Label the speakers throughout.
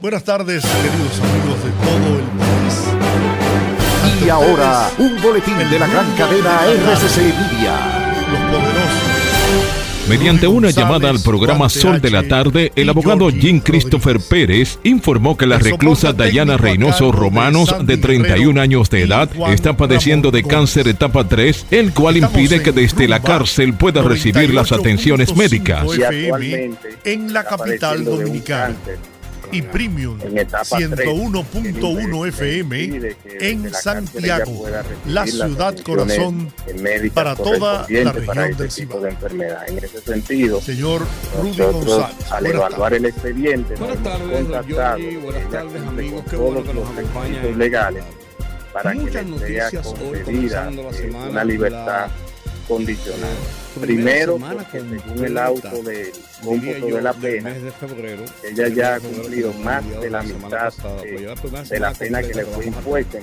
Speaker 1: Buenas tardes, queridos amigos de todo el país.
Speaker 2: Y ahora, un boletín de la gran cadena RCC Media.
Speaker 1: Los poderosos.
Speaker 3: Mediante una llamada al programa Sol de la Tarde, el abogado Jim Christopher Pérez informó que la reclusa Dayana Reynoso Romanos, de 31 años de edad, está padeciendo de cáncer etapa 3, el cual impide que desde la cárcel pueda recibir las atenciones médicas.
Speaker 1: En la capital dominicana y Premium 101.1 FM en Santiago, la ciudad corazón para toda la región del Cibao.
Speaker 4: En ese sentido,
Speaker 1: señor Rudy González,
Speaker 4: al evaluar el expediente,
Speaker 5: buenas tardes, buenas tardes amigos, qué bueno que nos acompañan
Speaker 4: legales para
Speaker 5: Muchas
Speaker 4: que le sea
Speaker 5: noticias hoy
Speaker 4: concedida
Speaker 5: comenzando la
Speaker 4: eh,
Speaker 5: semana,
Speaker 4: una libertad condicional. Primero, porque según el auto de cómputo de la pena, ella ya ha cumplido más de la mitad de, de la pena que le fue impuesta.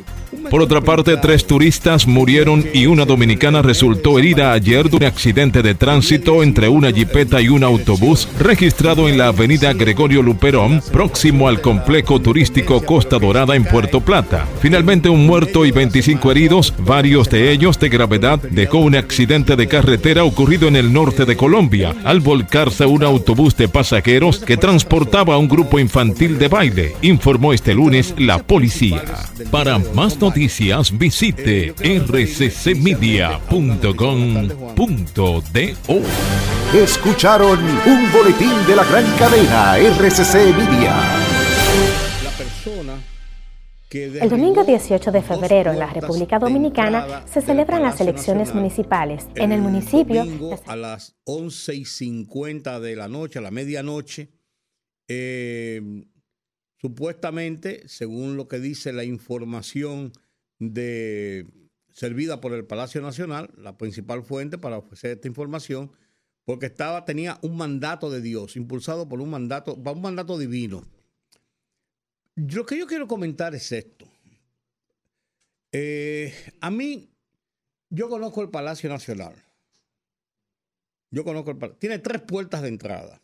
Speaker 3: Por otra parte, tres turistas murieron y una dominicana resultó herida ayer de un accidente de tránsito entre una jipeta y un autobús registrado en la avenida Gregorio Luperón, próximo al complejo turístico Costa Dorada en Puerto Plata. Finalmente, un muerto y 25 heridos, varios de ellos de gravedad, dejó un accidente de carretera ocurrido en el norte de Colombia al volcarse un autobús de pasajeros que transportaba a un grupo infantil de baile, informó este lunes la policía. Para más noticias visite rccmedia.com.do.
Speaker 2: Escucharon un boletín de la gran cadena RCC Media.
Speaker 6: El domingo
Speaker 5: derribó
Speaker 6: 18 de febrero en la República Dominicana se celebran las elecciones municipales. En el municipio,
Speaker 5: domingo a las 11 y 50 de la noche, a la medianoche, eh, supuestamente, según lo que dice la información de servida por el Palacio Nacional, la principal fuente para ofrecer esta información, porque estaba, tenía un mandato de Dios, impulsado por un mandato, un mandato divino. Lo que yo quiero comentar es esto. Eh, a mí, yo conozco el Palacio Nacional. Yo conozco el Palacio. Tiene tres puertas de entrada.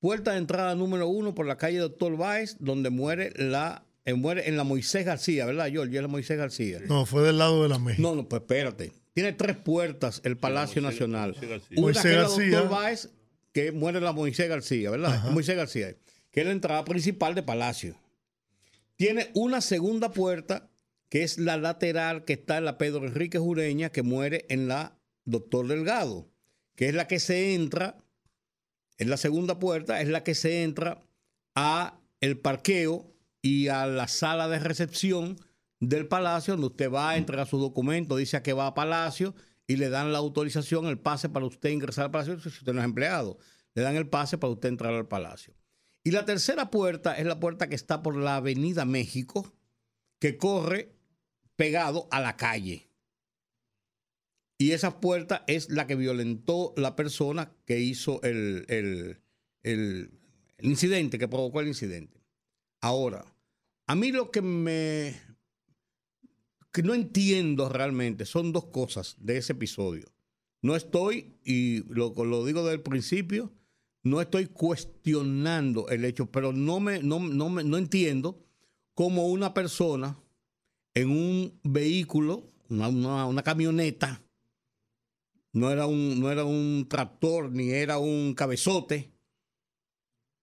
Speaker 5: Puerta de entrada número uno por la calle Doctor Báez, donde muere la eh, muere en la Moisés García, ¿verdad, George? Es la Moisés García.
Speaker 1: No, fue del lado de la México.
Speaker 5: No, no, pues espérate. Tiene tres puertas el Palacio Nacional. Una
Speaker 1: Moisés
Speaker 5: que es la
Speaker 1: García.
Speaker 5: Doctor Báez, que muere la Moisés García, ¿verdad?
Speaker 1: Ajá.
Speaker 5: Moisés García, que es la entrada principal de Palacio. Tiene una segunda puerta, que es la lateral que está en la Pedro Enrique Jureña, que muere en la Doctor Delgado, que es la que se entra, es la segunda puerta, es la que se entra a el parqueo y a la sala de recepción del palacio, donde usted va a entregar sus documentos, dice a que va a palacio y le dan la autorización, el pase para usted ingresar al palacio, si usted no es empleado, le dan el pase para usted entrar al palacio. Y la tercera puerta es la puerta que está por la Avenida México, que corre pegado a la calle. Y esa puerta es la que violentó la persona que hizo el, el- el- incidente, que provocó el incidente. Ahora, a mí lo que me que no entiendo realmente son dos cosas de ese episodio. No estoy, y lo, lo digo desde el principio, no estoy cuestionando el hecho, pero no, me, no, no, me- no entiendo cómo una persona en un vehículo, una, una- una camioneta, no era, un, no era un tractor ni era un cabezote,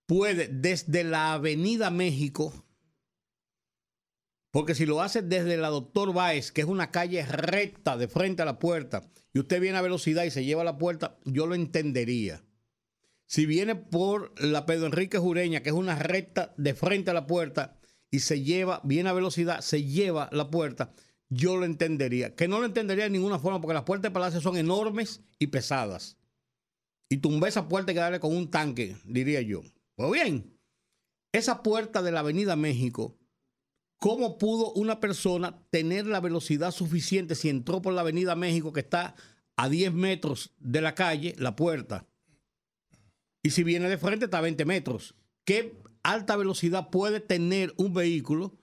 Speaker 5: puede desde la Avenida México, porque si lo hace desde la Doctor Báez, que es una calle recta de frente a la puerta, y usted viene a velocidad y se lleva a la puerta, yo lo entendería. Si viene por la Pedro Enrique Jureña, que es una recta de frente a la puerta, y se lleva, viene a velocidad, se lleva la puerta, yo lo entendería. Que no lo entendería de ninguna forma, porque las puertas de palacio son enormes y pesadas. Y tumbar esa puerta hay que darle con un tanque, diría yo. Pues bien, esa puerta de la Avenida México ¿Cómo pudo una persona tener la velocidad suficiente si entró por la Avenida México que está a 10 metros de la calle, la puerta? Y si viene de frente está a 20 metros. ¿Qué alta velocidad puede tener un vehículo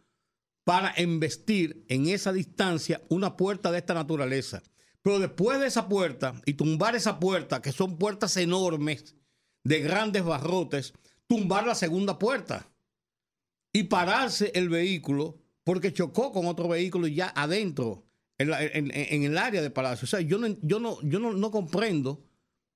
Speaker 5: para embestir en esa distancia una puerta de esta naturaleza? Pero después de esa puerta y tumbar esa puerta, que son puertas enormes, de grandes barrotes, tumbar la segunda puerta y pararse el vehículo porque chocó con otro vehículo ya adentro, en, el área de Palacio. O sea, yo no, yo no, yo no, comprendo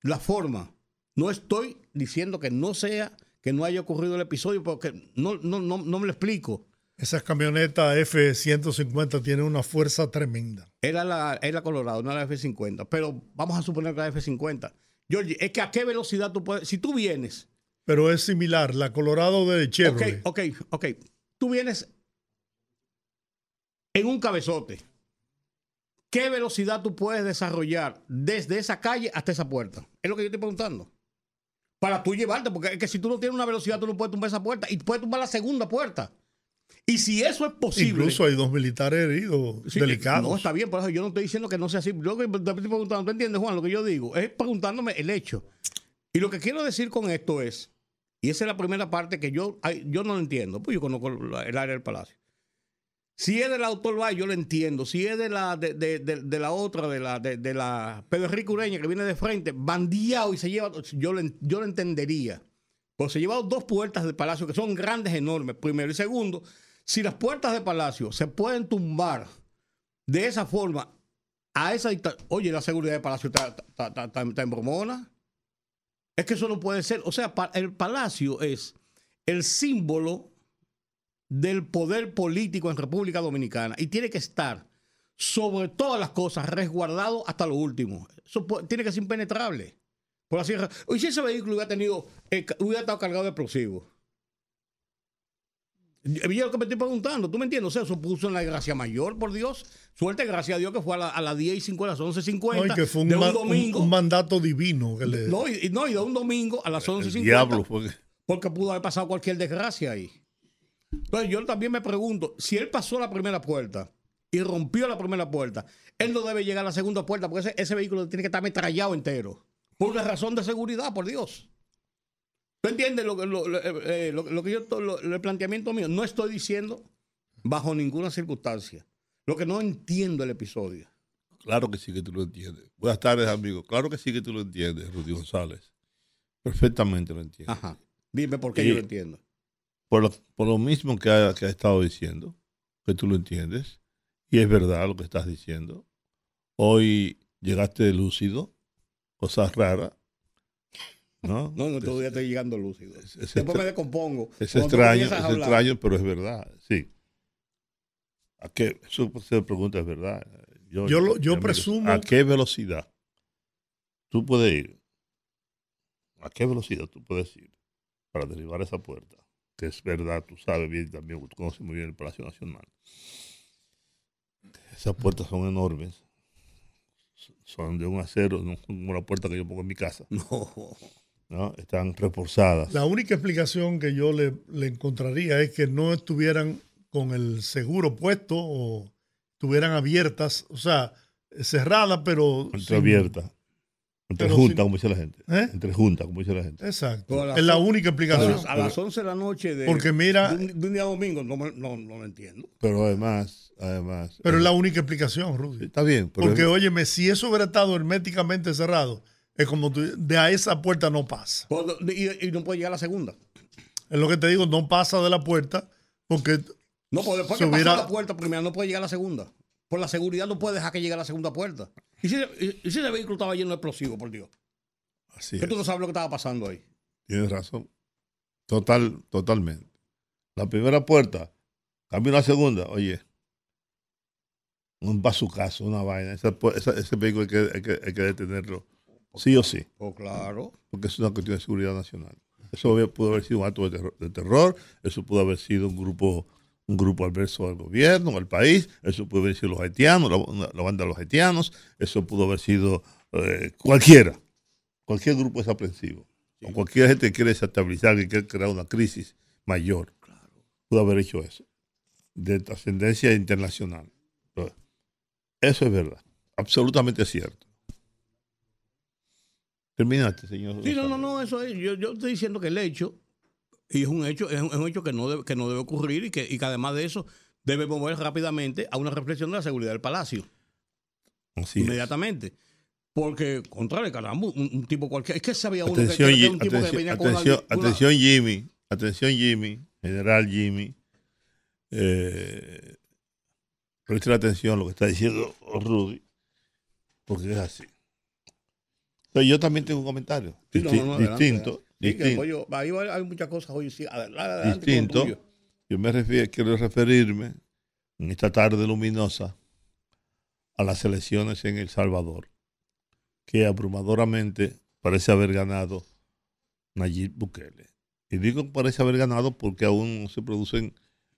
Speaker 5: la forma. No estoy diciendo que no sea, que no haya ocurrido el episodio, porque no, no, no, no me lo explico.
Speaker 1: Esas camionetas F-150 tienen una fuerza tremenda.
Speaker 5: Era la, era Colorado, no la F-50. Pero vamos a suponer que la F-50. Georgie, es que a qué velocidad tú puedes. Si tú vienes
Speaker 1: pero es similar, la Colorado de Chevrolet.
Speaker 5: Ok, ok, ok. Tú vienes en un cabezote. ¿Qué velocidad tú puedes desarrollar desde esa calle hasta esa puerta? Es lo que yo estoy preguntando. Para tú llevarte, porque es que si tú no tienes una velocidad, tú no puedes tumbar esa puerta y puedes tumbar la segunda puerta. Y si eso es posible.
Speaker 1: Incluso hay dos militares heridos, delicados.
Speaker 5: No, está bien, por eso yo no estoy diciendo que no sea así. Yo te estoy preguntando, ¿tú entiendes, Juan? Lo que yo digo es preguntándome el hecho. Y lo que quiero decir con esto es, y esa es la primera parte que yo, yo no lo entiendo, pues yo conozco el área del palacio. Si es del autor Valle, yo lo entiendo. Si es de la, de, la otra, de la, de, la Pedro Enrique Ureña, que viene de frente, bandiado y se lleva, yo lo, yo lo entendería. Pues se lleva dos puertas del palacio que son grandes, enormes, primero. Y segundo, si las puertas del palacio se pueden tumbar de esa forma, a esa oye, la seguridad del palacio está, está en bromona. Es que eso no puede ser. O sea, el palacio es el símbolo del poder político en República Dominicana y tiene que estar sobre todas las cosas resguardado hasta lo último. Eso tiene que ser impenetrable. Por así Hoy si ese vehículo hubiera tenido, eh, hubiera estado cargado de explosivos. Yo lo que me estoy preguntando, ¿tú me entiendes? O sea, eso puso en la gracia mayor, por Dios. Suerte, gracias a Dios, que fue a, las 10 y 5 a las 11.50. No, que fue un, de un, domingo,
Speaker 1: un, mandato divino. Que
Speaker 5: le... no, y, no, y de un domingo a las 11.50. Diablo, fue. Porque pudo haber pasado cualquier desgracia ahí. Entonces, yo también me pregunto, si él pasó la primera puerta y rompió la primera puerta, él no debe llegar a la segunda puerta porque ese, ese vehículo tiene que estar metrallado entero. Por una razón de seguridad, por Dios. ¿Tú entiendes lo, eh, eh, lo, lo, que yo, el planteamiento mío? No estoy diciendo bajo ninguna circunstancia. Lo que no entiendo el episodio.
Speaker 7: Claro que sí que tú lo entiendes. Buenas tardes, amigo. Claro que sí que tú lo entiendes, Rudy González. Perfectamente lo entiendo.
Speaker 5: Ajá. Dime por qué yo lo entiendo.
Speaker 7: Por lo, por lo mismo que ha, que ha estado diciendo, que tú lo entiendes. Y es verdad lo que estás diciendo. Hoy llegaste lúcido, cosas raras
Speaker 5: no, no, no todavía estoy llegando lúcido. Después me descompongo.
Speaker 7: Es extraño, es extraño, pero es verdad, sí. ¿A qué? Eso se pregunta, es verdad.
Speaker 1: Yo, yo, yo presumo.
Speaker 7: ¿A qué velocidad tú puedes ir? ¿A qué velocidad tú puedes ir para derribar esa puerta? Que es verdad, tú sabes bien también, tú conoces muy bien el Palacio Nacional. Esas puertas son enormes. Son de un acero, no como la puerta que yo pongo en mi casa. No. ¿no? están reforzadas.
Speaker 1: La única explicación que yo le, encontraría es que no estuvieran con el seguro puesto o estuvieran abiertas, o sea, cerradas, pero...
Speaker 7: Entre. Entre juntas, como dice la gente. ¿Eh? Entre juntas, como dice la gente.
Speaker 1: Exacto. Es la única explicación.
Speaker 5: A las, 11 de la noche de,
Speaker 1: Porque mira,
Speaker 5: de, un, día domingo, no, no, no, lo entiendo.
Speaker 7: Pero además, además...
Speaker 1: Pero es la única explicación, Rudy.
Speaker 7: Está bien.
Speaker 1: Porque, óyeme, si eso hubiera estado herméticamente cerrado, es como tú, de a esa puerta no pasa.
Speaker 5: Y, no puede llegar a la segunda.
Speaker 1: Es lo que te digo, no pasa de la puerta porque...
Speaker 5: No, porque después que hubiera... pasa la puerta primero no puede llegar a la segunda. Por la seguridad no puede dejar que llegue a la segunda puerta. ¿Y si, ese vehículo estaba lleno de explosivos, por Dios? Así que tú no sabes lo que estaba pasando ahí.
Speaker 7: Tienes razón. Total, totalmente. La primera puerta, cambio la segunda, oye, un bazucazo, una vaina. ese vehículo hay que, hay que detenerlo Sí o sí.
Speaker 5: Oh, claro.
Speaker 7: Porque es una cuestión de seguridad nacional. Eso pudo haber sido un acto de terror, eso pudo haber sido un grupo un grupo adverso al gobierno, al país, eso pudo haber sido los haitianos, la, banda de los haitianos, eso pudo haber sido eh, cualquiera, cualquier grupo desaprensivo, o cualquier gente que quiere desestabilizar, que quiere crear una crisis mayor, pudo haber hecho eso. de trascendencia internacional. Eso es verdad, absolutamente cierto. Terminaste, señor.
Speaker 5: Sí, no, no, no, eso es. Yo, yo estoy diciendo que el hecho, y es un hecho, es un, hecho que no, debe, que no debe ocurrir y que, y que además de eso debe mover rápidamente a una reflexión de la seguridad del palacio.
Speaker 7: Así
Speaker 5: inmediatamente. Porque, contrario, caramba, un, un, tipo cualquiera. Es que sabía uno
Speaker 7: atención,
Speaker 5: que, que,
Speaker 7: un tipo atención, que venía atención, con una, atención, Jimmy. Atención, Jimmy. General Jimmy. Eh, preste la atención a lo que está diciendo Rudy. Porque es así. Pero yo también tengo un comentario
Speaker 5: sí, no, no, no,
Speaker 7: distinto.
Speaker 5: Distinto. Hay muchas cosas hoy. Sí, adelante,
Speaker 7: distinto. Yo me refiero, quiero referirme en esta tarde luminosa a las elecciones en El Salvador, que abrumadoramente parece haber ganado Nayib Bukele. Y digo parece haber ganado porque aún no se producen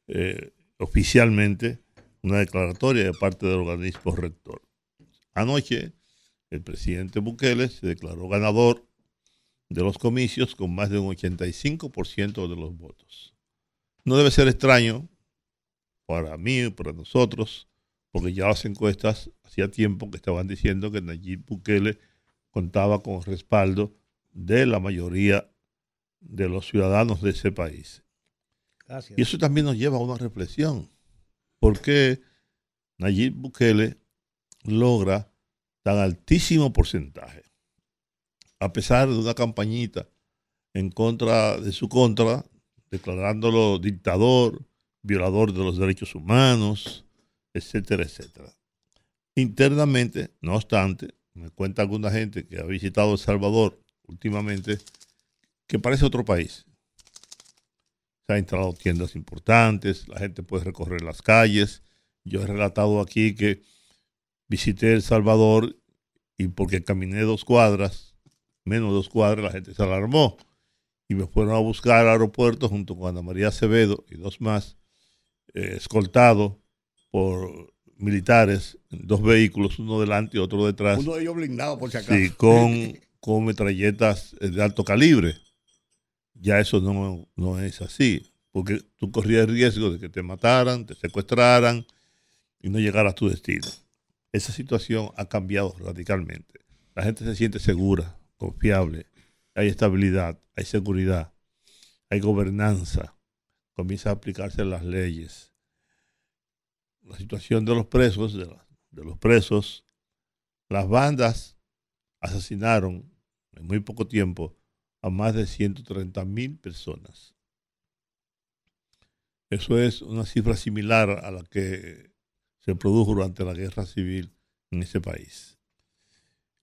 Speaker 7: eh, oficialmente una declaratoria de parte del organismo rector. Anoche el presidente Bukele se declaró ganador de los comicios con más de un 85% de los votos. No debe ser extraño para mí, para nosotros, porque ya las encuestas hacía tiempo que estaban diciendo que Nayib Bukele contaba con respaldo de la mayoría de los ciudadanos de ese país.
Speaker 5: Gracias.
Speaker 7: Y eso también nos lleva a una reflexión. ¿Por qué Nayib Bukele logra tan altísimo porcentaje. A pesar de una campañita en contra de su contra, declarándolo dictador, violador de los derechos humanos, etcétera, etcétera. Internamente, no obstante, me cuenta alguna gente que ha visitado El Salvador últimamente, que parece otro país. Se han instalado tiendas importantes, la gente puede recorrer las calles. Yo he relatado aquí que visité El Salvador y porque caminé dos cuadras, menos dos cuadras, la gente se alarmó y me fueron a buscar al aeropuerto junto con Ana María Acevedo y dos más, eh, escoltado por militares, dos vehículos, uno delante y otro detrás.
Speaker 5: Uno de ellos blindado, por si acaso.
Speaker 7: Sí, con, con metralletas de alto calibre. Ya eso no, no es así, porque tú corrías el riesgo de que te mataran, te secuestraran y no llegaras a tu destino esa situación ha cambiado radicalmente. La gente se siente segura, confiable, hay estabilidad, hay seguridad, hay gobernanza, comienza a aplicarse las leyes. La situación de los presos, de, de los presos, las bandas asesinaron en muy poco tiempo a más de 130 mil personas. Eso es una cifra similar a la que se produjo durante la guerra civil en ese país.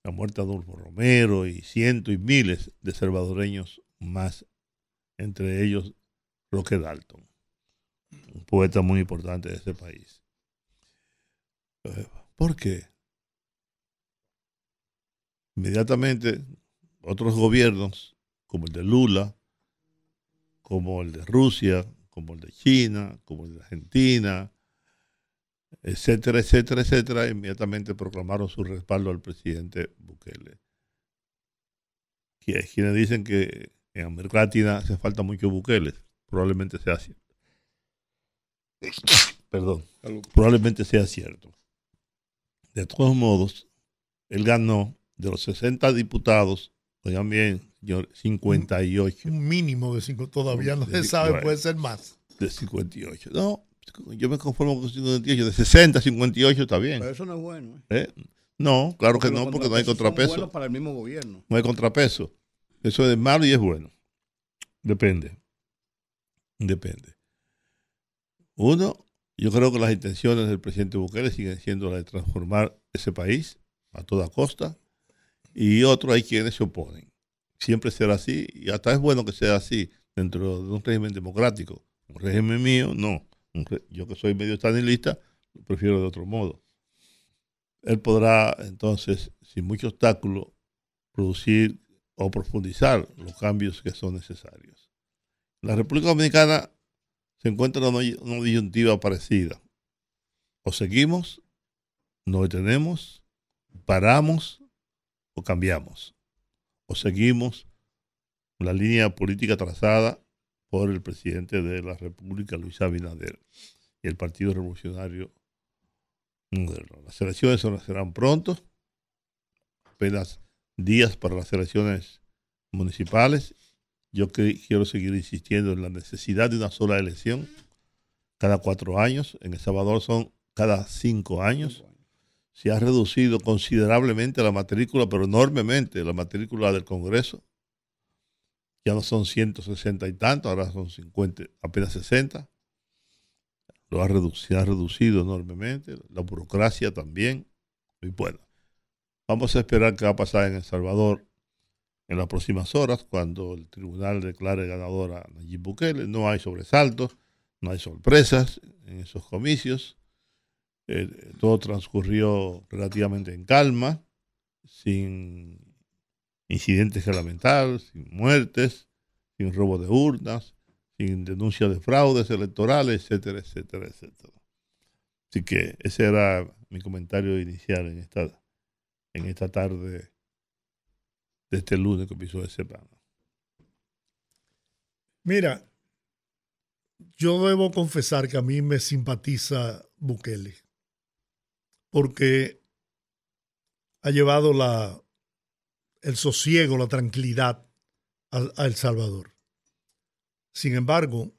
Speaker 7: La muerte de Adolfo Romero y cientos y miles de salvadoreños más, entre ellos Roque Dalton, un poeta muy importante de ese país. Eh, ¿Por qué? Inmediatamente otros gobiernos, como el de Lula, como el de Rusia, como el de China, como el de Argentina, etcétera, etcétera, etcétera, inmediatamente proclamaron su respaldo al presidente Bukele. Quienes dicen que en América Latina hace falta mucho Bukele, probablemente sea cierto. Perdón, probablemente sea cierto. De todos modos, él ganó de los 60 diputados, oigan bien, señor, 58.
Speaker 1: Un mínimo de 5, todavía no se sabe, puede ser más.
Speaker 7: De 58. No, yo me conformo con 58, de 60 58 está bien.
Speaker 5: Pero eso no es bueno.
Speaker 7: ¿Eh? No, claro porque que no, porque no hay contrapeso.
Speaker 5: Son para el mismo gobierno.
Speaker 7: No hay contrapeso. Eso es malo y es bueno. Depende. Depende. Uno, yo creo que las intenciones del presidente Bukele siguen siendo las de transformar ese país a toda costa. Y otro, hay quienes se oponen. Siempre será así, y hasta es bueno que sea así dentro de un régimen democrático. Un régimen mío, no yo que soy medio estanilista, lo prefiero de otro modo. Él podrá entonces, sin mucho obstáculo, producir o profundizar los cambios que son necesarios. La República Dominicana se encuentra en una disyuntiva parecida. O seguimos, nos detenemos, paramos o cambiamos. O seguimos la línea política trazada por el presidente de la República, Luis Abinader. y el Partido Revolucionario Moderno. Las elecciones serán pronto, apenas días para las elecciones municipales. Yo quiero seguir insistiendo en la necesidad de una sola elección cada cuatro años. En El Salvador son cada cinco años. Se ha reducido considerablemente la matrícula, pero enormemente la matrícula del Congreso. Ya no son 160 y tanto, ahora son 50, apenas 60. Lo ha reducido, ha reducido enormemente. La burocracia también. Y bueno, vamos a esperar qué va a pasar en El Salvador en las próximas horas, cuando el tribunal declare ganadora a Nayib Bukele. No hay sobresaltos no hay sorpresas en esos comicios. Eh, todo transcurrió relativamente en calma, sin incidentes lamentar, sin muertes, sin robo de urnas, sin denuncia de fraudes electorales, etcétera, etcétera, etcétera. Así que ese era mi comentario inicial en esta, en esta tarde de este lunes que empezó de semana.
Speaker 1: Mira, yo debo confesar que a mí me simpatiza Bukele, porque ha llevado la, el sosiego, la tranquilidad a, El Salvador. Sin embargo,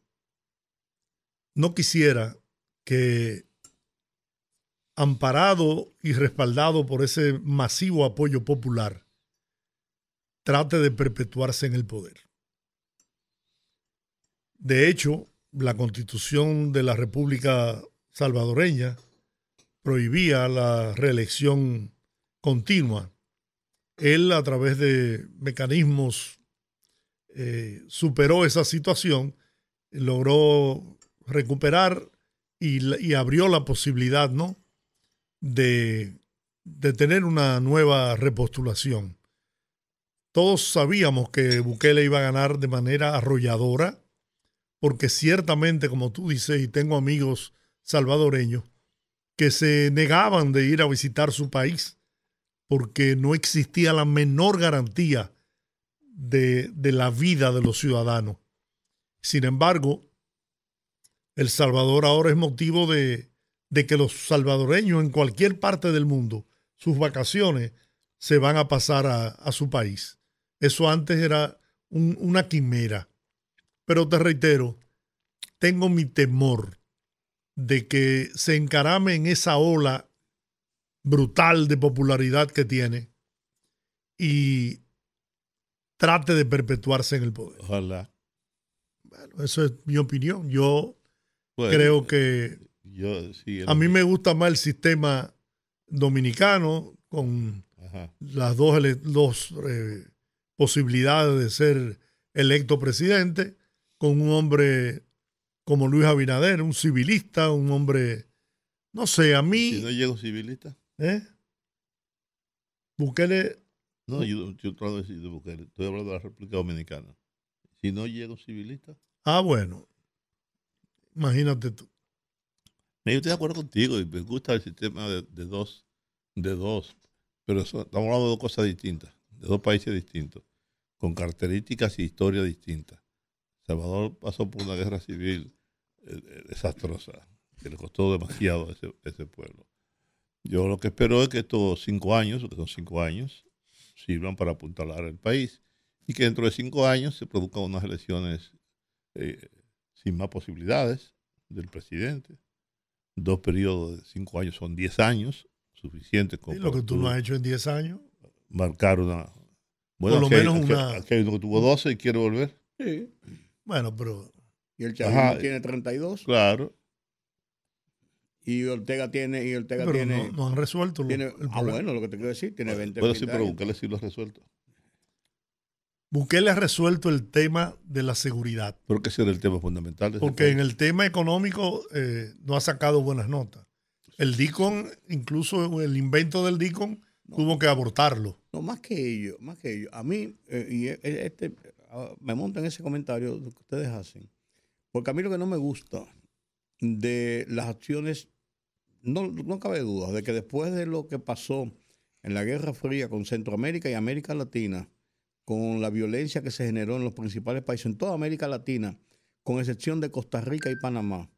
Speaker 1: no quisiera que, amparado y respaldado por ese masivo apoyo popular, trate de perpetuarse en el poder. De hecho, la constitución de la República Salvadoreña prohibía la reelección continua. Él a través de mecanismos eh, superó esa situación, logró recuperar y, abrió la posibilidad ¿no? de, de tener una nueva repostulación. Todos sabíamos que Bukele iba a ganar de manera arrolladora porque ciertamente, como tú dices, y tengo amigos salvadoreños que se negaban de ir a visitar su país porque no existía la menor garantía de, la vida de los ciudadanos. Sin embargo, El Salvador ahora es motivo de, que los salvadoreños en cualquier parte del mundo, sus vacaciones, se van a pasar a, su país. Eso antes era una quimera. Pero te reitero, tengo mi temor de que se encarame en esa ola brutal de popularidad que tiene y trate de perpetuarse en el poder.
Speaker 7: Ojalá.
Speaker 1: Bueno, eso es mi opinión. Yo creo que a mí me gusta más el sistema dominicano con las dos, dos eh, posibilidades de ser electo presidente con un hombre como Luis Abinader, un civilista, un hombre, no sé, a mí...
Speaker 7: Si no llega un civilista.
Speaker 1: ¿Eh? Bukele...
Speaker 7: No, yo, yo trato de decir de Bukele, estoy hablando de la República Dominicana. Si no llega un civilista.
Speaker 1: Ah, bueno. Imagínate tú.
Speaker 7: Yo estoy de acuerdo contigo y me gusta el sistema de, dos, de dos, pero estamos hablando de dos cosas distintas, de dos países distintos, con características y historias distintas. Salvador pasó por una guerra civil eh, eh, desastrosa, que le costó demasiado a ese, pueblo. Yo lo que espero es que estos cinco años, que son cinco años, sirvan para apuntalar el país y que dentro de cinco años se produzcan unas elecciones eh, sin más posibilidades del presidente. Dos periodos de cinco años son diez años, suficiente
Speaker 1: como. ¿Y lo que tú no has hecho en diez años?
Speaker 7: Marcar una. Bueno, por lo menos una. Aquí hay uno que tuvo 12 y quiere volver.
Speaker 5: Sí.
Speaker 1: Bueno, pero.
Speaker 5: Y el Chavismo tiene 32.
Speaker 7: Claro.
Speaker 5: Y Ortega tiene. Y Ortega tiene
Speaker 1: no, han resuelto
Speaker 5: tiene, Ah, bueno, lo que te quiero decir, tiene 20
Speaker 7: Puedo decir, pero Bukele sí lo ha resuelto.
Speaker 1: Bukele ha resuelto el tema de la seguridad.
Speaker 7: Porque ese era el tema fundamental.
Speaker 1: Porque en el tema económico eh, no ha sacado buenas notas. El DICON, incluso el invento del DICON, tuvo que abortarlo.
Speaker 5: No, más que ello, más que ello. A mí, eh, y e, este, Ah, me monto en ese comentario que ustedes hacen. Porque a mí lo que no me gusta de las acciones, no, no cabe duda, de que después de lo que pasó en la Guerra Fría con Centroamérica y América Latina, con la violencia que se generó en los principales países, en toda América Latina, con excepción de Costa Rica y Panamá,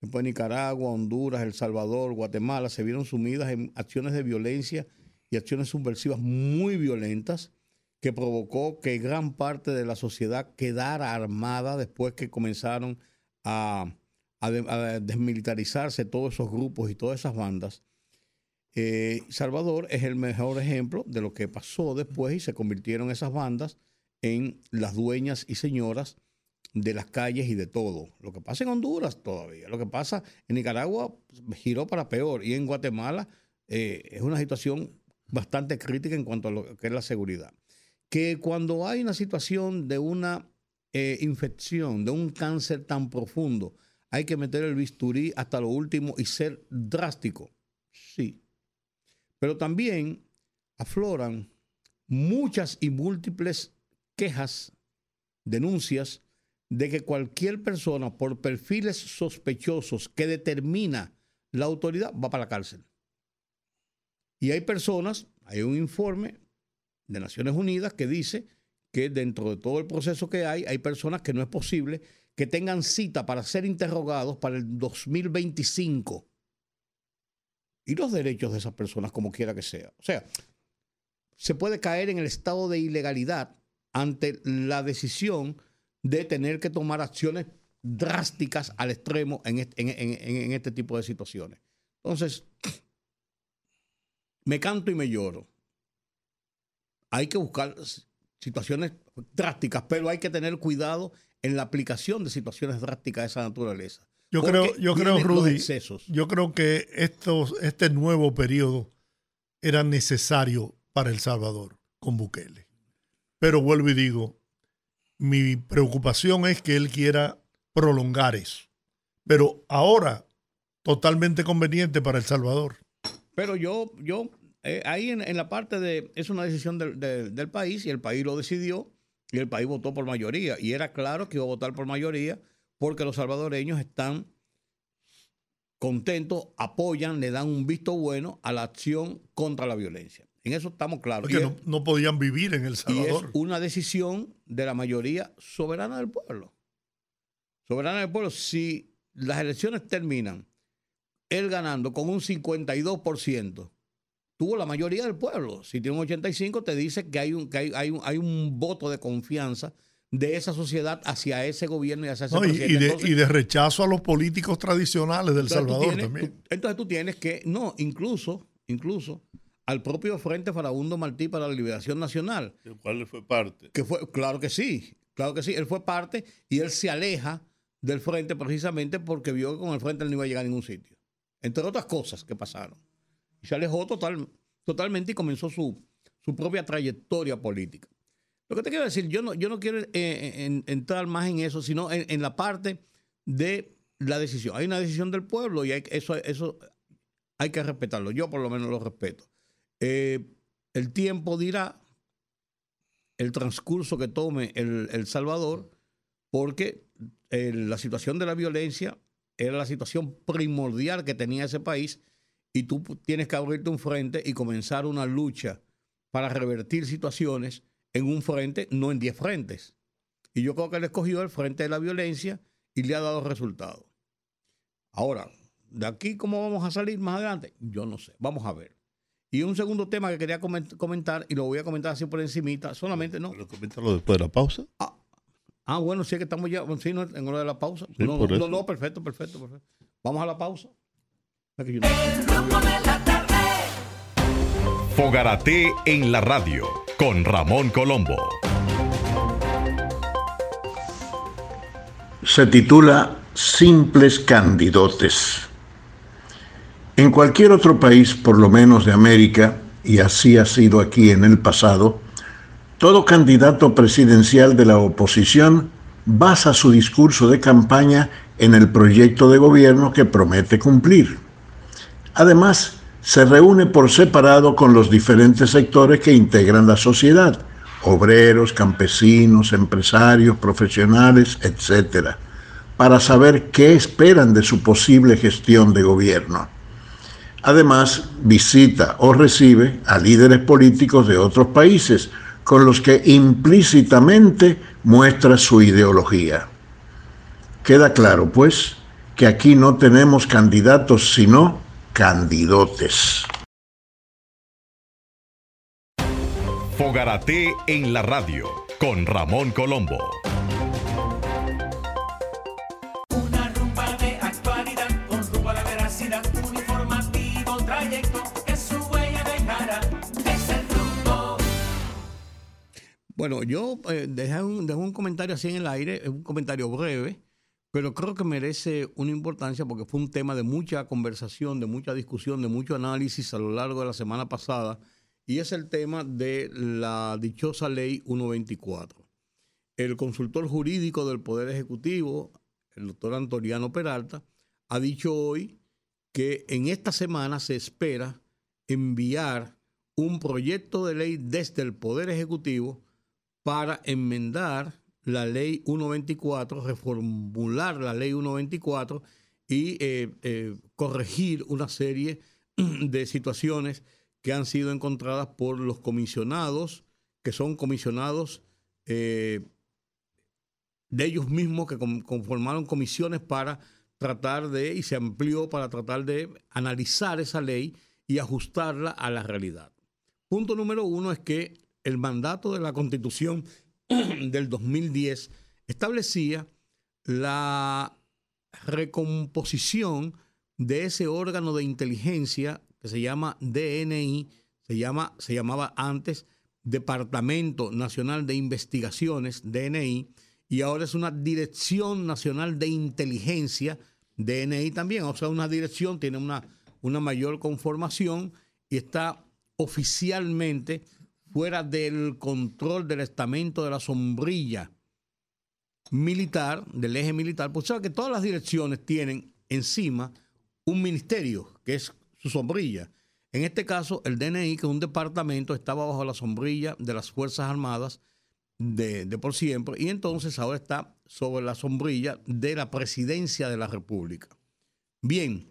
Speaker 5: después Nicaragua, Honduras, El Salvador, Guatemala, se vieron sumidas en acciones de violencia y acciones subversivas muy violentas que provocó que gran parte de la sociedad quedara armada después que comenzaron a, desmilitarizarse todos esos grupos y todas esas bandas. Eh, Salvador es el mejor ejemplo de lo que pasó después y se convirtieron esas bandas en las dueñas y señoras de las calles y de todo. Lo que pasa en Honduras todavía, lo que pasa en Nicaragua giró para peor y en Guatemala eh, es una situación bastante crítica en cuanto a lo que es la seguridad. Que cuando hay una situación de una eh, infección, de un cáncer tan profundo, hay que meter el bisturí hasta lo último y ser drástico. Sí. Pero también afloran muchas y múltiples quejas, denuncias de que cualquier persona por perfiles sospechosos que determina la autoridad va para la cárcel. Y hay personas, hay un informe de Naciones Unidas que dice que dentro de todo el proceso que hay, hay personas que no es posible que tengan cita para ser interrogados para el 2025. Y los derechos de esas personas, como quiera que sea. O sea, se puede caer en el estado de ilegalidad ante la decisión de tener que tomar acciones drásticas al extremo en este, tipo de situaciones. Entonces, me canto y me lloro. Hay que buscar situaciones drásticas, pero hay que tener cuidado en la aplicación de situaciones drásticas de esa naturaleza.
Speaker 1: Yo creo, yo creo, Rudy, yo creo que estos, este nuevo periodo era necesario para El Salvador con Bukele. Pero vuelvo y digo, mi preocupación es que él quiera prolongar eso. Pero ahora, totalmente conveniente para El Salvador.
Speaker 5: Pero yo, yo eh, ahí en, la parte de, es una decisión del país y el país lo decidió y el país votó por mayoría. Y era claro que iba a votar por mayoría porque los salvadoreños están contentos, apoyan, le dan un visto bueno a la acción contra la violencia. En eso estamos claros.
Speaker 1: Porque no, podían vivir en El Salvador.
Speaker 5: Y es una decisión de la mayoría soberana del pueblo. Soberana del pueblo. Si las elecciones terminan él ganando con un 52%, tuvo la mayoría del pueblo. Si tiene un 85%, te dice que hay un, que hay, un, hay un voto de confianza de esa sociedad hacia ese gobierno y hacia ese
Speaker 1: presidente. Y de, rechazo a los políticos tradicionales del Salvador también.
Speaker 5: entonces tú tienes que, no, incluso, incluso al propio Frente Farabundo Martí para la Liberación Nacional.
Speaker 7: ¿El cual le fue parte?
Speaker 5: Que fue, claro que sí, claro que sí, él fue parte y él se aleja del frente precisamente porque vio que con el frente él no iba a llegar a ningún sitio. Entre otras cosas que pasaron. Y se alejó total, totalmente y comenzó su, su propia trayectoria política. Lo que te quiero decir, yo no, yo no quiero eh, entrar más en eso, sino en, la parte de la decisión. Hay una decisión del pueblo y eso, eso hay que respetarlo. Yo por lo menos lo respeto. Eh, el tiempo dirá el transcurso que tome el, Salvador, porque eh, la situación de la violencia era la situación primordial que tenía ese país y tú tienes que abrirte un frente y comenzar una lucha para revertir situaciones en un frente, no en diez frentes. Y yo creo que él escogió el frente de la violencia y le ha dado resultados. Ahora, de aquí, ¿cómo vamos a salir más adelante? Yo no sé. Vamos a ver. Y un segundo tema que quería comentar, y lo voy a comentar así por encimita, solamente no.
Speaker 7: ¿Lo comentarlo después de la pausa?
Speaker 5: Ah, ah, bueno, sí que estamos ya sí, no, en hora de la pausa. no, no, no, perfecto, perfecto, perfecto. Vamos a la pausa.
Speaker 8: Fogarate en la radio con Ramón Colombo.
Speaker 9: Se titula Simples Candidotes. En cualquier otro país, por lo menos de América, y así ha sido aquí en el pasado, todo candidato presidencial de la oposición basa su discurso de campaña en el proyecto de gobierno que promete cumplir. Además, se reúne por separado con los diferentes sectores que integran la sociedad, obreros, campesinos, empresarios, profesionales, etc., para saber qué esperan de su posible gestión de gobierno. Además, visita o recibe a líderes políticos de otros países con los que implícitamente muestra su ideología. Queda claro, pues, que aquí no tenemos candidatos, sino candidotes.
Speaker 8: Fogarate en la radio con Ramón Colombo.
Speaker 10: Una rumba de actualidad con rumbo a la veracidad, un informativo trayecto que su huella dejará. Es el rumbo.
Speaker 5: Bueno, yo eh, dejé, un, dejé un comentario así en el aire, un comentario breve, pero creo que merece una importancia porque fue un tema de mucha conversación, de mucha discusión, de mucho análisis a lo largo de la semana pasada y es el tema de la dichosa ley 124. El consultor jurídico del Poder Ejecutivo, el doctor Antoriano Peralta, ha dicho hoy que en esta semana se espera enviar un proyecto de ley desde el Poder Ejecutivo para enmendar la ley 124, reformular la ley 124 y eh, eh, corregir una serie de situaciones que han sido encontradas por los comisionados, que son comisionados eh, de ellos mismos que conformaron comisiones para tratar de, y se amplió para tratar de analizar esa ley y ajustarla a la realidad. Punto número uno es que el mandato de la constitución del 2010 establecía la recomposición de ese órgano de inteligencia se llama DNI, se, llama, se llamaba antes Departamento Nacional de Investigaciones, DNI, y ahora es una Dirección Nacional de Inteligencia, DNI también, o sea, una dirección, tiene una, una mayor conformación y está oficialmente fuera del control del estamento de la sombrilla militar, del eje militar, pues sabe que todas las direcciones tienen encima un ministerio, que es su sombrilla. En este caso, el DNI, que es un departamento, estaba bajo la sombrilla de las Fuerzas Armadas de, por siempre, y entonces ahora está sobre la sombrilla de la presidencia de la República. Bien,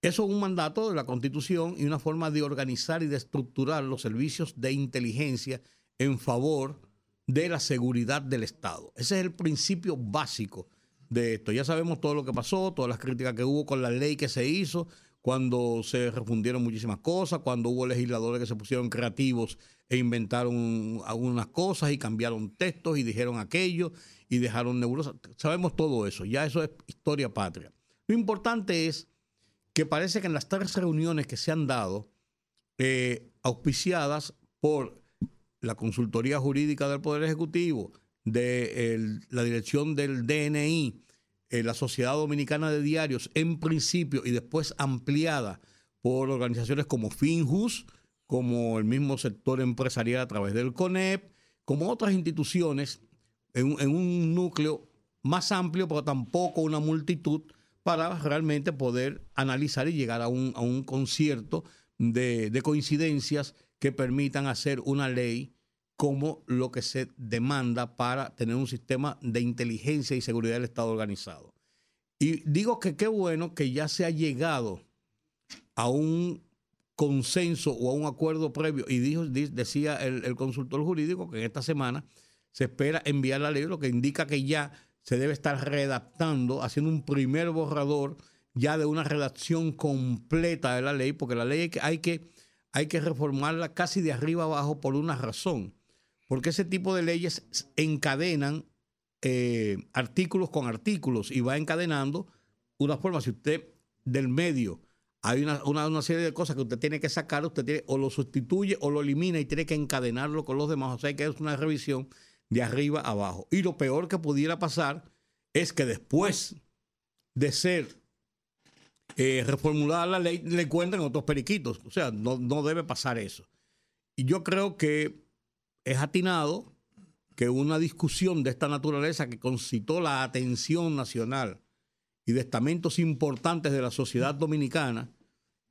Speaker 5: eso es un mandato de la Constitución y una forma de organizar y de estructurar los servicios de inteligencia en favor de la seguridad del Estado. Ese es el principio básico de esto. Ya sabemos todo lo que pasó, todas las críticas que hubo con la ley que se hizo, cuando se refundieron muchísimas cosas, cuando hubo legisladores que se pusieron creativos e inventaron algunas cosas y cambiaron textos y dijeron aquello y dejaron nebulosas. Sabemos todo eso, ya eso es historia patria. Lo importante es que parece que en las tres reuniones que se han dado, eh, auspiciadas por la Consultoría Jurídica del Poder Ejecutivo, de la dirección del DNI, eh, la Sociedad Dominicana de Diarios en principio y después ampliada por organizaciones como Finjus, como el mismo sector empresarial a través del CONEP, como otras instituciones en, un núcleo más amplio, pero tampoco una multitud para realmente poder analizar y llegar a un, a un concierto de, de coincidencias que permitan hacer una ley como lo que se demanda para tener un sistema de inteligencia y seguridad del Estado organizado. Y digo que qué bueno que ya se ha llegado a un consenso o a un acuerdo previo. Y dijo, decía el, consultor jurídico que en esta semana se espera enviar la ley, lo que indica que ya se debe estar redactando, haciendo un primer borrador ya de una redacción completa de la ley, porque la ley hay que, hay que reformarla casi de arriba abajo por una razón porque ese tipo de leyes encadenan eh, artículos con artículos y va encadenando una forma. Si usted del medio hay una, serie de cosas que usted tiene que sacar, usted tiene, o lo sustituye o lo elimina y tiene que encadenarlo con los demás. O sea que es una revisión de arriba a abajo. Y lo peor que pudiera pasar es que después de ser eh, reformulada la ley, le encuentren otros periquitos. O sea, no, no debe pasar eso. Y yo creo que es atinado que una discusión de esta naturaleza que concitó la atención nacional y de estamentos importantes de la sociedad dominicana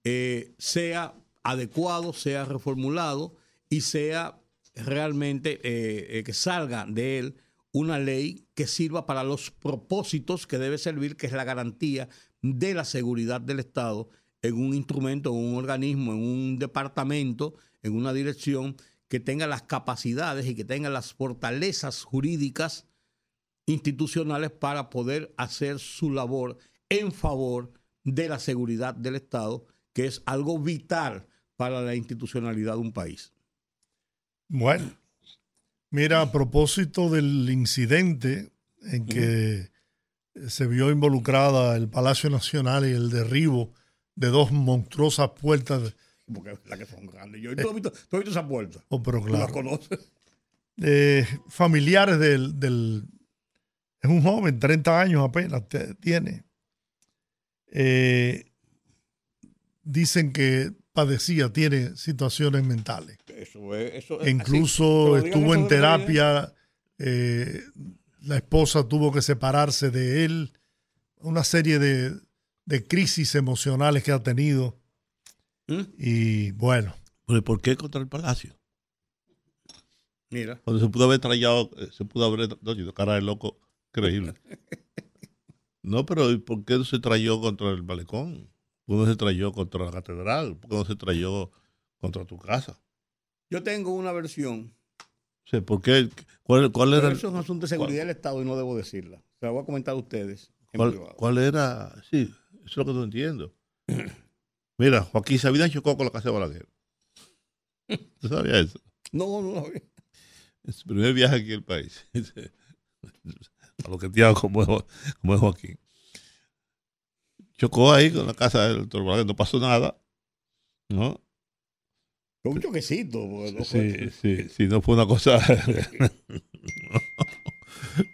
Speaker 5: eh, sea adecuado, sea reformulado y sea realmente eh, eh, que salga de él una ley que sirva para los propósitos que debe servir, que es la garantía de la seguridad del Estado en un instrumento, en un organismo, en un departamento, en una dirección que tenga las capacidades y que tenga las fortalezas jurídicas institucionales para poder hacer su labor en favor de la seguridad del Estado, que es algo vital para la institucionalidad de un país.
Speaker 1: Bueno, mira, a propósito del incidente en que se vio involucrada el Palacio Nacional y el derribo de dos monstruosas puertas.
Speaker 5: Porque la que son grandes. Yo tú has visto, tú has visto esa puerta.
Speaker 1: Oh, pero claro.
Speaker 5: conoces.
Speaker 1: eh, familiares del, del- Es un joven, 30 años apenas tiene. Eh, dicen que padecía, tiene situaciones mentales.
Speaker 5: Eso es. Eso es así.
Speaker 1: incluso estuvo en terapia. eh, la esposa tuvo que separarse de él. Una serie de, de crisis emocionales que ha tenido.
Speaker 5: ¿Mm?
Speaker 1: Y bueno,
Speaker 7: Pero ¿por qué contra el palacio?
Speaker 5: Mira.
Speaker 7: Cuando se pudo haber trayado, eh, se pudo haber, no, yo, cara de loco, increíble. No, pero ¿y ¿por qué no se trayó contra el malecón? ¿Por qué no se trayó contra la catedral? ¿Por qué no se trayó contra tu casa?
Speaker 5: Yo tengo una versión.
Speaker 7: Sea, ¿por qué? ¿Cuál, era,
Speaker 5: eso es un asunto de seguridad del Estado y no debo decirla. Se la voy a comentar a ustedes. en
Speaker 7: cuál,
Speaker 5: privado.
Speaker 7: cuál era? Sí, eso es lo que no entiendo. Mira, Joaquín Sabina chocó con la casa de Balaguer. ¿Tú sabías eso?
Speaker 5: No, no, no.
Speaker 7: Es su primer viaje aquí al país. A lo que te hago como es, como es Joaquín. Chocó ahí con la casa del doctor no pasó nada. ¿No?
Speaker 5: Fue un choquecito. porque no
Speaker 7: Sí,
Speaker 5: fue-
Speaker 7: sí, sí, no fue una cosa.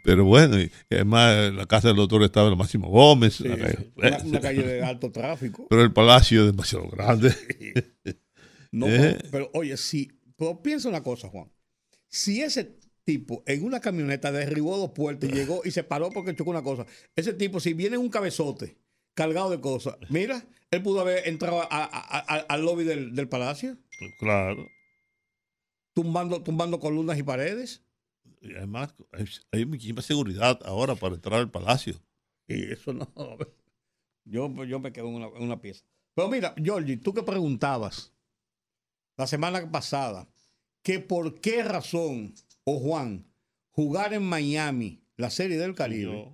Speaker 7: Pero bueno, y además la casa del doctor estaba en Máximo Gómez.
Speaker 5: Sí,
Speaker 7: la calle-
Speaker 5: sí. Una, una calle de alto tráfico.
Speaker 7: Pero el palacio es demasiado grande.
Speaker 5: No,
Speaker 7: ¿Eh?
Speaker 5: pero, oye, sí, pero piensa una cosa, Juan. Si ese tipo en una camioneta derribó dos puertas y llegó y se paró porque chocó una cosa, ese tipo, si viene en un cabezote cargado de cosas, mira, él pudo haber entrado a- a- a- al lobby del, del palacio,
Speaker 7: Claro.
Speaker 5: tumbando, tumbando columnas y paredes.
Speaker 7: Y además, hay, hay muchísima seguridad ahora para entrar al palacio.
Speaker 5: Y eso no. Yo, yo me quedo en una, en una pieza. Pero mira, Georgie, tú que preguntabas la semana pasada que por qué razón, o Juan, jugar en Miami la Serie del Caribe,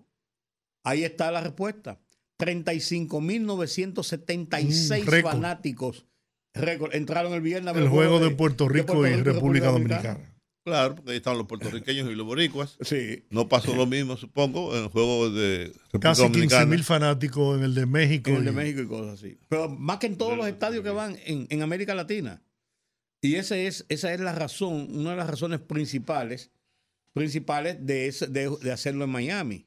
Speaker 5: ahí está la respuesta. 35.976
Speaker 1: Mm,
Speaker 5: fanáticos récord, entraron el viernes.
Speaker 1: el juego de Puerto Rico y República Dominicana.
Speaker 7: Claro, porque ahí están los puertorriqueños y los boricuas.
Speaker 5: Sí.
Speaker 7: No pasó lo mismo, supongo, en el juego de República
Speaker 1: Casi 15
Speaker 7: Dominicana.
Speaker 1: mil fanáticos en el de México.
Speaker 5: En el de
Speaker 1: y-
Speaker 5: México y cosas así. Pero más que en todos los estadios que van en, en América Latina. Y ese es, esa es la razón, una de las razones principales, principales de, ese- de, de hacerlo en Miami.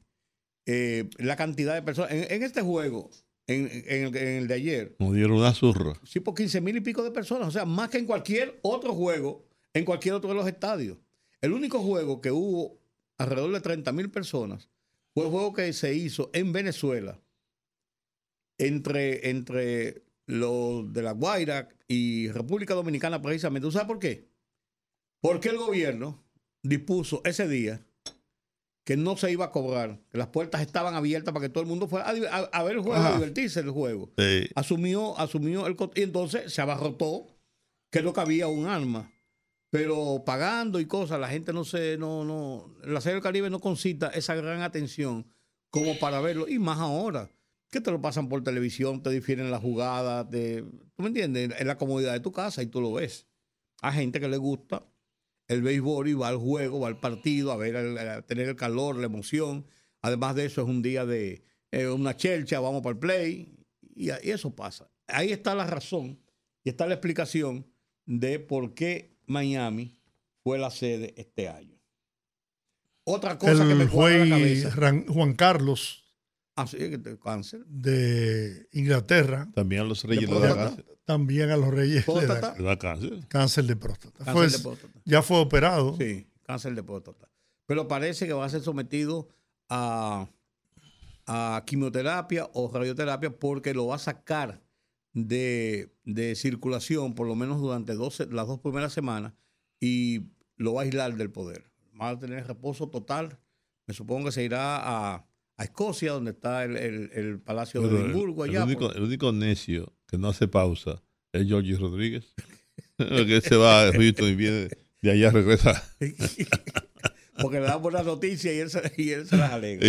Speaker 5: Eh, la cantidad de personas. En, en este juego, en, en el, en el de ayer,
Speaker 7: Nos dieron una zurra.
Speaker 5: sí, por 15 mil y pico de personas. O sea, más que en cualquier otro juego, en cualquier otro de los estadios. El único juego que hubo alrededor de 30 mil personas fue el juego que se hizo en Venezuela entre, entre los de la Guaira y República Dominicana precisamente. ¿Tú sabes por qué? Porque el gobierno dispuso ese día que no se iba a cobrar, que las puertas estaban abiertas para que todo el mundo fuera a, di- a- a ver el juego, a divertirse el juego.
Speaker 7: Sí.
Speaker 5: Asumió, asumió el y entonces se abarrotó que no cabía un arma. Pero pagando y cosas, la gente no se, no, no, la Serie del Caribe no concita esa gran atención como para verlo. Y más ahora, que te lo pasan por televisión, te difieren las jugadas, te, ¿tú me entiendes? En la comodidad de tu casa y tú lo ves. Hay gente que le gusta el béisbol y va al juego, va al partido, a ver, el- a tener el calor, la emoción. Además de eso, es un día de eh, una chelcha, vamos para el play, y, y eso pasa. Ahí está la razón y está la explicación de por qué Miami fue la sede este año. Otra cosa que me cuadra la cabeza.
Speaker 1: Ran- Juan Carlos
Speaker 5: Así que te- cáncer.
Speaker 1: de Inglaterra
Speaker 7: También a los reyes le da cáncer.
Speaker 1: también a los reyes
Speaker 5: Próstata.
Speaker 7: Le da cáncer.
Speaker 1: cáncer de próstata.
Speaker 5: Cáncer
Speaker 1: Fue-
Speaker 5: de próstata.
Speaker 1: ya fue operado.
Speaker 5: Sí, cáncer de próstata. Pero parece que va a ser sometido a, a quimioterapia o radioterapia porque lo va a sacar de, de circulación por lo menos durante 12 las dos primeras semanas y lo va a aislar del poder. Va a tener reposo total. Me supongo que se irá a, a Escocia, donde está el, el- el Palacio de
Speaker 7: Pero
Speaker 5: Edimburgo.
Speaker 7: el
Speaker 5: allá,
Speaker 7: único,
Speaker 5: por-
Speaker 7: el único necio que no hace pausa es Georgie Rodríguez. que él se va a Houston y viene de allá regresa.
Speaker 5: porque le dan buenas noticias y él se, y él se las alegra.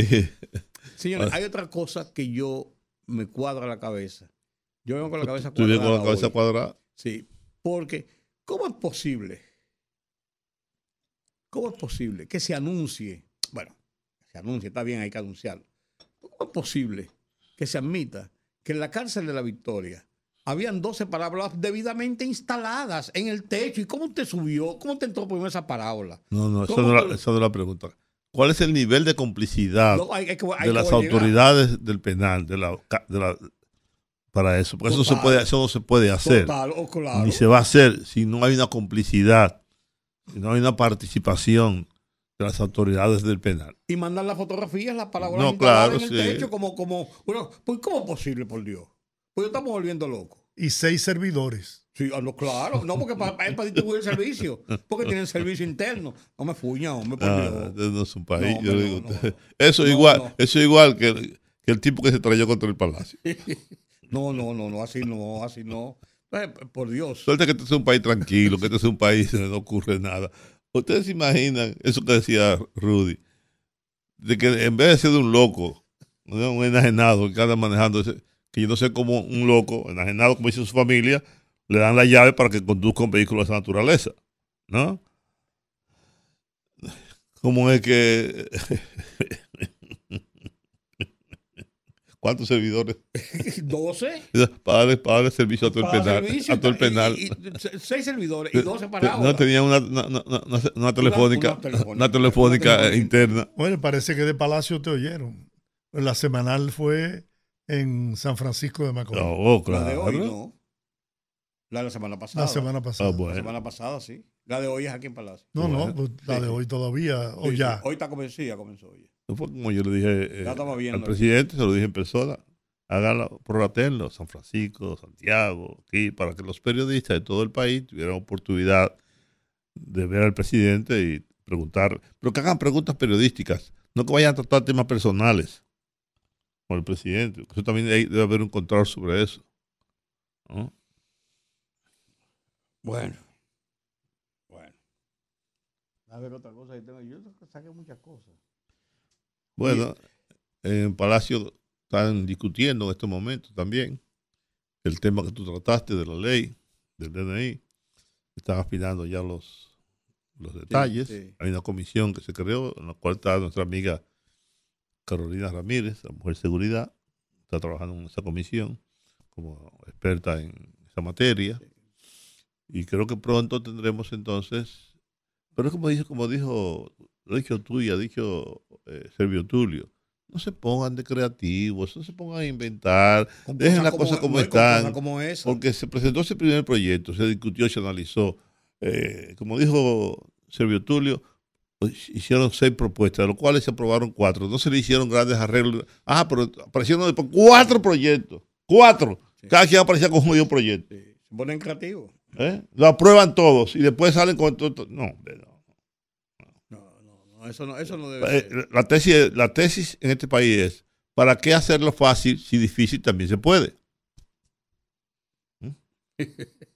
Speaker 5: Señores,
Speaker 7: Ah.
Speaker 5: hay otra cosa que yo me cuadra la cabeza. Yo vengo con la cabeza
Speaker 7: Tú vienes
Speaker 5: cuadrada.
Speaker 7: con la cabeza
Speaker 5: hoy.
Speaker 7: cuadrada.
Speaker 5: Sí, porque ¿cómo es posible? ¿Cómo es posible que se anuncie? Se anuncie, está bien, hay que anunciarlo. ¿Cómo es posible que se admita que en la cárcel de la Victoria habían 12 parábolas debidamente instaladas en el techo? ¿Y cómo usted subió? ¿Cómo usted entró por esa parábola?
Speaker 7: No, no, esa
Speaker 5: ¿Cómo
Speaker 7: no, la, no la pregunta. ¿Cuál es el nivel de complicidad
Speaker 5: No, hay- hay que- hay
Speaker 7: de las
Speaker 5: llegar.
Speaker 7: autoridades del penal de la, ca- de la- para eso? Porque eso, se puede, eso no se puede hacer.
Speaker 5: Total, oh, claro.
Speaker 7: Ni se va a hacer si no hay una complicidad, si no hay una participación las autoridades del penal.
Speaker 5: y mandan las fotografías, las parábolas
Speaker 7: No, claro,
Speaker 5: en el
Speaker 7: sí.
Speaker 5: techo, como, como, bueno, pues, ¿cómo es posible, por Dios? Pues estamos volviendo locos.
Speaker 1: Y seis servidores.
Speaker 5: Sí, ah, no, claro, no, porque para, es para distribuir el servicio, porque tienen servicio interno. No me fuña, hombre, por
Speaker 7: Ah,
Speaker 5: Dios.
Speaker 7: no es un país.
Speaker 5: No,
Speaker 7: yo digo,
Speaker 5: no, no.
Speaker 7: Eso
Speaker 5: No,
Speaker 7: igual,
Speaker 5: no.
Speaker 7: eso igual que, el- que el tipo que se trayó contra el palacio.
Speaker 5: No, no, no, no, así no, así no. Eh, por Dios.
Speaker 7: Suerte que este es un país tranquilo, que este es un país donde no ocurre nada. Ustedes se imaginan eso que decía Rudy, de que en vez de ser un loco, un enajenado que anda manejando, que yo no sé cómo un loco, enajenado, como dice su familia, le dan la llave para que conduzca un vehículo de esa naturaleza, ¿no? ¿Cómo es que... ¿Cuántos servidores?
Speaker 5: 12.
Speaker 7: Para darle, para darle servicio a todo el
Speaker 5: para
Speaker 7: penal.
Speaker 5: servicio,
Speaker 7: A todo el
Speaker 5: y-
Speaker 7: penal.
Speaker 5: y- y se- seis servidores y 12
Speaker 7: No
Speaker 5: parábolas.
Speaker 7: tenía una, una, una- una- una telefónica,
Speaker 5: una telefónica.
Speaker 7: una telefónica
Speaker 5: Una telefónica.
Speaker 7: interna.
Speaker 1: Bueno, parece que de Palacio te oyeron. La semanal fue en San Francisco de Macorís.
Speaker 7: Oh,
Speaker 5: La de hoy
Speaker 7: claro.
Speaker 5: no. La de la semana pasada.
Speaker 1: La semana pasada.
Speaker 7: Ah,
Speaker 5: La
Speaker 7: bueno.
Speaker 5: semana pasada, sí. La de hoy es aquí en Palacio.
Speaker 1: No, no, pues, la de hoy todavía, o
Speaker 5: Sí, sí.
Speaker 1: ya.
Speaker 5: Hoy está comenzada, comenzó hoy.
Speaker 7: No fue como yo le dije eh, al presidente, se lo dije en persona. Hágalo, prorratenlo, San Francisco, Santiago, aquí, para que los periodistas de todo el país tuvieran oportunidad de ver al presidente y preguntar, pero que hagan preguntas periodísticas, no que vayan a tratar temas personales con el presidente. Eso también hay- debe haber un control sobre eso. ¿no?
Speaker 5: Bueno. Bueno. A ver otra cosa que tengo. Yo saqué muchas cosas.
Speaker 7: Bueno, en Palacio están discutiendo en estos momentos también el tema que tú trataste de la ley, del DNI. Están afinando ya los, los detalles.
Speaker 5: sí.
Speaker 7: Hay una comisión que se creó, en la cual está nuestra amiga Carolina Ramírez, la mujer seguridad. Está trabajando en esa comisión como experta en esa materia. Y creo que pronto tendremos entonces, pero es como dijo, como dijo, lo ha dicho tú y ha dicho eh, Servio Tulio, no se pongan de creativos, no se pongan a inventar, dejen
Speaker 5: cosas
Speaker 7: las
Speaker 5: como-
Speaker 7: cosas como
Speaker 5: no,
Speaker 7: están,
Speaker 5: como esa.
Speaker 7: porque se presentó ese primer proyecto, se discutió, se analizó, eh, como dijo Servio Tulio, pues, hicieron seis propuestas, de los cuales se aprobaron cuatro, no se le hicieron grandes arreglos, ah, pero aparecieron después cuatro proyectos, cuatro, cada quien aparecía con un jodido proyecto.
Speaker 5: Sí, Se ponen creativos.
Speaker 7: ¿eh? Lo aprueban todos y después salen con todo. No, no.
Speaker 5: No. Eso no, eso no debe
Speaker 7: Eh,
Speaker 5: ser.
Speaker 7: La tesis, la tesis en este país es: ¿para qué hacerlo fácil si difícil también se puede?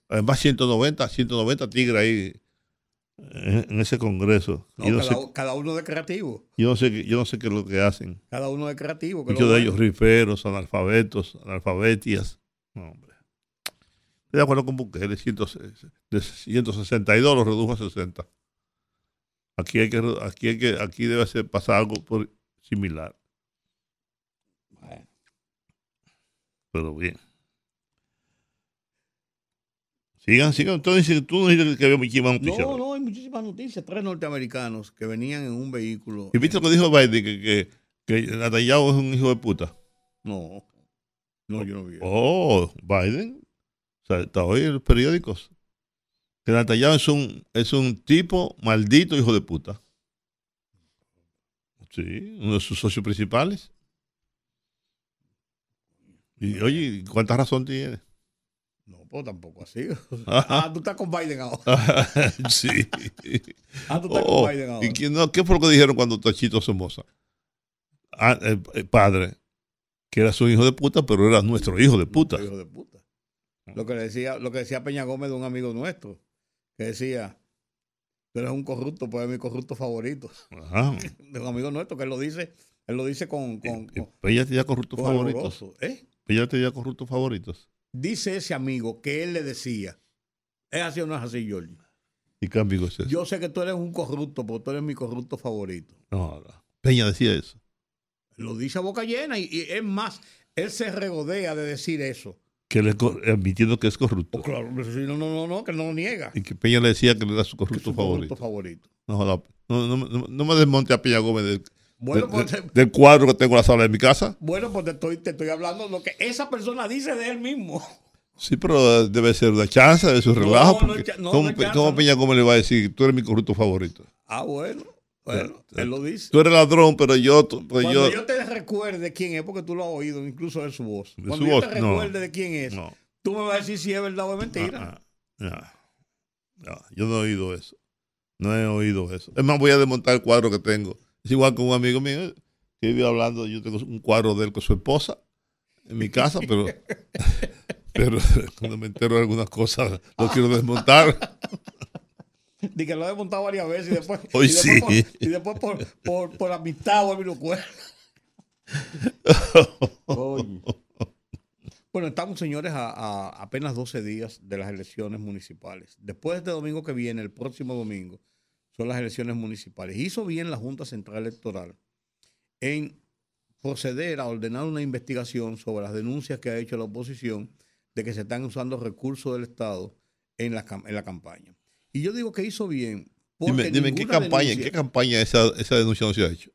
Speaker 7: Además, 190, 190 tigres ahí en, en ese congreso.
Speaker 5: No,
Speaker 7: yo, no
Speaker 5: cada,
Speaker 7: sé,
Speaker 5: cada uno de creativo.
Speaker 7: yo, no sé, qué- yo no sé qué es lo que hacen.
Speaker 5: Cada uno de creativo.
Speaker 7: Muchos de ellos riferos, analfabetos, analfabetias. No, hombre. Estoy de acuerdo con Bukele, 100 de 162 lo redujo a 60. Aquí hay que, aquí hay que, aquí debe ser pasar algo por similar.
Speaker 5: Bueno.
Speaker 7: Pero bien. Sigan, sigan. Tú, tú no dices que había muchísimas noticias.
Speaker 5: No, no, hay muchísimas noticias. Tres norteamericanos que venían en un vehículo.
Speaker 7: ¿Y viste lo que dijo Biden? Que, que, que es un hijo de puta.
Speaker 5: No, no, yo no vi.
Speaker 7: Oh, Biden. O sea, está hoy en los periódicos. Que Netanyahu es un, es un tipo maldito hijo de puta. Sí, uno de sus socios principales. Y oye, ¿cuánta razón tiene?
Speaker 5: No, pues tampoco así. ah, tú estás con Biden ahora.
Speaker 7: sí.
Speaker 5: Ah, tú estás
Speaker 7: Oh,
Speaker 5: con Biden ahora.
Speaker 7: ¿Y quién, no, qué fue lo que dijeron cuando Tachito Somoza? Ah, el, el padre, que era su hijo de puta, pero era nuestro hijo de puta.
Speaker 5: Hijo de puta. Lo que decía, lo que decía Peña Gómez de un amigo nuestro, que decía, tú eres un corrupto, pues es mi corrupto favorito.
Speaker 7: Ajá.
Speaker 5: De un amigo nuestro que él lo dice Él lo dice con... con, con
Speaker 7: Peña tenía corruptos favoritos.
Speaker 5: ¿eh?
Speaker 7: Peña tenía corruptos favoritos.
Speaker 5: Dice ese amigo que él le decía, ¿es así o no es así, George?
Speaker 7: ¿Y qué amigo es ese?
Speaker 5: Yo sé que tú eres un corrupto, porque tú eres mi corrupto favorito.
Speaker 7: No, no. Peña decía eso.
Speaker 5: Lo dice a boca llena y, y es más, él se regodea de decir eso.
Speaker 7: Que le, co- admitiendo que es corrupto.
Speaker 5: Oh, claro, no, no, no, no, que no lo niega.
Speaker 7: Y que Peña le decía que era su
Speaker 5: es
Speaker 7: corrupto
Speaker 5: su
Speaker 7: favorito.
Speaker 5: corrupto favorito.
Speaker 7: No, joda, no, no, no- no me desmonte a Peña Gómez del,
Speaker 5: Bueno,
Speaker 7: del-
Speaker 5: pues,
Speaker 7: del- del cuadro que tengo en la sala de mi casa.
Speaker 5: Bueno, pues te estoy, te estoy hablando de lo que esa persona dice de él mismo.
Speaker 7: Sí, pero debe ser una chance de su relajo.
Speaker 5: no es
Speaker 7: ¿cómo,
Speaker 5: es
Speaker 7: cómo. Peña Gómez le va a decir tú eres mi corrupto favorito?
Speaker 5: Ah, bueno. Bueno,
Speaker 7: Eh,
Speaker 5: él lo dice.
Speaker 7: Tú eres ladrón, pero yo. pues
Speaker 5: Cuando
Speaker 7: yo,
Speaker 5: yo, te recuerde quién es, porque tú lo has oído incluso de su voz.
Speaker 7: De
Speaker 5: Cuando
Speaker 7: su
Speaker 5: yo
Speaker 7: voz,
Speaker 5: te
Speaker 7: no.
Speaker 5: recuerde de quién es,
Speaker 7: No.
Speaker 5: tú me vas a decir si es verdad o es mentira.
Speaker 7: Ah, no, no, yo no he oído eso. No he oído eso. Es más, voy a desmontar el cuadro que tengo. Es igual con un amigo mío que vive hablando. Yo tengo un cuadro de él con su esposa en mi casa, pero. Pero cuando me entero de algunas cosas, lo quiero desmontar.
Speaker 5: De que lo he desmontado varias veces y después,
Speaker 7: Hoy
Speaker 5: y después, por, y después por, por, por amistad vuelve y. Bueno, estamos, señores, a, a apenas 12 días de las elecciones municipales. Después de este domingo que viene, el próximo domingo, son las elecciones municipales. Hizo bien la Junta Central Electoral en proceder a ordenar una investigación sobre las denuncias que ha hecho la oposición de que se están usando recursos del Estado en la, en la campaña. Y yo digo que hizo bien. porque
Speaker 7: Dime, dime ¿en qué campaña, en
Speaker 5: denuncia-
Speaker 7: qué campaña esa, esa denuncia no se ha hecho?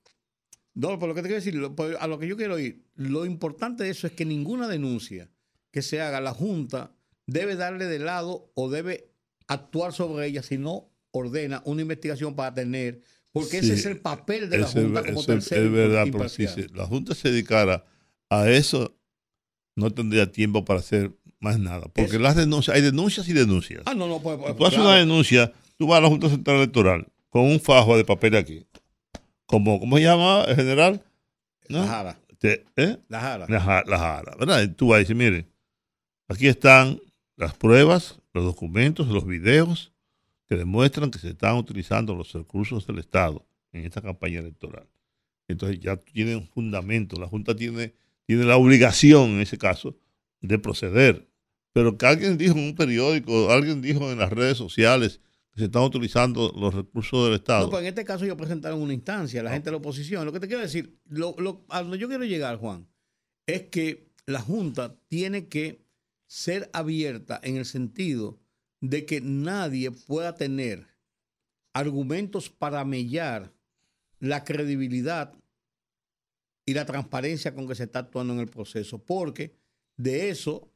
Speaker 5: no, por lo que te quiero decir, lo- a lo que yo quiero ir, lo importante de eso es que ninguna denuncia que se haga, la Junta debe darle de lado o debe actuar sobre ella si no ordena una investigación para tener, porque ese es el papel de la
Speaker 7: Eso es
Speaker 5: Junta como tercero
Speaker 7: es verdad, pero
Speaker 5: imparcial.
Speaker 7: si la Junta se dedicara a eso, no tendría tiempo para hacer más nada. Porque
Speaker 5: Es-
Speaker 7: las denuncias, hay denuncias y denuncias.
Speaker 5: Ah, no, no, pues, pues,
Speaker 7: Tú haces
Speaker 5: claro.
Speaker 7: una denuncia, tú vas a la Junta Central Electoral con un fajo de papel aquí. Como, ¿Cómo se llama el general? ¿No?
Speaker 5: La Jara.
Speaker 7: Te- ¿eh?
Speaker 5: La Jara.
Speaker 7: La, ja- la jara, ¿verdad? Y tú vas a decir, mire, aquí están las pruebas, los documentos, los videos que demuestran que se están utilizando los recursos del Estado en esta campaña electoral. Entonces ya tiene un fundamento, la Junta tiene, tiene la obligación en ese caso de proceder. Pero que alguien dijo en un periódico, alguien dijo en las redes sociales que se están utilizando los recursos del Estado.
Speaker 5: No, pues en este caso ellos presentaron una instancia, la gente de la oposición. Lo que te quiero decir, lo, lo- a donde yo quiero llegar, Juan, es que la Junta tiene que ser abierta en el sentido de que nadie pueda tener argumentos para mellar la credibilidad y la transparencia con que se está actuando en el proceso, porque de eso,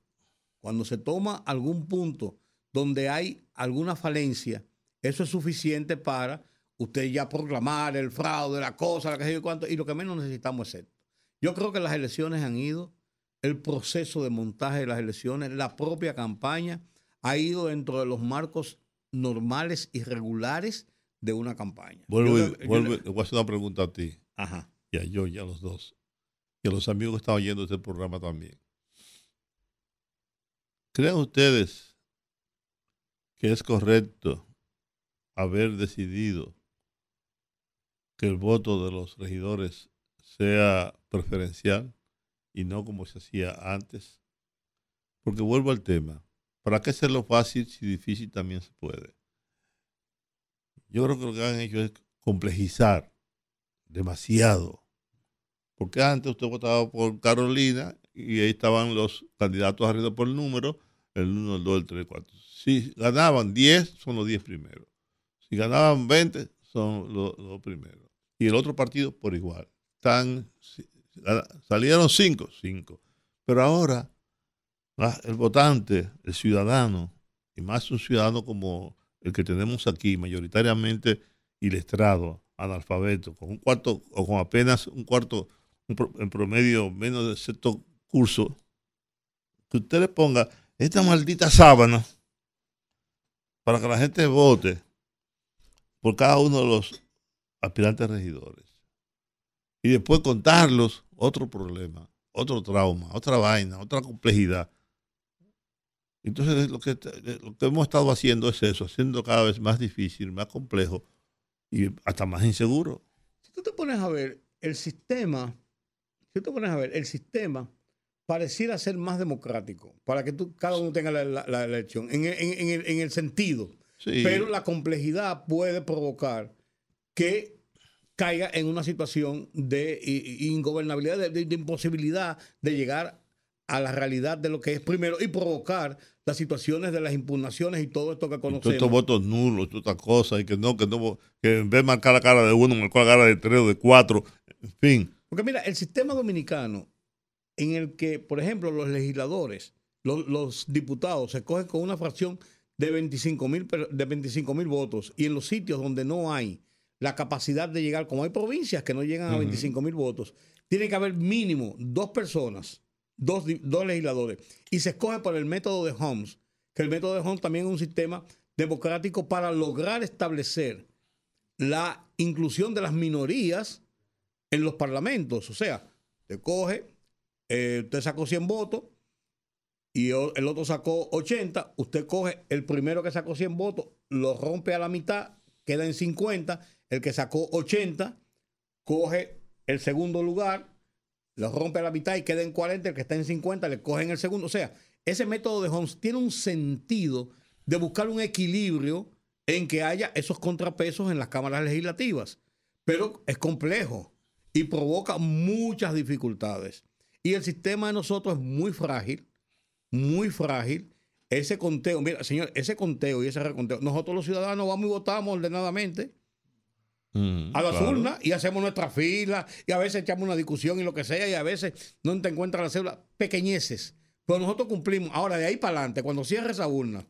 Speaker 5: cuando se toma algún punto donde hay alguna falencia, eso es suficiente para usted ya proclamar el fraude, la cosa, la que sé yo cuánto, y lo que menos necesitamos es esto. Yo creo que las elecciones han ido, el proceso de montaje de las elecciones, la propia campaña, ha ido dentro de los marcos normales y regulares de una campaña.
Speaker 7: Vuelvo,
Speaker 5: Yo yo
Speaker 7: vuelvo
Speaker 5: le-
Speaker 7: y le voy a hacer una pregunta a ti.
Speaker 5: Ajá.
Speaker 7: Y a yo, y a los dos. Y a los amigos que están oyendo este programa también. ¿Creen ustedes que es correcto haber decidido que el voto de los regidores sea preferencial y no como se hacía antes? Porque vuelvo al tema. ¿Para qué hacerlo fácil si difícil también se puede? Yo creo que lo que han hecho es complejizar demasiado. Porque antes usted votaba por Carolina y ahí estaban los candidatos arriba por el número, el 1, el 2, el 3, el 4. Si ganaban 10, son los 10 primeros. Si ganaban 20, son los, los primeros. Y el otro partido por igual. Gana- salieron 5, 5. Pero ahora el votante, el ciudadano, y más un ciudadano como el que tenemos aquí, mayoritariamente ilestrado, analfabeto, con un cuarto o con apenas un cuarto, un pro- en promedio menos de sexto curso, que usted le ponga esta maldita sábana para que la gente vote por cada uno de los aspirantes regidores. Y después contarlos, otro problema, otro trauma, otra vaina, otra complejidad. Entonces lo que, lo que hemos estado haciendo es eso, haciendo cada vez más difícil, más complejo y hasta más inseguro.
Speaker 5: Si tú te pones a ver, el sistema, si tú pones a ver, el sistema pareciera ser más democrático para que tú, cada uno tenga la, la- la elección, en, el- en- en el, en el sentido.
Speaker 7: Sí.
Speaker 5: Pero la complejidad puede provocar que caiga en una situación de ingobernabilidad, de, de- de imposibilidad de llegar a la realidad de lo que es primero y provocar las situaciones de las impugnaciones y todo esto que
Speaker 7: Todos
Speaker 5: conocemos.
Speaker 7: estos votos nulos, todas estas cosas, y que no, que no, que en vez de marcar la cara de uno, marcó la cara de tres o de cuatro, en fin.
Speaker 5: Porque mira, el sistema dominicano en el que, por ejemplo, los legisladores, los, los diputados se cogen con una fracción de 25 mil de 25 mil votos y en los sitios donde no hay la capacidad de llegar, como hay provincias que no llegan a
Speaker 11: Ujú.
Speaker 5: 25 mil votos, tiene que haber mínimo dos personas, dos legisladores, y se escoge por el método de Holmes, que el método de Holmes también es un sistema democrático para lograr establecer la inclusión de las minorías en los parlamentos. O sea, te coge, eh, usted sacó 100 votos y el otro sacó 80, usted coge el primero que sacó 100 votos, lo rompe a la mitad, queda en 50, el que sacó 80, coge el segundo lugar, lo rompe a la mitad y queda en 40, el que está en 50 le cogen el segundo. O sea, ese método de Holmes tiene un sentido de buscar un equilibrio en que haya esos contrapesos en las cámaras legislativas. Pero es complejo y provoca muchas dificultades. Y el sistema de nosotros es muy frágil, muy frágil. Ese conteo, mira, señor, ese conteo y ese reconteo, nosotros los ciudadanos vamos y votamos ordenadamente a las
Speaker 7: claro.
Speaker 5: urnas y hacemos nuestra fila y a veces echamos una discusión y lo que sea y a veces no te encuentras la cédula, pequeñeces. Pero nosotros cumplimos. Ahora, de ahí para adelante, cuando cierre esa urna,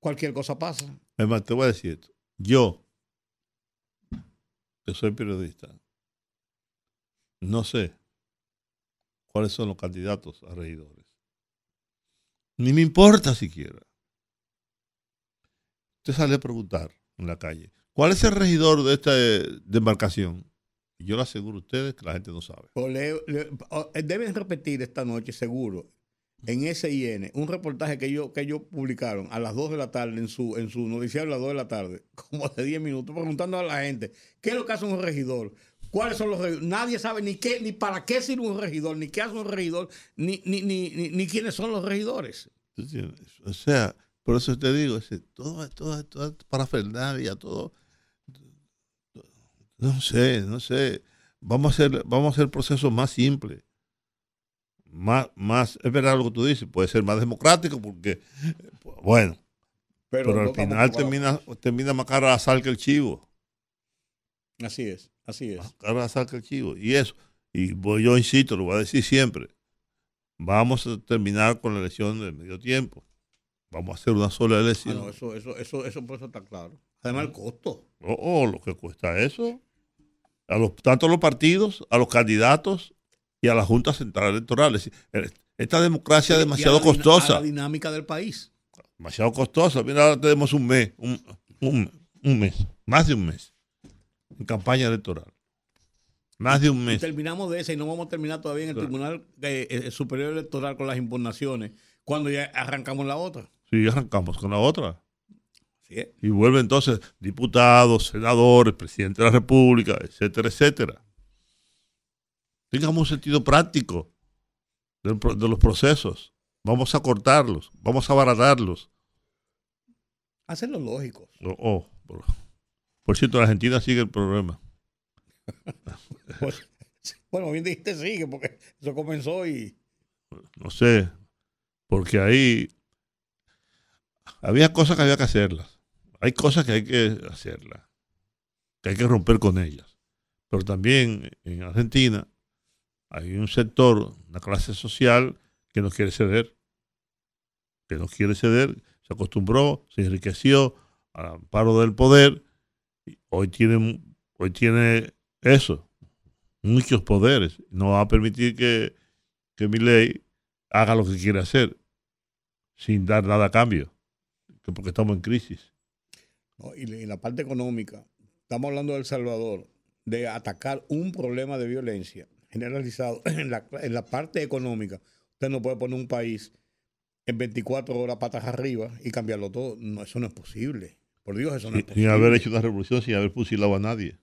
Speaker 5: cualquier cosa pasa.
Speaker 7: Es más, te voy a decir esto. Yo, que soy periodista, no sé cuáles son los candidatos a regidores. Ni me importa siquiera. Usted sale a preguntar en la calle, ¿cuál es el regidor de esta eh, demarcación? Y yo le aseguro a ustedes que la gente no sabe.
Speaker 5: Eh, deben repetir esta noche, seguro, en SIN, un reportaje que ellos, que ellos publicaron a las 2 de la tarde en su, en su noticiario a las 2 de la tarde, como de 10 minutos, preguntando a la gente, ¿qué es lo que hace un regidor? ¿Cuáles son los regidores? Nadie sabe ni qué, ni para qué sirve un regidor, ni qué hace un regidor, ni, ni, ni, ni, quiénes son los regidores.
Speaker 7: O sea, por eso te digo, todo, todo, todo parafernalia, todo. No sé, no sé. Vamos a hacer, vamos a hacer el proceso más simple. Más, más, es verdad lo que tú dices, puede ser más democrático porque, bueno,
Speaker 5: Pero
Speaker 7: pero,
Speaker 5: no
Speaker 7: al final termina, termina más cara a sal que el chivo.
Speaker 5: Así es, así es.
Speaker 7: Cara a sal que el chivo. Y eso, y voy- yo insisto, lo voy a decir siempre, vamos a terminar con la elección de medio tiempo. Vamos a hacer una sola
Speaker 5: Ah,
Speaker 7: elección.
Speaker 5: no, eso, eso, eso, eso, por eso está claro. Además, el costo.
Speaker 7: Oh, oh, lo que cuesta eso. A los, tanto a los partidos, a los candidatos y a la Junta Central Electoral. Eh, Esta democracia es
Speaker 5: a
Speaker 7: demasiado
Speaker 5: la
Speaker 7: costosa.
Speaker 5: a la dinámica del país.
Speaker 7: Demasiado costosa. Mira, ahora tenemos un mes, un, un- un mes, más de un mes, en campaña electoral. Más de un
Speaker 5: Y
Speaker 7: mes.
Speaker 5: terminamos de esa y no vamos a terminar todavía en el
Speaker 7: Claro.
Speaker 5: Tribunal eh, eh, Superior Electoral con las impugnaciones cuando ya arrancamos la otra.
Speaker 7: Sí, arrancamos con la otra.
Speaker 5: Es.
Speaker 7: Y vuelven entonces diputados, senadores, presidente de la República, etcétera, etcétera. Tengamos un sentido práctico de los procesos. Vamos a cortarlos, vamos a abaratarlos.
Speaker 5: Hacerlo lógico.
Speaker 7: Oh, oh, por, cierto, en Argentina sigue el problema.
Speaker 5: Pues, bueno, bien dijiste sigue, porque eso comenzó y.
Speaker 7: No sé, porque ahí había cosas que había que hacerlas. Hay cosas que hay que hacerlas, que hay que romper con ellas. Pero también en Argentina hay un sector, una clase social que no quiere ceder, que no quiere ceder, se acostumbró, se enriqueció al amparo del poder, hoy tiene, hoy tiene eso, muchos poderes. No va a permitir que, que mi ley haga lo que quiere hacer sin dar nada a cambio, que porque estamos en crisis.
Speaker 5: ¿no? Y, y la parte económica, estamos hablando de El Salvador, de atacar un problema de violencia generalizado en la, en la parte económica. Usted no puede poner un país en 24 horas patas arriba y cambiarlo todo. No, eso no es posible. Por Dios, eso no es
Speaker 7: Sin,
Speaker 5: posible.
Speaker 7: sin haber hecho una revolución, sin haber fusilado a nadie.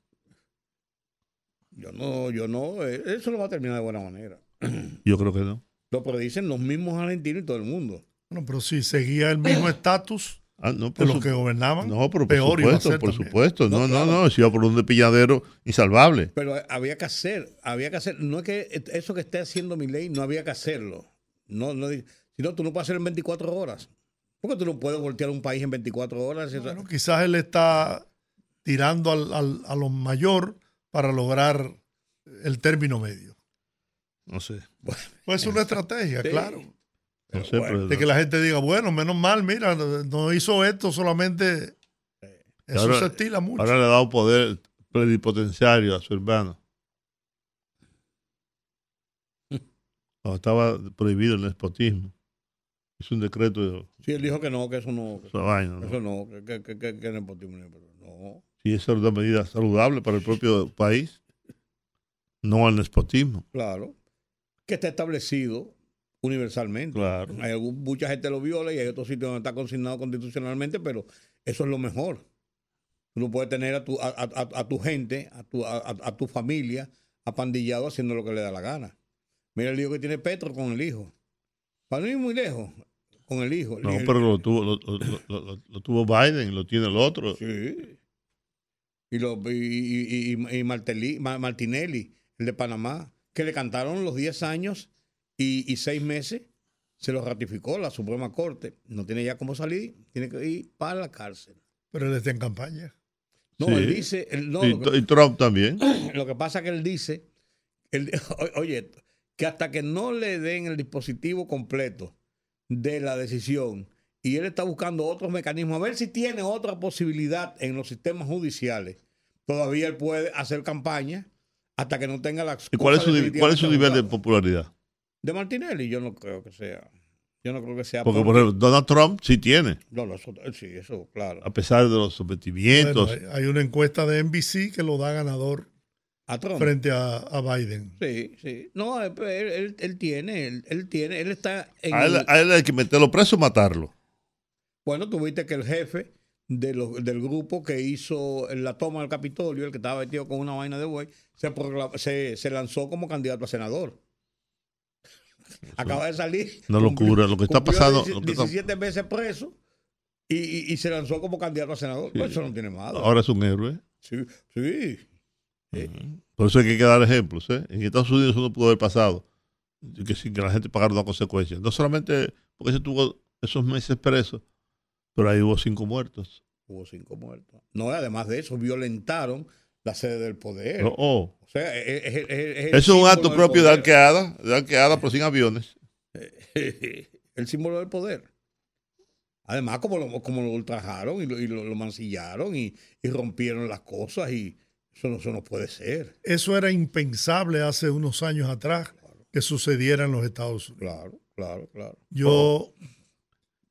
Speaker 5: Yo no, yo no, eh, eso no va a terminar de buena manera.
Speaker 7: Yo creo que no.
Speaker 5: Lo predicen los mismos argentinos y todo el mundo.
Speaker 1: Bueno, pero si seguía el mismo estatus
Speaker 7: Ah, no,
Speaker 1: de los que gobernaban,
Speaker 7: No, pero por
Speaker 1: peor iba a
Speaker 7: supuesto,
Speaker 1: ser
Speaker 7: por
Speaker 1: también.
Speaker 7: supuesto. No,
Speaker 5: No,
Speaker 7: no,
Speaker 5: claro.
Speaker 7: no, se iba por un despilladero insalvable.
Speaker 5: Pero había que hacer, había que hacer, no es que eso que esté haciendo mi ley, no había que hacerlo. No, no, si no, tú no puedes hacerlo en 24 horas. Porque tú no puedes voltear un país en 24 horas. Eso-
Speaker 1: Bueno, quizás él está tirando al, al- a lo mayor para lograr el término medio.
Speaker 7: No sé.
Speaker 1: Pues es una estrategia,
Speaker 5: Sí.
Speaker 1: claro.
Speaker 7: No sé, pero-
Speaker 1: De que la gente diga, bueno, menos mal, mira, no hizo esto solamente. Eso
Speaker 7: ahora,
Speaker 1: se estila mucho.
Speaker 7: ahora le ha dado poder plenipotenciario a su hermano. Cuando estaba prohibido el nepotismo. Hizo un decreto de
Speaker 5: Sí, él dijo que no, que eso no. que
Speaker 7: esa vaina.
Speaker 5: Eso no, que, que, que, que, que nepotismo, no.
Speaker 7: Sí, esa era una medida saludable para el propio país. No al nepotismo.
Speaker 5: Claro. Que está establecido universalmente.
Speaker 7: Claro.
Speaker 5: Hay algún- mucha gente lo viola y hay otros sitios donde está consignado constitucionalmente, pero eso es lo mejor. Tú no puedes tener a tu, a, a- a tu gente, a tu, a tu familia, apandillado haciendo lo que le da la gana. Mira el lío que tiene Petro con el hijo. Para no ir muy lejos, con el hijo.
Speaker 7: No,
Speaker 5: El-
Speaker 7: pero lo tuvo, lo, lo- lo- lo- lo tuvo Biden, lo tiene el otro.
Speaker 5: Sí. Y, lo, y, y- y- y Martelli- Ma- Martinelli, el de Panamá, que le cantaron los 10 años y, y 6 meses, se lo ratificó la Suprema Corte. No tiene ya cómo salir, tiene que ir para la cárcel.
Speaker 1: Pero él está en campaña.
Speaker 5: No,
Speaker 7: Sí.
Speaker 5: él dice, él- no,
Speaker 7: y,
Speaker 5: lo, que,
Speaker 7: y Trump también.
Speaker 5: lo que pasa es que él dice, él- oye, que hasta que no le den el dispositivo completo de la decisión y él está buscando otros mecanismos, a ver si tiene otra posibilidad en los sistemas judiciales, todavía él puede hacer campaña hasta que no tenga la
Speaker 7: ¿Y cuál es su, cuál es su nivel de popularidad?
Speaker 5: de Martinelli? Yo no creo que sea. Yo no creo que sea.
Speaker 7: Porque, por ejemplo, Donald Trump sí tiene,
Speaker 5: no, no, eso- sí, eso, claro.
Speaker 7: a pesar de los sometimientos.
Speaker 1: Bueno, hay, hay una encuesta de NBC que lo da ganador
Speaker 5: A Trump.
Speaker 1: frente a, a Biden.
Speaker 5: Sí, sí. No, él, él- él tiene, él, él tiene, él está en
Speaker 7: a, él,
Speaker 5: el-
Speaker 7: a él hay que meterlo preso o matarlo.
Speaker 5: Bueno, tuviste que el jefe de los- del grupo que hizo la toma del Capitolio, el que estaba vestido con una vaina de buey, se, se, se lanzó como candidato a senador. Acaba de salir.
Speaker 7: Una locura, lo que está pasando-
Speaker 5: 17
Speaker 7: lo que está-
Speaker 5: 17 meses preso y, y- y se lanzó como candidato a senador. Pues eso no tiene malo.
Speaker 7: Ahora es un héroe.
Speaker 5: Sí, sí.
Speaker 7: Por eso hay que dar ejemplos. ¿eh? En Estados Unidos eso no pudo haber pasado. Que sin que la gente pagara una consecuencia. No solamente porque se tuvo esos meses preso, pero ahí hubo cinco muertos.
Speaker 5: Hubo cinco muertos. No, además de eso, violentaron la sede del poder.
Speaker 7: Oh, oh.
Speaker 5: O sea, es, es- es- es el
Speaker 7: Eso es un acto propio de
Speaker 5: poder.
Speaker 7: arqueada, de arqueada, pero sin aviones.
Speaker 5: el símbolo del poder. Además, como lo, como lo ultrajaron y lo, y lo- lo mancillaron y, y rompieron las cosas y eso no, eso no puede ser.
Speaker 1: Eso era impensable hace unos años atrás que sucediera en los Estados Unidos.
Speaker 5: Claro, claro, claro.
Speaker 1: Yo,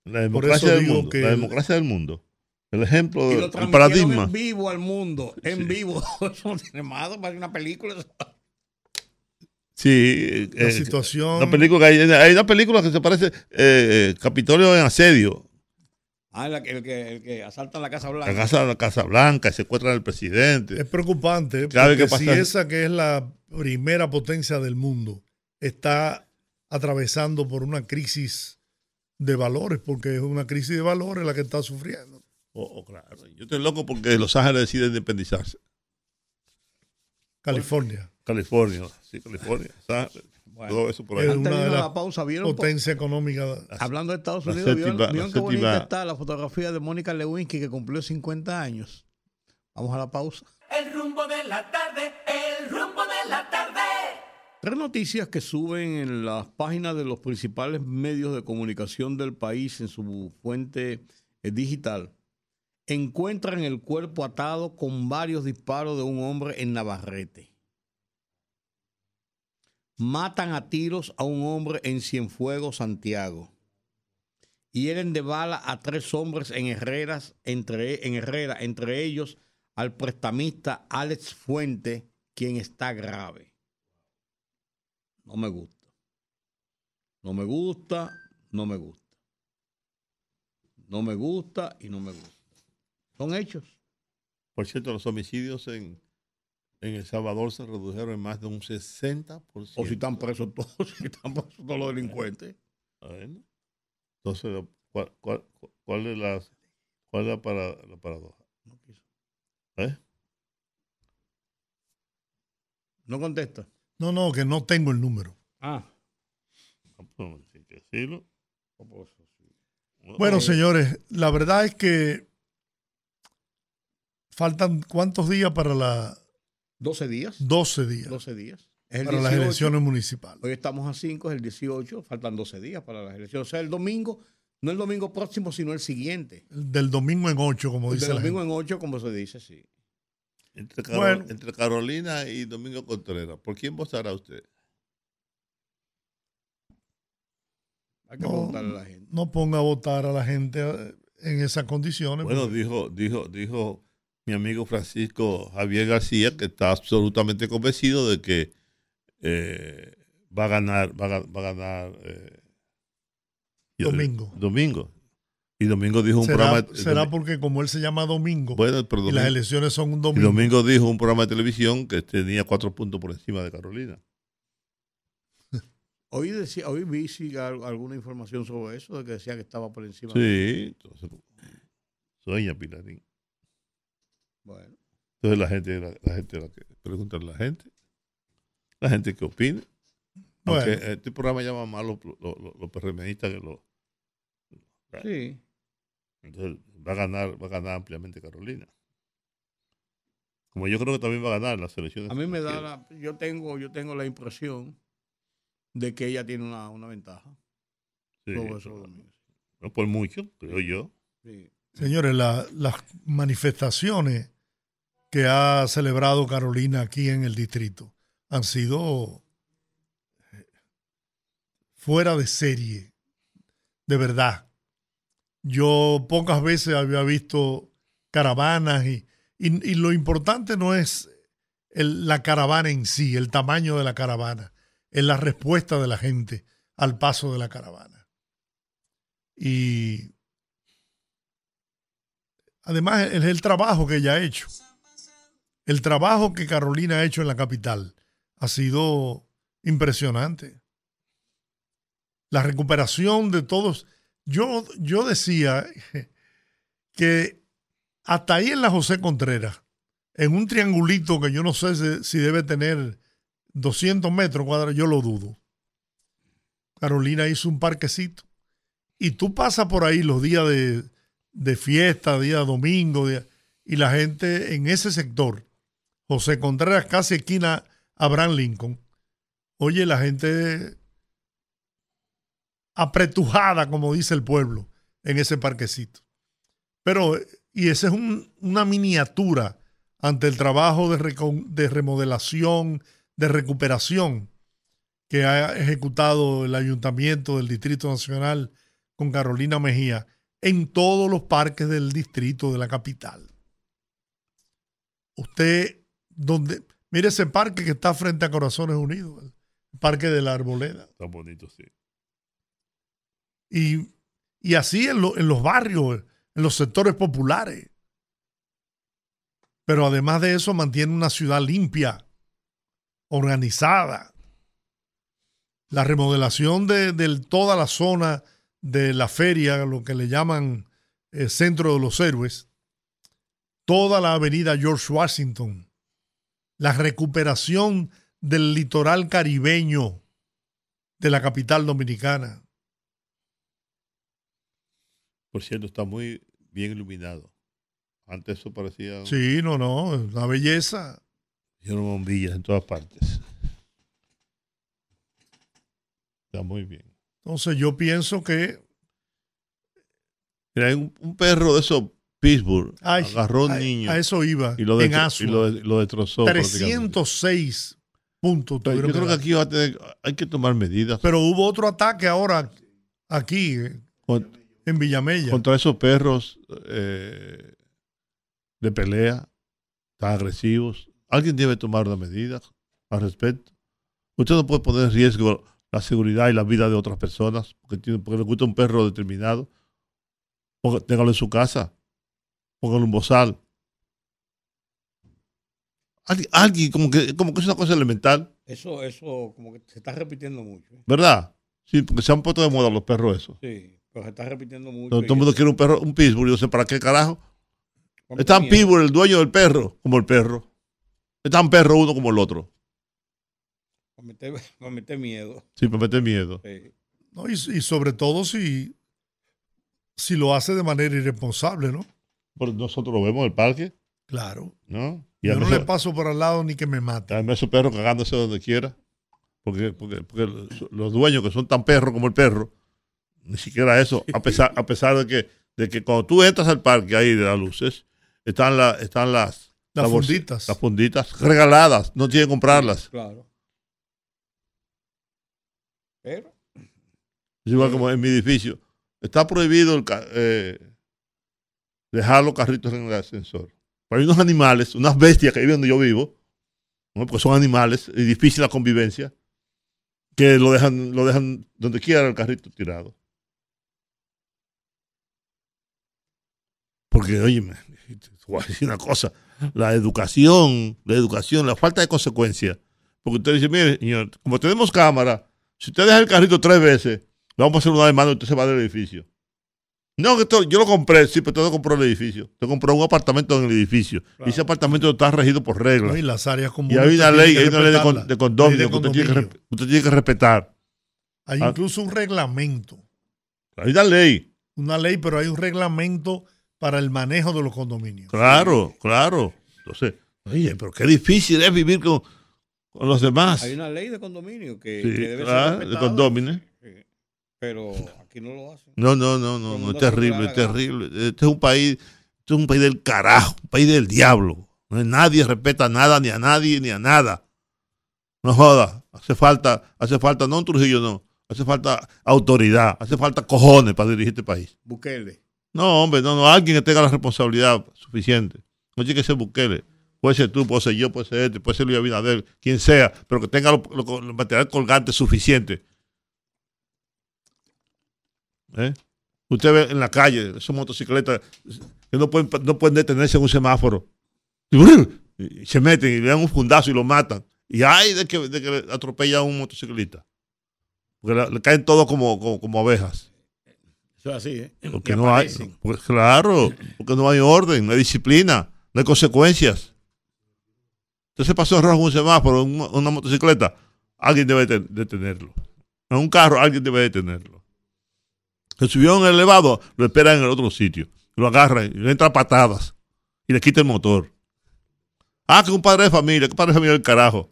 Speaker 7: La democracia del mundo.
Speaker 1: que
Speaker 7: la
Speaker 1: el-
Speaker 7: democracia del mundo. El ejemplo,
Speaker 5: Y lo
Speaker 7: el paradigma.
Speaker 5: en vivo al mundo, en vivo. Eso no tiene más, parece una película.
Speaker 7: Sí,
Speaker 1: la
Speaker 7: eh,
Speaker 1: situación.
Speaker 7: una película, hay, hay una película que se parece eh, eh, Capitolio en asedio.
Speaker 5: Ah, el, que, el que asalta la Casa Blanca.
Speaker 7: La casa, la casa Blanca, y secuestran al presidente.
Speaker 1: Es preocupante
Speaker 7: Cada vez
Speaker 1: porque
Speaker 7: que
Speaker 1: si esa que es la primera potencia del mundo está atravesando por una crisis de valores, porque es una crisis de valores la que está sufriendo.
Speaker 7: Oh, oh, claro. Yo estoy loco porque Los Ángeles decide independizarse.
Speaker 1: California
Speaker 7: California, sí, California. Ángeles, todo eso por ahí.
Speaker 1: es
Speaker 5: de
Speaker 1: una las
Speaker 5: la pausa, ¿vieron? po-
Speaker 1: potencia económica.
Speaker 5: Hablando de Estados Unidos,
Speaker 7: séptima-
Speaker 5: ¿vieron, vieron
Speaker 7: la
Speaker 5: qué bonita está la fotografía de Mónica Lewinsky que cumplió 50 años? Vamos a la pausa.
Speaker 10: El rumbo de la tarde, el rumbo de la tarde.
Speaker 5: Tres noticias que suben en las páginas de los principales medios de comunicación del país en su fuente eh, digital encuentran el cuerpo atado con varios disparos de un hombre en Navarrete. Matan a tiros a un hombre en Cienfuegos, Santiago. Hieren de bala a tres hombres en, Herreras, entre, en Herrera, entre ellos al prestamista Alex Fuente, quien está grave. No me gusta. No me gusta, no me gusta. No me gusta y no me gusta. Son hechos.
Speaker 7: Por cierto, los homicidios en, en El Salvador se redujeron en más de un 60%.
Speaker 5: O si están presos todos, si están presos todos los delincuentes.
Speaker 7: Bueno. Entonces, ¿cuál, cuál, cuál es, la, cuál es la, para, la paradoja? ¿Eh?
Speaker 5: No contesta.
Speaker 1: No, no, que no tengo el número.
Speaker 5: Ah.
Speaker 7: No, pues, hay que decirlo.
Speaker 1: Bueno, señores, la verdad es que faltan cuántos días para la
Speaker 5: 12 días.
Speaker 1: 12 días
Speaker 5: 12 días. Es el
Speaker 1: para las
Speaker 5: 18.
Speaker 1: elecciones municipales.
Speaker 5: Hoy estamos a 5, es el 18, faltan 12 días para las elecciones. O sea, el domingo, no el domingo próximo, sino el siguiente.
Speaker 1: Del domingo en 8, como
Speaker 5: El
Speaker 1: dice
Speaker 5: del
Speaker 1: la
Speaker 5: domingo
Speaker 1: gente.
Speaker 5: en 8, como se dice, sí.
Speaker 7: Entre, Caro-
Speaker 1: Bueno.
Speaker 7: entre Carolina y Domingo Contreras, ¿por quién votará usted?
Speaker 5: Hay que
Speaker 1: No,
Speaker 5: preguntarle a la gente.
Speaker 1: no ponga a votar a la gente eh, en esas condiciones.
Speaker 7: Bueno,
Speaker 1: porque-
Speaker 7: dijo, dijo, dijo mi amigo Francisco Javier García que está absolutamente convencido de que eh, va a ganar, va a, ga- va a ganar eh,
Speaker 1: Domingo.
Speaker 7: Domingo. Y Domingo dijo un
Speaker 1: será,
Speaker 7: programa.
Speaker 1: será porque como él se llama Domingo
Speaker 7: bueno, pero
Speaker 1: y las
Speaker 7: Domingo,
Speaker 1: elecciones son un
Speaker 7: y
Speaker 1: domingo.
Speaker 7: Domingo dijo un programa de televisión que tenía cuatro puntos por encima de Carolina.
Speaker 5: Hoy, decía, hoy vi si al- alguna información sobre eso, de que decía que estaba por encima.
Speaker 7: Sí, entonces, sueña Pilarín.
Speaker 5: Bueno,
Speaker 7: Entonces la gente, la, la gente, la que pregunta a la gente, la gente que opina. Aunque este programa llama más los, los, los- los PRMistas que los.
Speaker 5: sí.
Speaker 7: Entonces va a ganar, va a ganar ampliamente Carolina. Como yo creo que también va a ganar las elecciones.
Speaker 5: A mí me da la, yo tengo, yo tengo la impresión de que ella tiene una, una ventaja
Speaker 7: Sí,
Speaker 5: sobre domingos.
Speaker 7: no por mucho, creo yo.
Speaker 5: Sí.
Speaker 1: Señores, la- las manifestaciones que ha celebrado Carolina aquí en el distrito han sido eh, fuera de serie, de verdad. Yo pocas veces había visto caravanas y, y- lo importante no es la caravana en sí, el tamaño de la caravana, es la respuesta de la gente al paso de la caravana. Y Además, es el trabajo que ella ha hecho. El trabajo que Carolina ha hecho en la capital ha sido impresionante. La recuperación de todos. Yo, yo decía que hasta ahí en la José Contreras, en un triangulito que yo no sé si, debe tener 200 metros cuadrados, yo lo dudo. Carolina hizo un parquecito. Y tú pasas por ahí los días de, fiesta, día domingo, y la gente en ese sector, José Contreras, casi esquina Abraham Lincoln, oye, la gente apretujada, como dice el pueblo, en ese parquecito. Pero, y esa es un- una miniatura ante el trabajo de, de remodelación, de recuperación que ha ejecutado el Ayuntamiento del Distrito Nacional con Carolina Mejía en todos los parques del distrito de la capital. Usted, donde, mire ese parque que está frente a Corazones Unidos, el parque de la Arboleda.
Speaker 7: Está bonito, sí.
Speaker 1: Y, y así en, lo- en los barrios, en los sectores populares. Pero además de eso mantiene una ciudad limpia, organizada. La remodelación de, de toda la zona de la feria, lo que le llaman eh, Centro de los Héroes, toda la avenida George Washington, la recuperación del litoral caribeño de la capital dominicana.
Speaker 7: Por cierto, está muy bien iluminado. Antes eso parecía.
Speaker 1: Sí, no, no, una belleza.
Speaker 7: Hicieron bombillas en todas partes. Está muy bien.
Speaker 1: Entonces yo pienso que
Speaker 7: Mira, hay un, un perro de esos Pittsburgh
Speaker 1: Ay,
Speaker 7: agarró un niño
Speaker 1: a eso iba,
Speaker 7: y lo,
Speaker 1: en Asua.
Speaker 7: y lo, lo destrozó. prácticamente.
Speaker 1: 306 puntos.
Speaker 7: Yo creo que aquí va a tener- hay que tomar medidas
Speaker 1: Pero hubo otro ataque ahora aquí eh,
Speaker 7: con-
Speaker 1: en Villamella.
Speaker 7: contra esos perros eh, de pelea tan agresivos. Alguien debe tomar una medida al respecto. Usted no puede poner en riesgo la seguridad y la vida de otras personas porque, tiene, porque le gusta un perro determinado. Téngalo en su casa. Póngalo en un bozal. Alguien, alguien como, que, como que es una cosa elemental,
Speaker 5: Eso, eso como que se está repitiendo mucho.
Speaker 7: ¿verdad? Sí, porque se han puesto de moda los perros esos.
Speaker 5: Sí, pero se está repitiendo mucho.
Speaker 7: Todo, el mundo
Speaker 5: eso-
Speaker 7: quiere un perro, un pitbull. Yo no sé para qué carajo.
Speaker 5: Para
Speaker 7: Es tan
Speaker 5: meter miedo.
Speaker 7: pitbull el dueño del perro como el perro. Es tan perro uno como el otro.
Speaker 5: Para meter, para meter miedo.
Speaker 7: Sí, para meter miedo.
Speaker 5: Sí.
Speaker 1: ¿no? Y, y sobre todo si, si lo hace de manera irresponsable, ¿no?
Speaker 7: Nosotros lo vemos en el parque,
Speaker 1: Claro.
Speaker 7: ¿no? Y
Speaker 1: Yo no le paso por al lado ni que me mate.
Speaker 7: Además, esos perros cagándose donde quiera. Porque, porque, porque los- dueños que son tan perros como el perro, ni siquiera eso, a pesar, a pesar de que, de que cuando tú entras al parque ahí de las luces, están, la, están las,
Speaker 1: Las
Speaker 7: bolsi-
Speaker 1: funditas.
Speaker 7: Las funditas regaladas, no tienen que comprarlas.
Speaker 5: Claro. Pero,
Speaker 7: Es igual como en mi edificio. Está prohibido el eh, dejar los carritos en el ascensor. Pero hay unos animales, unas bestias que viven donde yo vivo, porque son animales, y difícil la convivencia, que lo dejan, lo dejan donde quiera el carrito tirado. Porque, oye, una cosa, la educación, la educación, la falta de consecuencia. Porque usted dice, mire, señor, como tenemos cámara, si usted deja el carrito tres veces, vamos a hacer una demanda y usted se va del edificio. No, que esto- yo lo compré, sí, pero usted no compró el edificio. Usted compró un apartamento en el edificio. Y ese apartamento está regido por reglas.
Speaker 1: ¿no? Y las áreas
Speaker 7: Y
Speaker 1: comunes.
Speaker 7: hay una ley, hay una ley de, con- de condominio
Speaker 1: Ley de
Speaker 7: que usted tiene que,
Speaker 1: condominio.
Speaker 7: usted tiene que respetar.
Speaker 1: Hay
Speaker 7: Ah.
Speaker 1: incluso un reglamento.
Speaker 7: Hay una ley.
Speaker 1: Una ley, pero hay un reglamento para el manejo de los condominios.
Speaker 7: Claro, claro. Entonces, oye, pero qué difícil es vivir con, con los demás.
Speaker 5: hay una ley de condominio que,
Speaker 7: Sí,
Speaker 5: que debe
Speaker 7: claro,
Speaker 5: ser
Speaker 7: de
Speaker 5: respetada.
Speaker 7: condómino.
Speaker 5: Pero aquí no lo hacen.
Speaker 7: No, no, no, no, es terrible,
Speaker 5: le
Speaker 7: es terrible. Este es un país, este es un país del carajo, un país del diablo. Nadie respeta nada, ni a nadie, ni a nada. No joda, hace falta, hace falta, no un Trujillo, no. Hace falta autoridad, hace falta cojones para dirigir este país.
Speaker 5: Bukele.
Speaker 7: No, hombre, no, no, alguien que tenga la responsabilidad suficiente. No tiene que ser Bukele. Puede ser tú, puede ser yo, puede ser este, puede ser Luis Abinader, quien sea, pero que tenga el material colgante suficiente. ¿Eh? Usted ve en la calle esos motocicletas que no pueden, no pueden detenerse en un semáforo. Y, se meten y le dan un fundazo y lo matan. Y hay de que, de que le atropella a un motociclista. Porque la- le caen todos como, como, como abejas.
Speaker 5: Eso es así, ¿eh?
Speaker 7: Porque no hay, pues claro, porque no hay orden, no hay disciplina, no hay consecuencias. Entonces pasó en rojo un semáforo, en una, una motocicleta, alguien debe de- detenerlo. En un carro, alguien debe detenerlo. Se subió en el elevado, lo esperan en el otro sitio. Lo agarran, y le entra a patadas y le quita el motor. Ah, que un padre de familia, que padre de familia del carajo.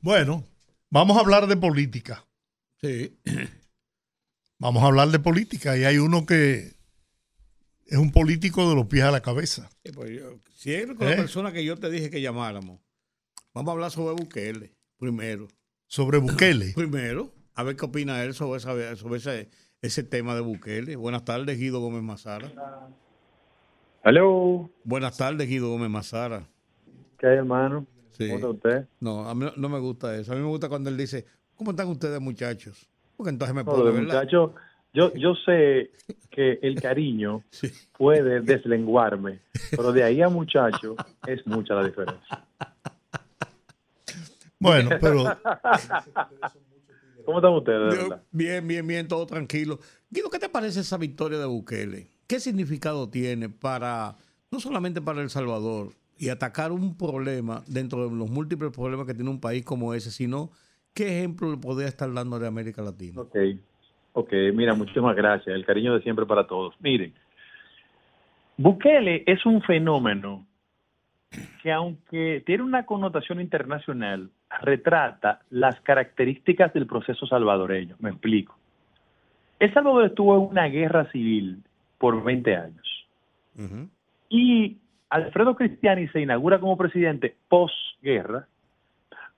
Speaker 1: Bueno, vamos a hablar de política.
Speaker 5: Sí.
Speaker 1: Vamos a hablar de política. Y hay uno que es un político de los pies a la cabeza.
Speaker 5: Sí, pues yo- si es con
Speaker 1: ¿Eh?
Speaker 5: la persona que yo te dije que llamáramos, vamos a hablar sobre Bukele primero.
Speaker 1: Sobre Bukele.
Speaker 5: Primero, a ver qué opina él sobre, esa- sobre ese, ese tema de Bukele. Buenas tardes, Guido Gómez Mazara.
Speaker 11: Hello.
Speaker 5: Buenas tardes, Guido Gómez Mazara.
Speaker 11: ¿Qué hay, hermano?
Speaker 5: Sí.
Speaker 11: ¿Cómo está usted?
Speaker 5: No, a mí no- me gusta eso. A mí me gusta cuando él dice, ¿cómo están ustedes, muchachos? Porque entonces me
Speaker 11: No,
Speaker 5: pone,
Speaker 11: de
Speaker 5: ¿verdad?
Speaker 11: muchacho, yo, yo sé que el cariño puede deslenguarme, pero de ahí a muchacho es mucha la diferencia.
Speaker 1: Bueno, pero
Speaker 11: ¿Cómo están ustedes, de
Speaker 5: Yo-? Bien, bien, bien, todo tranquilo. Guido, ¿qué te parece esa victoria de Bukele? ¿Qué significado tiene para, no solamente para El Salvador, y atacar un problema dentro de los múltiples problemas que tiene un país como ese, sino qué ejemplo le podría estar dando de América Latina?
Speaker 11: Ok, ok, mira, muchísimas gracias. El cariño de siempre para todos. Miren, Bukele es un fenómeno que aunque tiene una connotación internacional, retrata las características del proceso salvadoreño. Me explico. El Salvador estuvo en una guerra civil por 20 años. Y Alfredo Cristiani se inaugura como presidente posguerra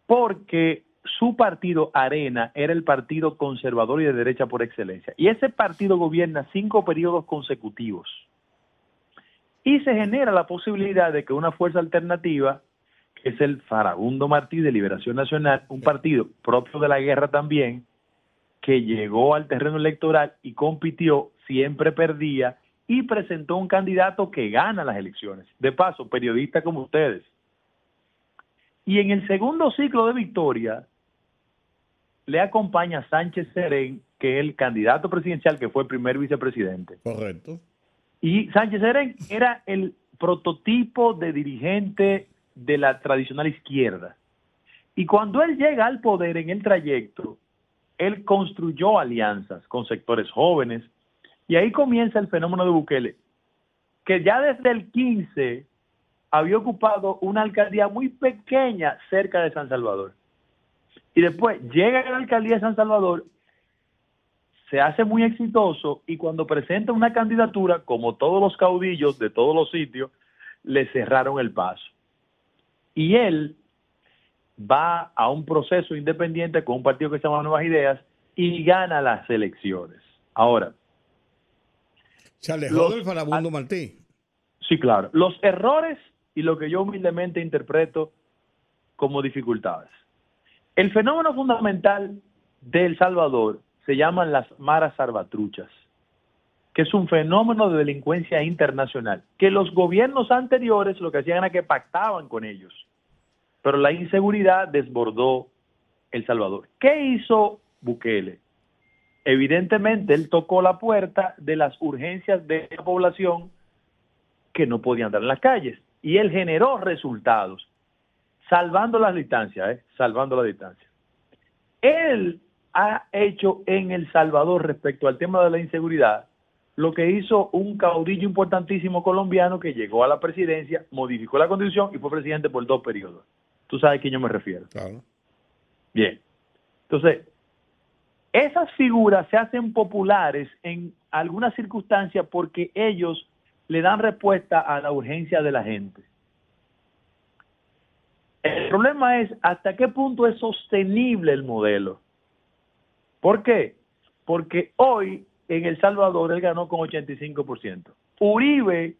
Speaker 11: porque su partido Arena era el partido conservador y de derecha por excelencia. Y ese partido gobierna cinco periodos consecutivos. Y se genera la posibilidad de que una fuerza alternativa, es el Farabundo Martí de Liberación Nacional, un partido propio de la guerra también, que llegó al terreno electoral y compitió, siempre perdía y presentó un candidato que gana las elecciones. De paso, periodista como ustedes. Y en el segundo ciclo de victoria le acompaña Sánchez Serén, que es el candidato presidencial que fue el primer vicepresidente.
Speaker 5: Correcto.
Speaker 11: Y Sánchez Serén era el prototipo de dirigente de la tradicional izquierda. Y cuando él llega al poder en el trayecto, él construyó alianzas con sectores jóvenes y ahí comienza el fenómeno de Bukele, que ya desde el 15 había ocupado una alcaldía muy pequeña cerca de San Salvador. Y después llega a la alcaldía de San Salvador, se hace muy exitoso y cuando presenta una candidatura, como todos los caudillos de todos los sitios, le cerraron el paso. Y él va a un proceso independiente con un partido que se llama Nuevas Ideas y gana las elecciones. Ahora.
Speaker 5: Se alejó del farabundo Martí.
Speaker 11: Sí, claro. Los errores y lo que yo humildemente interpreto como dificultades. El fenómeno fundamental de El Salvador se llaman las maras salvatruchas, que es un fenómeno de delincuencia internacional, que los gobiernos anteriores lo que hacían era que pactaban con ellos, pero la inseguridad desbordó El Salvador. ¿Qué hizo Bukele? Evidentemente él tocó la puerta de las urgencias de la población que no podían andar en las calles y él generó resultados, salvando las distancias, ¿eh? salvando la distancia. Él ha hecho en El Salvador respecto al tema de la inseguridad lo que hizo un caudillo importantísimo colombiano que llegó a la presidencia, modificó la constitución y fue presidente por dos periodos. Tú sabes a quién yo me refiero.
Speaker 5: Claro.
Speaker 11: Bien. Entonces, esas figuras se hacen populares en algunas circunstancias porque ellos le dan respuesta a la urgencia de la gente. El problema es hasta qué punto es sostenible el modelo. ¿Por qué? Porque hoy en El Salvador él ganó con 85%. Uribe,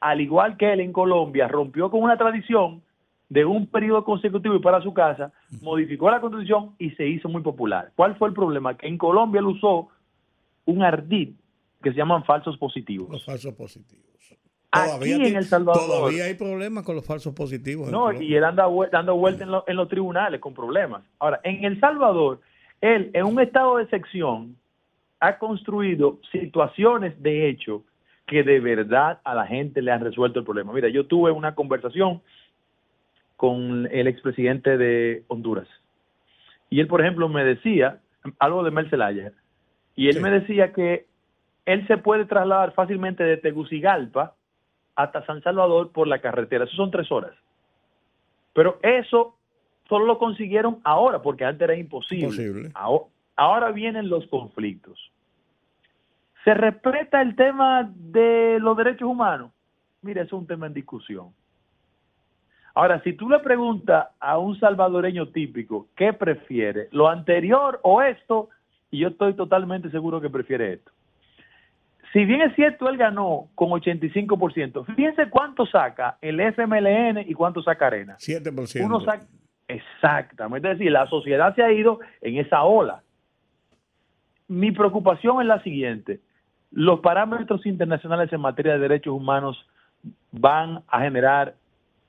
Speaker 11: al igual que él en Colombia, rompió con una tradición de un periodo consecutivo y para su casa, modificó la constitución y se hizo muy popular. ¿Cuál fue el problema? Que en Colombia él usó un ardid que se llaman falsos positivos.
Speaker 5: Los falsos positivos.
Speaker 11: Aquí en El Salvador.
Speaker 5: Todavía hay problemas con los falsos positivos.
Speaker 11: No, y él anda dando vueltas en, lo- en los tribunales con problemas. Ahora, en El Salvador, él en un estado de excepción ha construido situaciones de hecho que de verdad a la gente le han resuelto el problema. Mira, yo tuve una conversación con el expresidente de Honduras. Y él, por ejemplo, me decía algo de Mel Zelaya. Y él me decía que él se puede trasladar fácilmente de Tegucigalpa hasta San Salvador por la carretera. Eso son tres horas. Pero eso solo lo consiguieron ahora, porque antes era imposible.
Speaker 5: Imposible.
Speaker 11: Ahora vienen los conflictos. ¿Se respeta el tema de los derechos humanos? Mira, eso es un tema en discusión. Ahora, si tú le preguntas a un salvadoreño típico qué prefiere, lo anterior o esto, y yo estoy totalmente seguro que prefiere esto. Si bien es cierto, él ganó con 85%, fíjense cuánto saca el FMLN y cuánto saca Arena.
Speaker 5: 7%.
Speaker 11: Uno saca, exactamente, es decir, la sociedad se ha ido en esa ola. Mi preocupación es la siguiente, los parámetros internacionales en materia de derechos humanos van a generar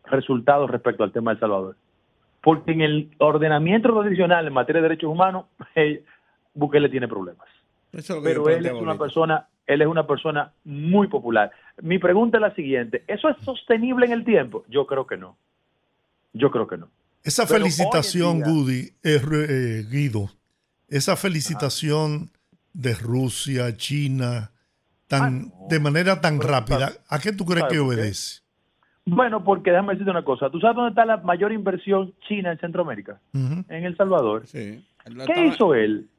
Speaker 11: resultados respecto al tema de El Salvador. Porque en el ordenamiento tradicional en materia de derechos humanos, eh, Bukele tiene problemas.
Speaker 5: Eso
Speaker 11: Pero él es una persona, él es una persona muy popular. Mi pregunta es la siguiente, ¿eso es sostenible en el tiempo? Yo creo que no. Yo creo que no.
Speaker 1: Esa
Speaker 11: Pero
Speaker 1: felicitación,
Speaker 11: día-
Speaker 1: Goody, eh, eh, Guido, esa felicitación de Rusia, China, tan, de manera tan rápida, ¿a qué tú crees
Speaker 11: ¿sabe
Speaker 1: que obedece?
Speaker 11: Bueno, porque déjame decirte una cosa. ¿Tú sabes dónde está la mayor inversión china en Centroamérica? En El Salvador.
Speaker 5: Sí.
Speaker 11: ¿Qué hizo él?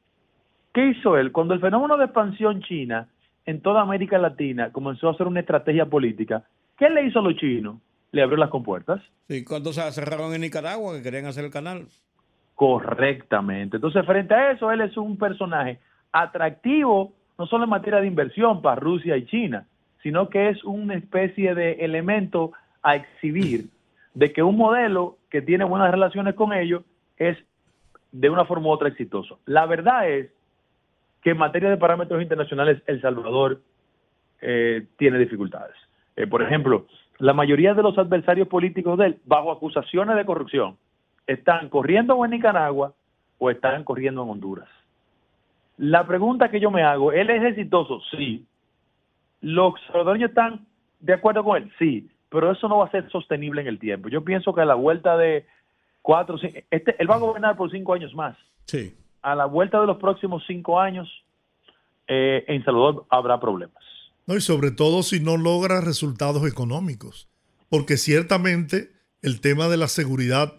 Speaker 11: ¿Qué hizo él? Cuando el fenómeno de expansión china en toda América Latina comenzó a hacer una estrategia política, ¿qué le hizo a los chinos? Le abrió las compuertas.
Speaker 5: Sí, cuando se cerraron en Nicaragua que querían hacer el canal.
Speaker 11: Correctamente. Entonces, frente a eso, él es un personaje atractivo, no solo en materia de inversión para Rusia y China, sino que es una especie de elemento a exhibir de que un modelo que tiene buenas relaciones con ellos es de una forma u otra exitoso. La verdad es que en materia de parámetros internacionales, El Salvador eh, tiene dificultades. Eh, por ejemplo, la mayoría de los adversarios políticos de él, bajo acusaciones de corrupción, están corriendo en Nicaragua o están corriendo en Honduras. La pregunta que yo me hago, ¿él es exitoso? Sí. ¿Los salvadoreños están de acuerdo con él? Sí, pero eso no va a ser sostenible en el tiempo. Yo pienso que a la vuelta de cuatro, cinco, este, él va a gobernar por cinco años más.
Speaker 5: Sí.
Speaker 11: A la vuelta de los próximos cinco años, eh, en Salvador habrá problemas.
Speaker 1: No, y sobre todo si no logra resultados económicos, porque ciertamente el tema de la seguridad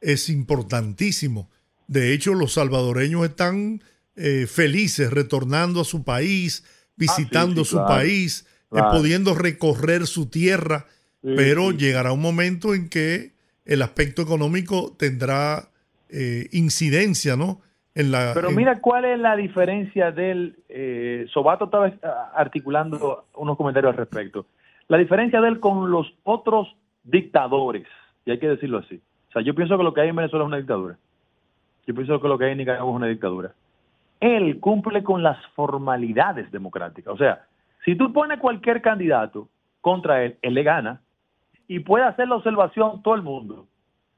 Speaker 1: es importantísimo. De hecho, los salvadoreños están eh, felices retornando a su país, visitando
Speaker 11: Ah, sí,
Speaker 1: su
Speaker 11: claro,
Speaker 1: país, eh, pudiendo recorrer su tierra,
Speaker 11: Sí,
Speaker 1: pero llegará un momento en que el aspecto económico tendrá eh, incidencia, ¿no? En la,
Speaker 11: Pero
Speaker 1: en-
Speaker 11: mira cuál es la diferencia del... Eh, Sobato estaba articulando unos comentarios al respecto. La diferencia de él con los otros dictadores, y hay que decirlo así. O sea, yo pienso que lo que hay en Venezuela es una dictadura. Yo pienso que lo que hay en Nicaragua es una dictadura. Él cumple con las formalidades democráticas. O sea, si tú pones cualquier candidato contra él, él le gana y puede hacer la observación todo el mundo.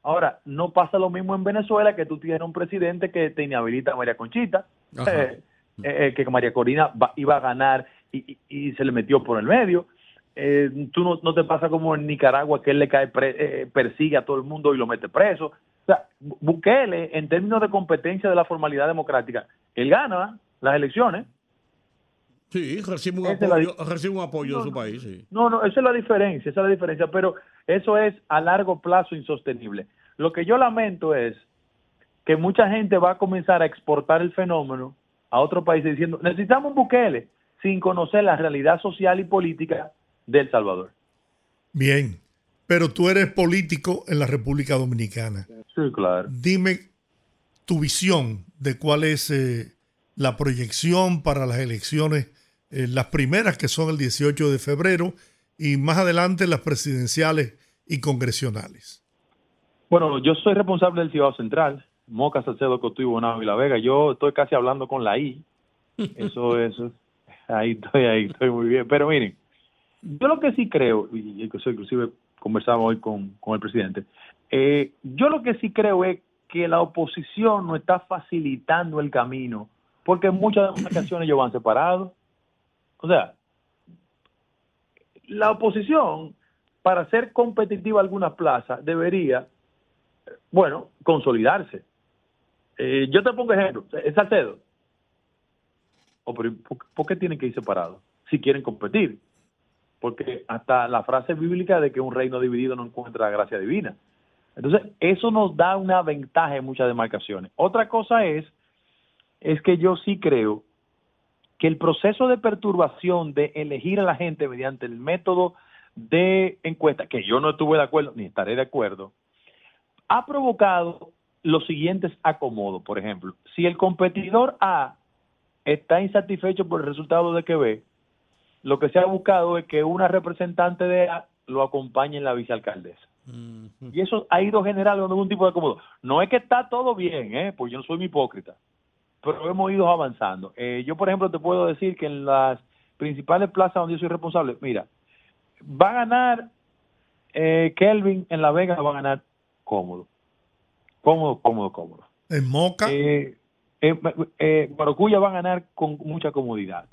Speaker 11: Ahora, no pasa lo mismo en Venezuela que tú tienes un presidente que te inhabilita a María Conchita,
Speaker 5: Ajá.
Speaker 11: eh, eh, que María Corina va- iba a ganar y, y- y se le metió por el medio. Eh, tú no, no te pasa como en Nicaragua que él le cae pre- eh, persigue a todo el mundo y lo mete preso. O sea, Bu- Bukele, en términos de competencia de la formalidad democrática, él gana las elecciones.
Speaker 5: Sí, recibe un
Speaker 11: Esa es la
Speaker 5: apoyo, recibe un apoyo de su país, sí.
Speaker 11: No, no, esa es la diferencia, esa es la diferencia, pero eso es a largo plazo insostenible. Lo que yo lamento es que mucha gente va a comenzar a exportar el fenómeno a otros países diciendo, necesitamos un Bukele, sin conocer la realidad social y política de El Salvador.
Speaker 1: Bien, pero tú eres político en la República Dominicana.
Speaker 11: Sí, claro.
Speaker 1: Dime tu visión de cuál es eh, la proyección para las elecciones, eh, las primeras que son el 18 de febrero y más adelante las presidenciales y congresionales.
Speaker 11: Bueno, yo soy responsable del Ciudad Central, Moca, Salcedo, Cotuí, Bonao y La Vega. Yo estoy casi hablando con la I. Eso, eso. Ahí estoy, ahí estoy muy bien. Pero miren, yo lo que sí creo, y inclusive, inclusive conversaba hoy con, el presidente, eh, yo lo que sí creo es que la oposición no está facilitando el camino, porque muchas ocasiones ellos van separados. O sea, la oposición, para ser competitiva algunas plazas, debería, bueno, consolidarse. Eh, yo te pongo ejemplo, es Salcedo. Oh, ¿por, por qué tienen que ir separados? Si quieren competir. Porque hasta la frase bíblica de que un reino dividido no encuentra la gracia divina. Entonces, eso nos da una ventaja en muchas demarcaciones. Otra cosa es, es que yo sí creo que el proceso de perturbación de elegir a la gente mediante el método de encuesta, que yo no estuve de acuerdo, ni estaré de acuerdo, ha provocado los siguientes acomodos. Por ejemplo, si el competidor A está insatisfecho por el resultado de que ve, lo que se ha buscado es que una representante de A lo acompañe en la vicealcaldesa. Y eso ha ido generando algún tipo de acomodo. No es que está todo bien, ¿eh? pues yo no soy un hipócrita, pero hemos ido avanzando. Eh, yo, por ejemplo, te puedo decir que en las principales plazas donde yo soy responsable, mira, va a ganar eh, Kelvin en La Vega, va a ganar cómodo. Cómodo, cómodo, cómodo.
Speaker 1: En Moca,
Speaker 11: Eh, eh, eh, Guarocuya va a ganar con mucha comodidad.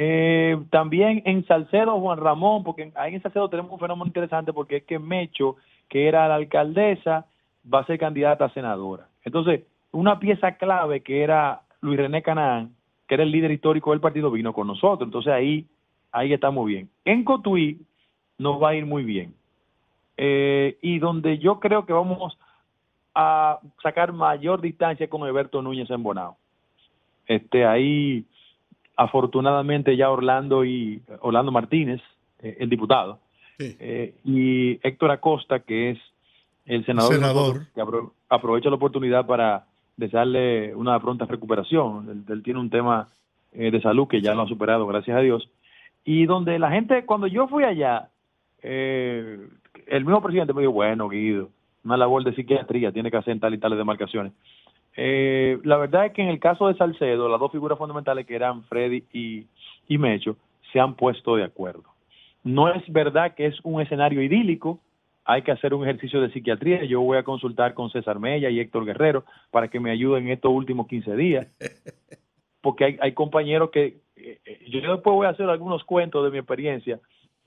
Speaker 11: Eh, también en Salcedo, Juan Ramón, porque ahí en Salcedo tenemos un fenómeno interesante porque es que Mecho, que era la alcaldesa, va a ser candidata a senadora. Entonces, una pieza clave que era Luis René Canaán, que era el líder histórico del partido, vino con nosotros. Entonces ahí, ahí estamos bien. En Cotuí nos va a ir muy bien. Eh, y donde yo creo que vamos a sacar mayor distancia con Alberto Núñez en Bonao. Este, ahí, afortunadamente, ya Orlando y Orlando Martínez, eh, el diputado, eh, y Héctor Acosta, que es el senador,
Speaker 1: Senador.
Speaker 11: que apro- aprovecha la oportunidad para desearle una pronta recuperación. Él, él tiene un tema eh, de salud que ya lo ha superado, gracias a Dios. Y donde la gente, cuando yo fui allá, eh, el mismo presidente me dijo, bueno, Guido, una labor de psiquiatría tiene que hacer en tal y tales demarcaciones. Eh, la verdad es que en el caso de Salcedo, las dos figuras fundamentales que eran Freddy y, y Mecho, se han puesto de acuerdo. No es verdad que es un escenario idílico, hay que hacer un ejercicio de psiquiatría. Yo voy a consultar con César Mella y Héctor Guerrero para que me ayuden en estos últimos 15 días, porque hay, hay compañeros que eh, eh, yo después voy a hacer algunos cuentos de mi experiencia,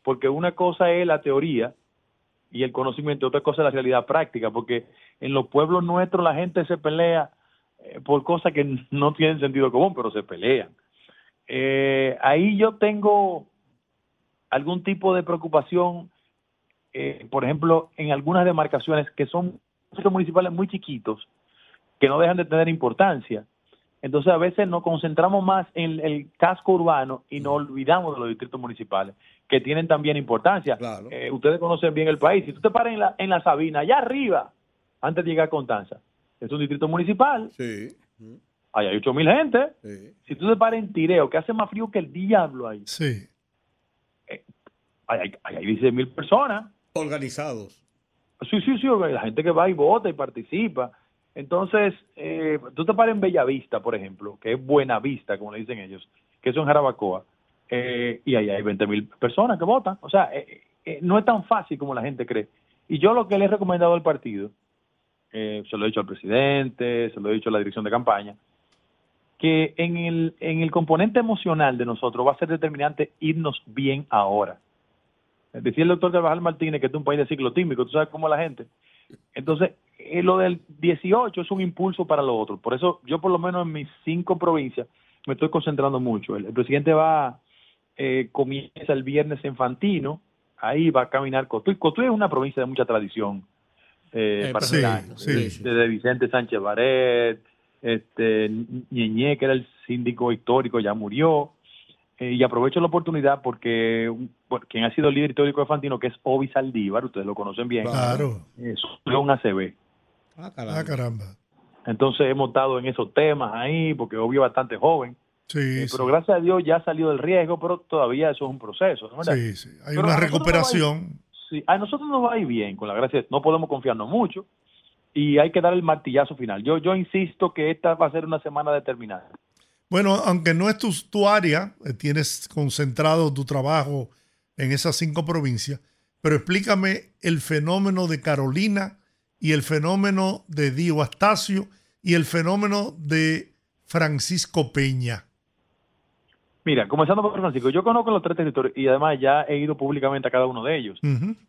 Speaker 11: porque una cosa es la teoría y el conocimiento, otra cosa es la realidad práctica, porque en los pueblos nuestros la gente se pelea por cosas que no tienen sentido común, pero se pelean. Eh, ahí yo tengo algún tipo de preocupación, eh, por ejemplo, en algunas demarcaciones que son municipales muy chiquitos, que no dejan de tener importancia. Entonces a veces nos concentramos más en el casco urbano y nos olvidamos de los distritos municipales, que tienen también importancia. Eh, ustedes conocen bien el país. Si tú te paras en la, en la Sabina, allá arriba, antes de llegar a Constanza, es un distrito municipal.
Speaker 5: Sí.
Speaker 11: Ahí hay 8 mil gente. Si tú te paras en Tireo, que hace más frío que el diablo ahí,
Speaker 1: Sí.
Speaker 11: ahí hay, ahí hay 16 mil personas.
Speaker 5: Organizados.
Speaker 11: Sí, sí, sí, la gente que va y vota y participa. Entonces, eh, tú te paras en Bellavista, por ejemplo, que es Buena Vista, como le dicen ellos, que eso es en Jarabacoa, eh, y ahí hay 20 mil personas que votan. O sea, eh, eh, no es tan fácil como la gente cree. Y yo lo que le he recomendado al partido, eh, se lo he dicho al presidente, se lo he dicho a la dirección de campaña, que en el, en el componente emocional de nosotros va a ser determinante irnos bien ahora. Decía el doctor Carvajal Martínez que es un país de ciclo tímico, tú sabes cómo la gente. Entonces, eh, lo del 18 es un impulso para lo otro. Por eso yo por lo menos en mis cinco provincias me estoy concentrando mucho. El, presidente va, eh, comienza el viernes en Fantino, ahí va a caminar Cotuí. Cotuí es una provincia de mucha tradición. Eh,
Speaker 1: Eh,
Speaker 11: para
Speaker 1: sí.
Speaker 11: Desde Vicente Sánchez Baret, este, Ñeñé, que era el síndico histórico, ya murió. Eh, y aprovecho la oportunidad porque bueno, quien ha sido el líder histórico de Fantino, que es Obi Saldívar, ustedes lo conocen bien,
Speaker 1: Claro.
Speaker 11: eh, un ACV.
Speaker 5: Ah,
Speaker 1: Ah, caramba.
Speaker 11: Entonces hemos estado en esos temas ahí, porque Obi es bastante joven.
Speaker 1: Sí,
Speaker 11: Eh,
Speaker 1: sí.
Speaker 11: pero gracias a Dios ya salió del riesgo, pero todavía eso es un proceso. ¿no? ¿Verdad?
Speaker 1: Sí, sí. Hay
Speaker 11: Pero
Speaker 1: una recuperación.
Speaker 11: A nosotros nos va a ir bien, con la gracia, no podemos confiarnos mucho y hay que dar el martillazo final. Yo, yo insisto que esta va a ser una semana determinante.
Speaker 1: Bueno, aunque no es tu, tu área, eh, tienes concentrado tu trabajo en esas cinco provincias, pero explícame el fenómeno de Carolina y el fenómeno de Dio Astacio y el fenómeno de Francisco Peña.
Speaker 11: Mira, comenzando por Francisco, yo conozco los tres territorios y además ya he ido públicamente a cada uno de ellos.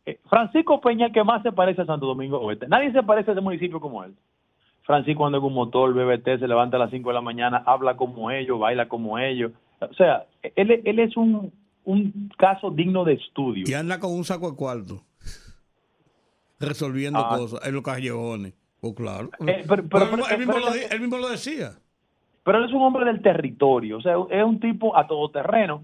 Speaker 11: Eh, Francisco Peña, que más se parece a Santo Domingo Oeste. Nadie se parece a ese municipio como él. Francisco anda con un motor, BBT, se levanta a las 5 de la mañana, habla como ellos, baila como ellos. O sea, él, él es un, un caso digno de estudio.
Speaker 5: Y anda con un saco de cuarto. Resolviendo
Speaker 11: Ah.
Speaker 5: cosas en los callejones. Pues claro.
Speaker 11: Eh, pero- pero-
Speaker 5: Pero él, mismo lo, él mismo lo decía.
Speaker 11: Pero él es un hombre del territorio, o sea, es un tipo a todoterreno.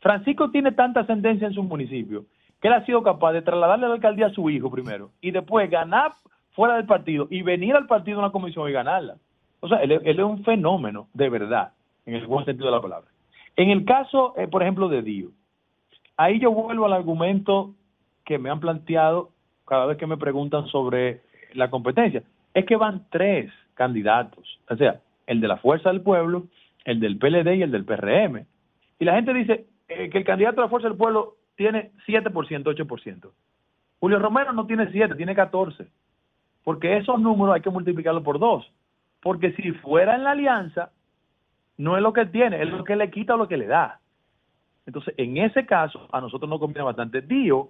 Speaker 11: Francisco tiene tanta ascendencia en su municipio que él ha sido capaz de trasladarle a la alcaldía a su hijo primero y después ganar fuera del partido y venir al partido en una comisión y ganarla. O sea, él, es- él es un fenómeno de verdad, en el buen sentido de la palabra. En el caso, eh, por ejemplo, de Dio, ahí yo vuelvo al argumento que me han planteado cada vez que me preguntan sobre la competencia. Es que van tres candidatos, o sea, el de la Fuerza del Pueblo, el del PLD y el del PRM. Y la gente dice eh, que el candidato de la Fuerza del Pueblo tiene 7%, 8%. Julio Romero no tiene 7, tiene 14. Porque esos números hay que multiplicarlos por dos. Porque si fuera en la alianza, no es lo que tiene, es lo que le quita o lo que le da. Entonces, en ese caso, a nosotros nos conviene bastante. Dio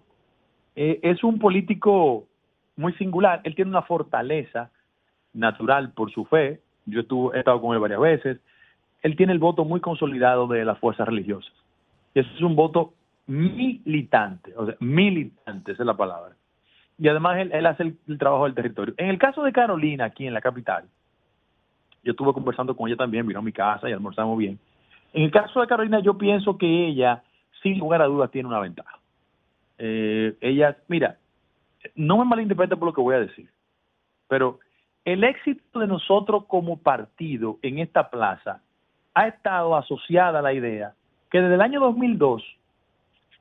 Speaker 11: eh, es un político muy singular. Él tiene una fortaleza natural por su fe. Yo estuve, he estado con él varias veces. Él tiene el voto muy consolidado de las fuerzas religiosas. Y ese es un voto militante, o sea, militante, esa es la palabra. Y además él, él hace el, trabajo del territorio. En el caso de Carolina, aquí en la capital, yo estuve conversando con ella también, vino a mi casa y almorzamos bien. En el caso de Carolina, yo pienso que ella, sin lugar a dudas, tiene una ventaja. Eh, ella, mira, no me malinterprete por lo que voy a decir, pero el éxito de nosotros como partido en esta plaza ha estado asociada a la idea que desde el año 2002,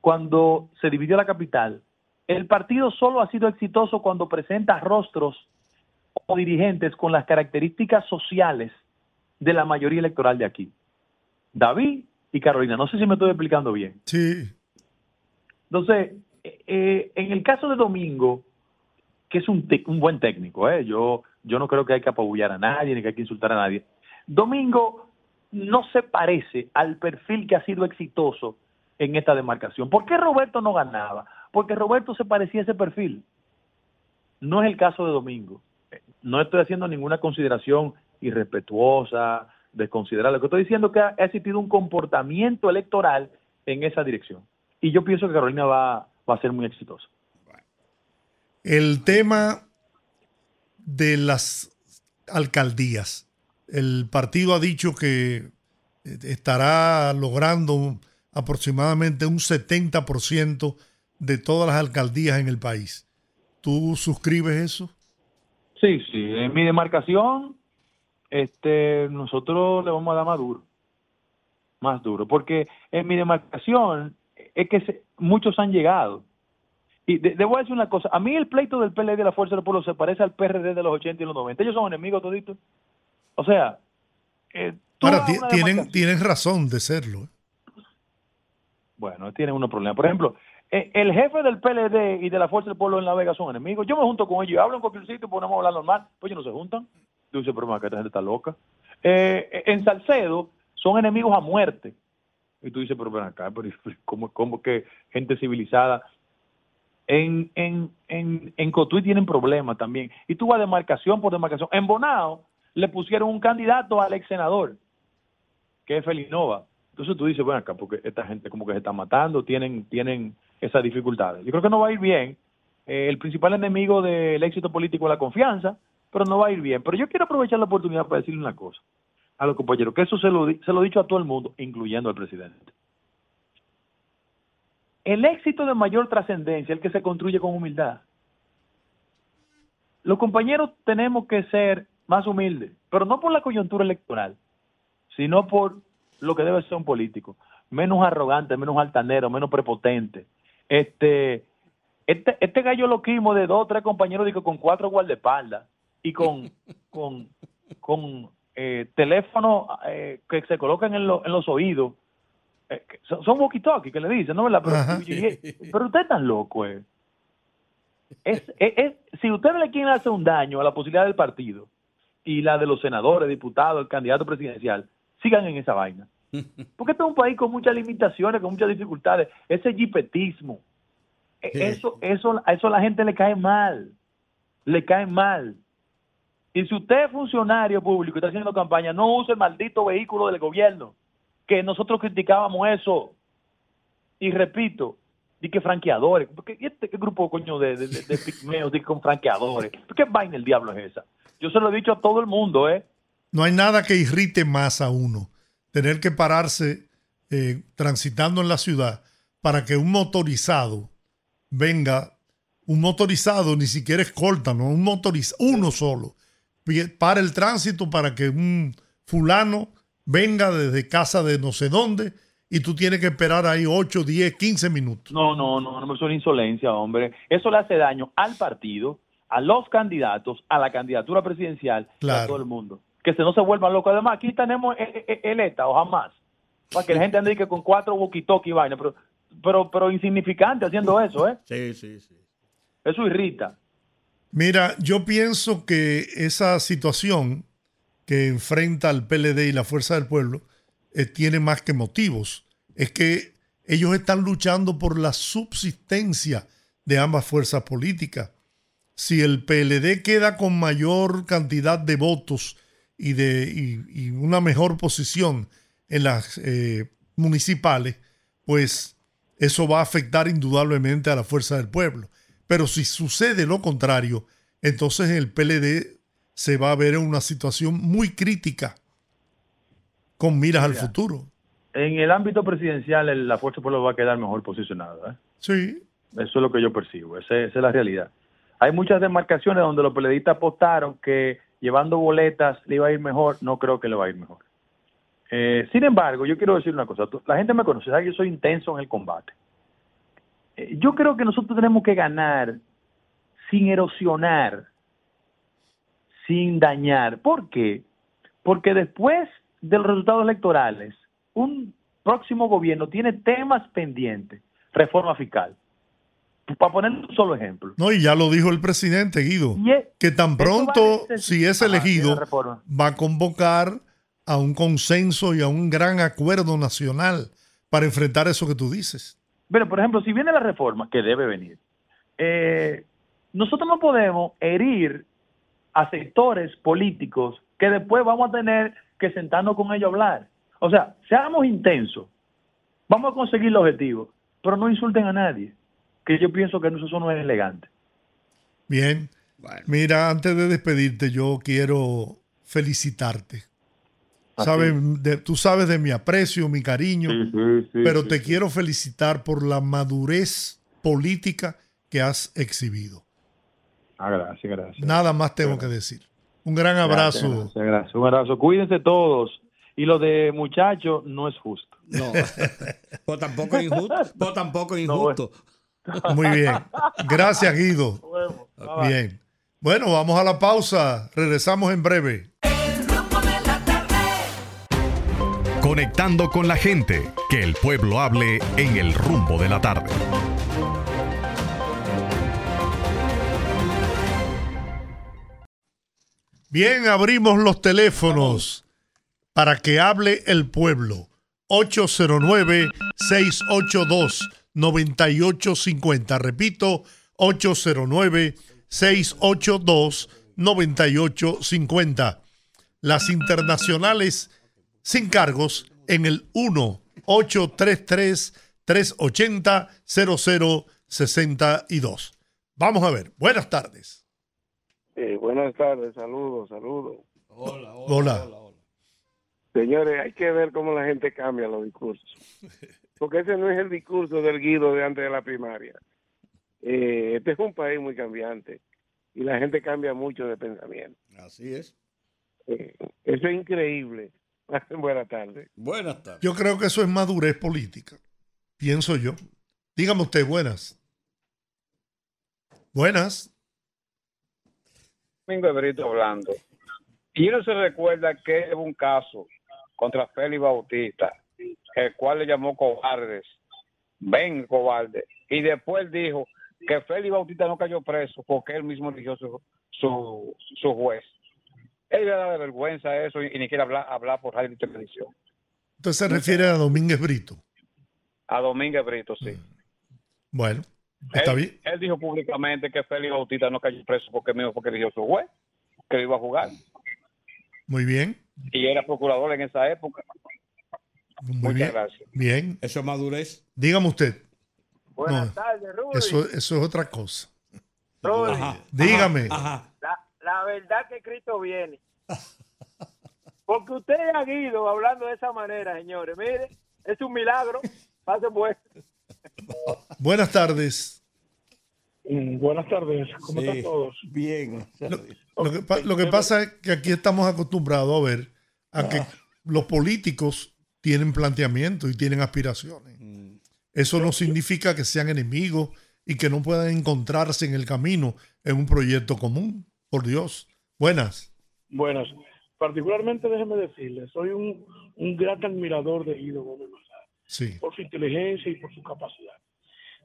Speaker 11: cuando se dividió la capital, el partido solo ha sido exitoso cuando presenta rostros o dirigentes con las características sociales de la mayoría electoral de aquí. David y Carolina. No sé si me estoy explicando bien.
Speaker 1: Sí.
Speaker 11: Entonces, eh, en el caso de Domingo, que es un, un buen técnico, ¿eh? yo, yo no creo que hay que apabullar a nadie ni que hay que insultar a nadie. Domingo no se parece al perfil que ha sido exitoso en esta demarcación. ¿Por qué Roberto no ganaba? Porque Roberto se parecía a ese perfil. No es el caso de Domingo. No estoy haciendo ninguna consideración irrespetuosa, desconsiderable. Lo que estoy diciendo es que ha existido un comportamiento electoral en esa dirección. Y yo pienso que Carolina va, va a ser muy exitosa.
Speaker 1: El tema de las alcaldías. El partido ha dicho que estará logrando aproximadamente un 70% de todas las alcaldías en el país. ¿Tú suscribes eso?
Speaker 11: Sí, sí. En mi demarcación, este, nosotros le vamos a dar más duro. Más duro. Porque en mi demarcación es que muchos han llegado. Y debo decir una cosa. A mí el pleito del PLD de la Fuerza del Pueblo se parece al PRD de los 80 y los 90. Ellos son enemigos toditos. O sea...
Speaker 1: Eh, Ahora, tienen, tienen razón de serlo. ¿eh?
Speaker 11: Bueno, tienen unos problemas. Por ejemplo, eh, el jefe del PLD y de la Fuerza del Pueblo en La Vega son enemigos. Yo me junto con ellos y hablo en cualquier sitio, ponemos a hablar normal, pues ellos no se juntan. Dice, pero que esta gente está loca. Eh, en Salcedo son enemigos a muerte. Y tú dices, pero ven acá, pero ¿cómo, cómo que gente civilizada? En, en, en, en Cotuí tienen problemas también. Y tú vas demarcación por demarcación. En Bonao le pusieron un candidato al ex senador, que es Felinova. Entonces tú dices, bueno, acá, porque esta gente como que se está matando, tienen, tienen esas dificultades. Yo creo que no va a ir bien. Eh, el principal enemigo del éxito político es la confianza, pero no va a ir bien. Pero yo quiero aprovechar la oportunidad para decirle una cosa a los compañeros, que eso se lo, se lo he dicho a todo el mundo, incluyendo al presidente. El éxito de mayor trascendencia es el que se construye con humildad. Los compañeros tenemos que ser más humildes, pero no por la coyuntura electoral, sino por lo que debe ser un político. Menos arrogante, menos altanero, menos prepotente. Este, este, este gallo loquismo de dos o tres compañeros digo, con cuatro guardaespaldas y con, con, con eh, teléfonos eh, que se colocan en, en los oídos. Eh, son, walkie-talkie que le dicen, ¿no? Pero, pero usted es tan loco, eh. Es, es, si usted le quiere hacer un daño a la posibilidad del partido y la de los senadores, diputados, el candidato presidencial, sigan en esa vaina. Porque este es un país con muchas limitaciones, con muchas dificultades. Ese jipetismo, e, eso, eso, a eso a la gente le cae mal. Le cae mal. Y si usted es funcionario público y está haciendo campaña, no use el maldito vehículo del gobierno. Que nosotros criticábamos eso. Y repito, di que franqueadores. ¿Qué, este, qué grupo coño de, de, de, pigmeos di con franqueadores? ¿Qué vaina el diablo es esa? Yo se lo he dicho a todo el mundo, ¿eh?
Speaker 1: No hay nada que irrite más a uno. Tener que pararse eh, transitando en la ciudad para que un motorizado venga, un motorizado ni siquiera escolta, ¿no? Un motorizado, uno solo, para el tránsito para que un fulano venga desde casa de no sé dónde y tú tienes que esperar ahí 8, 10, 15 minutos.
Speaker 11: No, no, no, no, es una insolencia, hombre. Eso le hace daño al partido, a los candidatos, a la candidatura presidencial, a todo el mundo. Que se no se vuelvan locos. Además, aquí tenemos el, ETA o jamás. Para que la gente ande que con cuatro walkie y vaina, pero, pero, pero insignificante haciendo eso, ¿eh?
Speaker 5: Sí, sí, sí.
Speaker 11: Eso irrita.
Speaker 1: Mira, yo pienso que esa situación que enfrenta al PLD y la Fuerza del Pueblo eh, tiene más que motivos. Es que ellos están luchando por la subsistencia de ambas fuerzas políticas. Si el PLD queda con mayor cantidad de votos y, de, y, una mejor posición en las eh, municipales, pues eso va a afectar indudablemente a la fuerza del pueblo. Pero si sucede lo contrario, entonces el PLD se va a ver en una situación muy crítica con miras al futuro.
Speaker 11: En el ámbito presidencial, la Fuerza del Pueblo va a quedar mejor posicionada. ¿eh?
Speaker 1: Sí.
Speaker 11: Eso es lo que yo percibo, esa, es la realidad. Hay muchas demarcaciones donde los PLDistas apostaron que llevando boletas le iba a ir mejor, no creo que le va a ir mejor. Eh, sin embargo, yo quiero decir una cosa, la gente me conoce, sabe que yo soy intenso en el combate. Eh, yo creo que nosotros tenemos que ganar sin erosionar, sin dañar. ¿Por qué? Porque después de los resultados electorales, un próximo gobierno tiene temas pendientes. Reforma fiscal. Para poner un solo ejemplo.
Speaker 1: No, y ya lo dijo el presidente Guido,
Speaker 11: es-
Speaker 1: que tan pronto, si es elegido, va a convocar a un consenso y a un gran acuerdo nacional para enfrentar eso que tú dices.
Speaker 11: Bueno, por ejemplo, si viene la reforma, que debe venir, eh, nosotros no podemos herir a sectores políticos que después vamos a tener que sentarnos con ellos a hablar. O sea, seamos intensos, vamos a conseguir el objetivo, pero no insulten a nadie, que yo pienso que eso no es elegante.
Speaker 1: Bien. Mira, antes de despedirte, yo quiero felicitarte. Sabes, de- tú sabes de mi aprecio, mi cariño, pero te quiero felicitar por la madurez política que has exhibido.
Speaker 11: Ah, gracias, gracias.
Speaker 1: Nada más tengo que decir. Un gran abrazo.
Speaker 11: Gracias, gracias. Un abrazo. Cuídense todos. Y lo de muchachos no es justo.
Speaker 5: No. pues tampoco es injusto. Pues tampoco es injusto.
Speaker 1: Muy bien. Gracias, Guido.
Speaker 11: bye.
Speaker 1: Bien. Bueno, vamos a la pausa. Regresamos en breve.
Speaker 8: Conectando con la gente, que el pueblo hable en el rumbo de la tarde.
Speaker 1: Bien, abrimos los teléfonos para que hable el pueblo. 809-682-9850. Repito, 809-682-9850. Las internacionales sin cargos en el 1-833-380-0062. Vamos a ver. Buenas tardes.
Speaker 12: Eh, buenas tardes, saludos, saludos.
Speaker 1: Hola.
Speaker 12: Señores, hay que ver cómo la gente cambia los discursos. Porque ese no es el discurso del Guido de antes de la primaria. Eh, este es un país muy cambiante y la gente cambia mucho de pensamiento.
Speaker 5: Así es.
Speaker 12: Eh, eso es increíble. Buenas tardes.
Speaker 5: Buenas tardes.
Speaker 1: Yo creo que eso es madurez política. Pienso yo. Dígame usted, buenas. Buenas.
Speaker 13: Domingo Brito hablando. Y uno se recuerda que hubo un caso contra Félix Bautista, el cual le llamó cobardes, ven cobarde, y después dijo que Félix Bautista no cayó preso porque él mismo eligió su, su, su juez. Él le da de vergüenza eso y, y ni quiere hablar, hablar por radio y televisión.
Speaker 1: Usted se refiere a Domínguez Brito.
Speaker 13: A Domínguez Brito, sí.
Speaker 1: Bueno, está
Speaker 13: él,
Speaker 1: bien.
Speaker 13: él dijo públicamente que Félix Bautista no cayó preso porque mismo porque eligió su juez, que iba a jugar.
Speaker 1: Muy bien.
Speaker 13: Y era procurador en esa época.
Speaker 1: Muy
Speaker 13: Muchas
Speaker 1: bien.
Speaker 13: gracias.
Speaker 1: Bien.
Speaker 5: Eso es madurez.
Speaker 1: Dígame usted.
Speaker 14: Buenas
Speaker 1: No,
Speaker 14: tardes, Rudy.
Speaker 1: Eso, eso es otra cosa.
Speaker 14: Rudy,
Speaker 1: Dígame.
Speaker 14: La, la verdad que Cristo viene. Porque usted ha ido hablando de esa manera, señores. Mire, es un milagro. Pase pues.
Speaker 1: Buenas tardes.
Speaker 15: Mm, Buenas tardes, ¿cómo
Speaker 5: Sí,
Speaker 15: están todos?
Speaker 5: Bien.
Speaker 1: Lo que, pa- lo que pasa es que aquí estamos acostumbrados a ver a que los políticos tienen planteamientos y tienen aspiraciones. Eso no significa que sean enemigos y que no puedan encontrarse en el camino en un proyecto común. Por Dios. Buenas.
Speaker 15: Buenas. Particularmente, déjeme decirle, soy un, un gran admirador de Guido Gómez
Speaker 1: Sí.
Speaker 15: por su inteligencia y por su capacidad.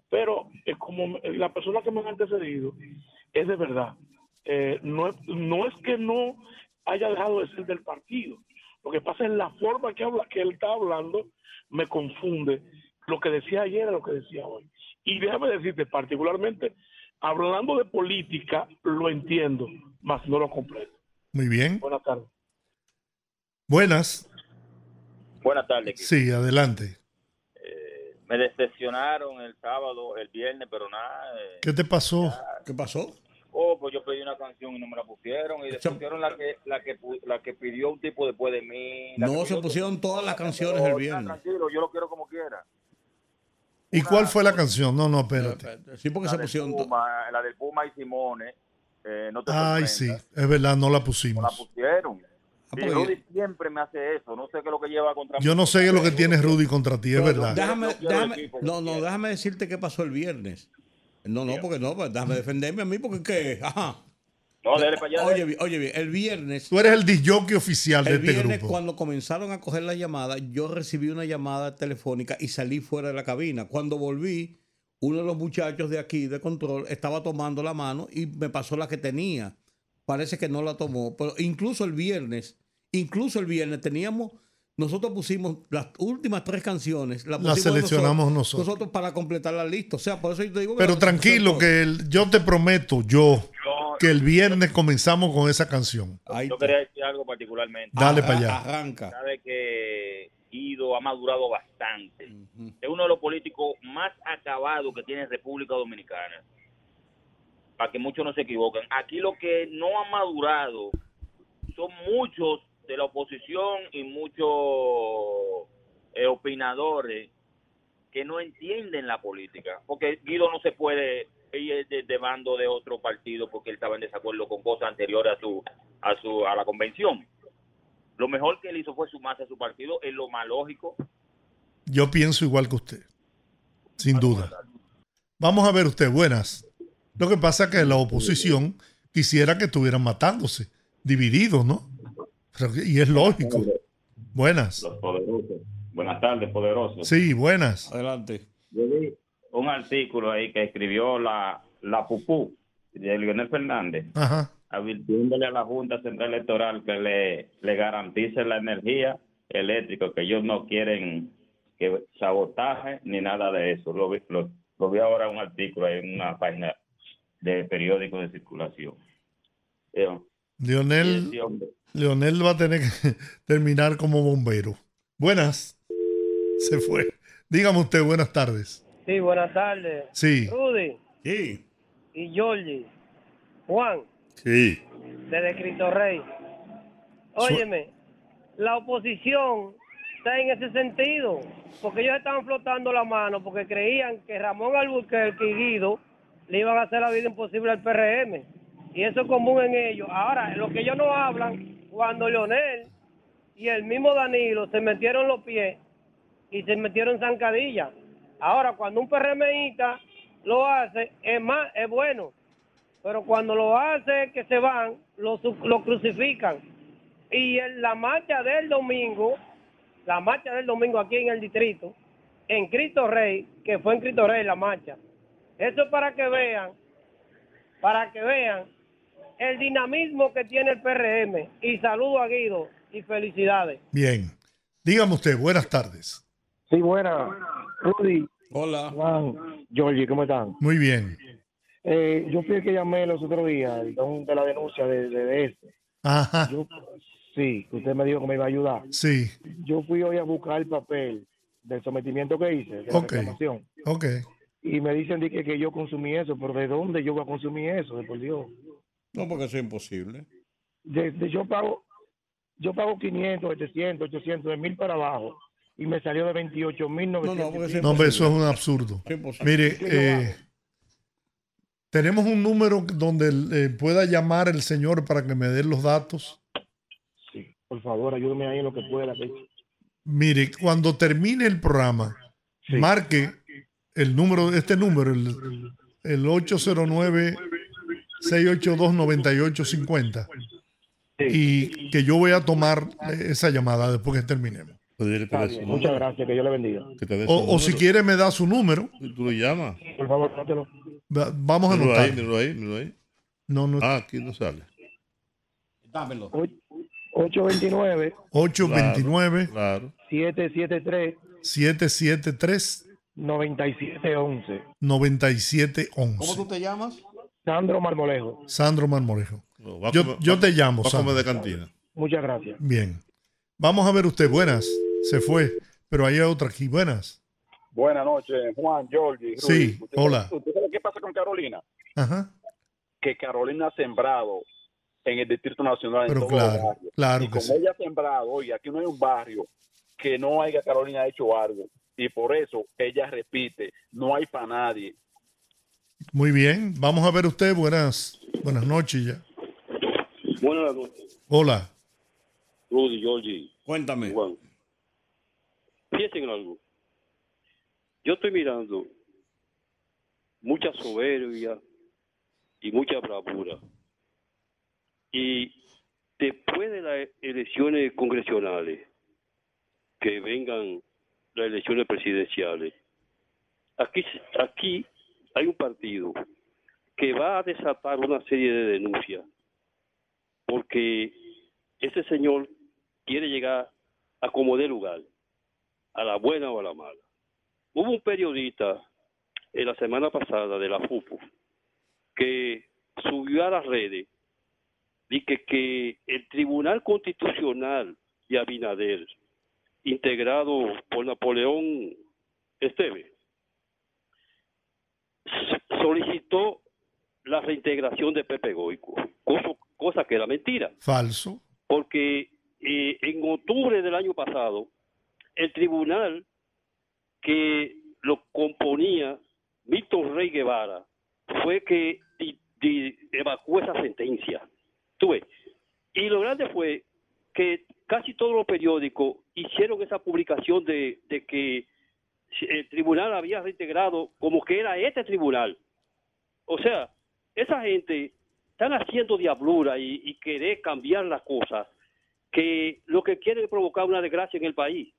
Speaker 15: Pero es como la persona que me ha antecedido, es de verdad. Eh, no, es, no es que no haya dejado de ser del partido. Lo que pasa es la forma que, habla, que él está hablando me confunde lo que decía ayer a lo que decía hoy. Y déjame decirte, particularmente, hablando de política, lo entiendo, mas no lo comprendo.
Speaker 1: Muy bien.
Speaker 15: Buenas tardes.
Speaker 1: Buenas.
Speaker 16: Buenas tardes.
Speaker 1: Sí, adelante.
Speaker 16: Me decepcionaron el sábado, el viernes, pero nada. eh,
Speaker 1: ¿Qué te pasó?
Speaker 5: ¿Qué pasó?
Speaker 16: Oh, pues yo pedí una canción y no me la pusieron. Y después pusieron la que, la que, pu- la que pidió un tipo después de mí.
Speaker 5: No se pusieron
Speaker 16: otro.
Speaker 5: todas las canciones el
Speaker 16: no,
Speaker 5: viernes.
Speaker 16: Tranquilo, yo lo quiero como quiera.
Speaker 1: ¿Y cuál fue la canción? No, no, espérate.
Speaker 5: Sí, porque se pusieron.
Speaker 16: Puma, la del Puma y Simone. eh, no te
Speaker 1: Ay,
Speaker 16: sorprendas.
Speaker 1: sí, es verdad, no la
Speaker 16: No la
Speaker 1: pusimos.
Speaker 16: pusieron.
Speaker 5: Porque
Speaker 16: Rudy siempre me hace eso. No sé qué es lo que lleva contra
Speaker 1: Yo
Speaker 16: mí.
Speaker 1: no sé qué es lo que tiene Rudy contra ti, es verdad.
Speaker 5: Déjame,
Speaker 16: Yo
Speaker 5: déjame, no, no, déjame decirte qué pasó el viernes. No, no, porque no, pues déjame defenderme a mí, porque qué, ajá.
Speaker 16: No, dele para allá.
Speaker 5: Oye, oye bien, el viernes.
Speaker 1: Tú eres el disjockey oficial de
Speaker 5: El
Speaker 1: este
Speaker 5: viernes,
Speaker 1: grupo.
Speaker 5: cuando comenzaron a coger la llamada, yo recibí una llamada telefónica y salí fuera de la cabina. Cuando volví, uno de los muchachos de aquí, de control, estaba tomando la mano y me pasó la que tenía. Parece que no la tomó. Pero incluso el viernes, incluso el viernes teníamos, nosotros pusimos las últimas tres canciones. Las
Speaker 1: Las seleccionamos nosotros.
Speaker 5: Nosotros para completar la lista. O sea, por eso yo te digo que
Speaker 1: Pero tranquilo, que el- yo te prometo, yo, que el viernes comenzamos con esa canción.
Speaker 16: Yo quería decir algo particularmente.
Speaker 1: Dale pa' allá.
Speaker 5: Arranca.
Speaker 16: Sabe que Guido ha madurado bastante. Es uno de los políticos más acabados que tiene República Dominicana. Para que muchos no se equivoquen. Aquí lo que no ha madurado son muchos de la oposición y muchos eh, opinadores que no entienden la política. Porque Guido no se puede ir de, de bando de otro partido porque él estaba en desacuerdo con cosas anteriores a su a su a la convención. Lo mejor que él hizo fue sumarse a su partido, es lo más lógico.
Speaker 1: Yo pienso igual que usted, sin duda. Vamos a ver usted, buenas. Lo que pasa es que la oposición quisiera que estuvieran matándose, divididos, ¿no? Pero- Y es lógico. Buenas.
Speaker 16: Los poderosos. Buenas tardes, poderosos.
Speaker 1: Sí, buenas.
Speaker 5: Adelante.
Speaker 16: Yo vi un artículo ahí que escribió la, la Pupú de Leonel Fernández,
Speaker 1: Ajá.
Speaker 16: advirtiéndole a la Junta Central Electoral que le, le garantice la energía eléctrica, que ellos no quieren que sabotaje ni nada de eso. Lo vi, lo, lo vi ahora un artículo ahí en una página de periódico de circulación. Eh,
Speaker 1: Leonel. Leonel va a tener que terminar como bombero. Buenas. Se fue. Dígame usted, buenas tardes.
Speaker 17: Sí, buenas tardes.
Speaker 1: Sí.
Speaker 17: Rudy
Speaker 5: Sí.
Speaker 17: y Georgie. Juan,
Speaker 7: Sí.
Speaker 17: desde Cristo Rey. Óyeme, la oposición está en ese sentido, porque ellos estaban flotando la mano porque creían que Ramón Albuquerque y Guido le iban a hacer la vida imposible al PRM. Y eso es común en ellos. Ahora, lo que ellos no hablan, cuando Leonel y el mismo Danilo se metieron los pies y se metieron zancadilla. Ahora, cuando un PRMista lo hace, es más, es bueno. Pero cuando lo hace que se van, lo, lo crucifican. Y en la marcha del domingo, la marcha del domingo aquí en el distrito, en Cristo Rey, que fue en Cristo Rey la marcha. Eso es para que vean, para que vean el dinamismo que tiene el PRM. Y saludo a Guido y felicidades.
Speaker 1: Bien. Dígame usted, buenas tardes.
Speaker 18: Sí, buena. Rudy.
Speaker 5: Hola.
Speaker 18: Juan, Georgie, ¿cómo están?
Speaker 1: Muy bien.
Speaker 18: Eh, yo fui el que llamé los otros días, de la denuncia de, de, de este.
Speaker 1: Ajá.
Speaker 18: Yo, sí, que usted me dijo que me iba a ayudar.
Speaker 1: Sí.
Speaker 18: Yo fui hoy a buscar el papel del sometimiento que hice, de la
Speaker 1: Ok.
Speaker 18: reclamación.
Speaker 1: Ok.
Speaker 18: Y me dicen que, que yo consumí eso, pero ¿de dónde yo voy a consumir eso? De por Dios.
Speaker 5: No, porque eso es imposible.
Speaker 18: De- de- yo pago yo pago 500, 700, 800, de mil para abajo. Y me salió de 28 mil
Speaker 1: No, hombre, eso es un absurdo. Mire, eh, tenemos un número donde eh, pueda llamar el señor para que me dé los datos.
Speaker 18: Por favor, ayúdeme ahí en lo que pueda.
Speaker 1: Mire, cuando termine el programa, marque el número, este número, el, el 809-682-9850. Y que yo voy a tomar eh, esa llamada después que terminemos.
Speaker 18: Bien, Muchas gracias, que Dios le bendiga.
Speaker 1: O, o si quiere me da su número.
Speaker 7: Tú lo llamas.
Speaker 18: Por favor, nótelo.
Speaker 1: Va- Vamos a
Speaker 7: ahí,
Speaker 1: anotar.
Speaker 7: míralo ahí, míralo ahí.
Speaker 1: No, no.
Speaker 7: Ah, aquí no sale.
Speaker 5: Dámelo.
Speaker 18: 829
Speaker 1: 829
Speaker 7: Claro.
Speaker 18: 773
Speaker 1: 773
Speaker 18: 9711.
Speaker 1: 9711.
Speaker 5: ¿Cómo tú te llamas?
Speaker 18: Sandro Marmolejo.
Speaker 1: Sandro Marmolejo.
Speaker 7: va
Speaker 1: Yo, te llamo. Sandro.
Speaker 7: de cantina.
Speaker 18: Muchas gracias.
Speaker 1: Bien. Vamos a ver usted. Buenas. Se fue. Pero hay otra aquí. Buenas.
Speaker 19: Buenas noches, Juan, Georgie.
Speaker 1: Sí, hola.
Speaker 19: ¿Usted sabe qué pasa con Carolina?
Speaker 1: Ajá.
Speaker 19: Que Carolina ha sembrado en el Distrito Nacional.
Speaker 1: Pero
Speaker 19: en
Speaker 1: claro, claro
Speaker 19: y
Speaker 1: que
Speaker 19: como
Speaker 1: sí.
Speaker 19: ella ha sembrado, oye, aquí no hay un barrio que no haya Carolina hecho algo. Y por eso ella repite, no hay para nadie.
Speaker 1: Muy bien. Vamos a ver usted. Buenas. Buenas noches ya.
Speaker 20: Buenas noches,
Speaker 1: Hola.
Speaker 20: Rudy, Georgie.
Speaker 5: Cuéntame.
Speaker 20: Juan. Piensen en algo. Yo estoy mirando mucha soberbia y mucha bravura Y después de las elecciones congresionales, que vengan las elecciones presidenciales, aquí, aquí hay un partido que va a desatar una serie de denuncias porque ese señor quiere llegar a como dé lugar, a la buena o a la mala. Hubo un periodista en la semana pasada de la FUPU que subió a las redes y que, que el Tribunal Constitucional de Abinader, integrado por Napoleón Esteve, solicitó la reintegración de Pepe Goico, cosa, cosa que era mentira,
Speaker 1: Falso.
Speaker 20: porque eh, en octubre del año pasado, el tribunal que lo componía Milton Rey Guevara fue que di- di- evacuó esa sentencia. Tú ves. Y lo grande fue que casi todos los periódicos hicieron esa publicación de, de que el tribunal había reintegrado como que era este tribunal. O sea, esa gente están haciendo diablura y, y querer cambiar las cosas que lo que quieren es provocar una desgracia en el país.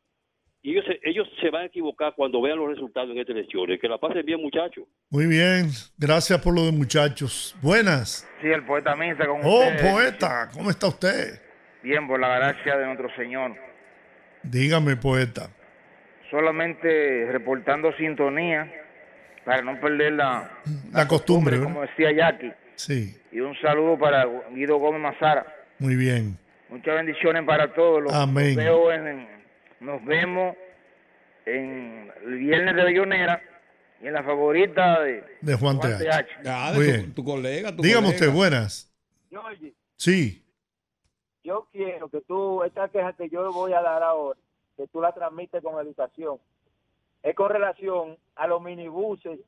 Speaker 20: Y ellos se, ellos se van a equivocar cuando vean los resultados en estas elecciones. Que la pasen bien, muchachos.
Speaker 1: Muy bien. Gracias por lo de muchachos. Buenas.
Speaker 21: Sí, el poeta Misa con
Speaker 1: Oh,
Speaker 21: ustedes.
Speaker 1: poeta. ¿Cómo está usted?
Speaker 21: Bien, por la gracia de nuestro Señor.
Speaker 1: Dígame, poeta.
Speaker 21: Solamente reportando sintonía para no perder la,
Speaker 1: La costumbre,
Speaker 21: como decía Jackie.
Speaker 1: Sí.
Speaker 21: Y un saludo para Guido Gómez Mazara.
Speaker 1: Muy bien.
Speaker 21: Muchas bendiciones para todos. Los,
Speaker 1: Amén.
Speaker 21: veo en- nos vemos en el viernes de Bellonera y en la favorita de,
Speaker 1: De Juan
Speaker 21: Juan
Speaker 1: TH.
Speaker 5: Ah,
Speaker 1: Muy bien.
Speaker 5: tu, tu colega, tu
Speaker 1: Dígame
Speaker 5: colega.
Speaker 1: usted, buenas.
Speaker 14: Georgie,
Speaker 1: Sí.
Speaker 14: yo quiero que tú, esta queja que yo voy a dar ahora, que tú la transmites con educación, es con relación a los minibuses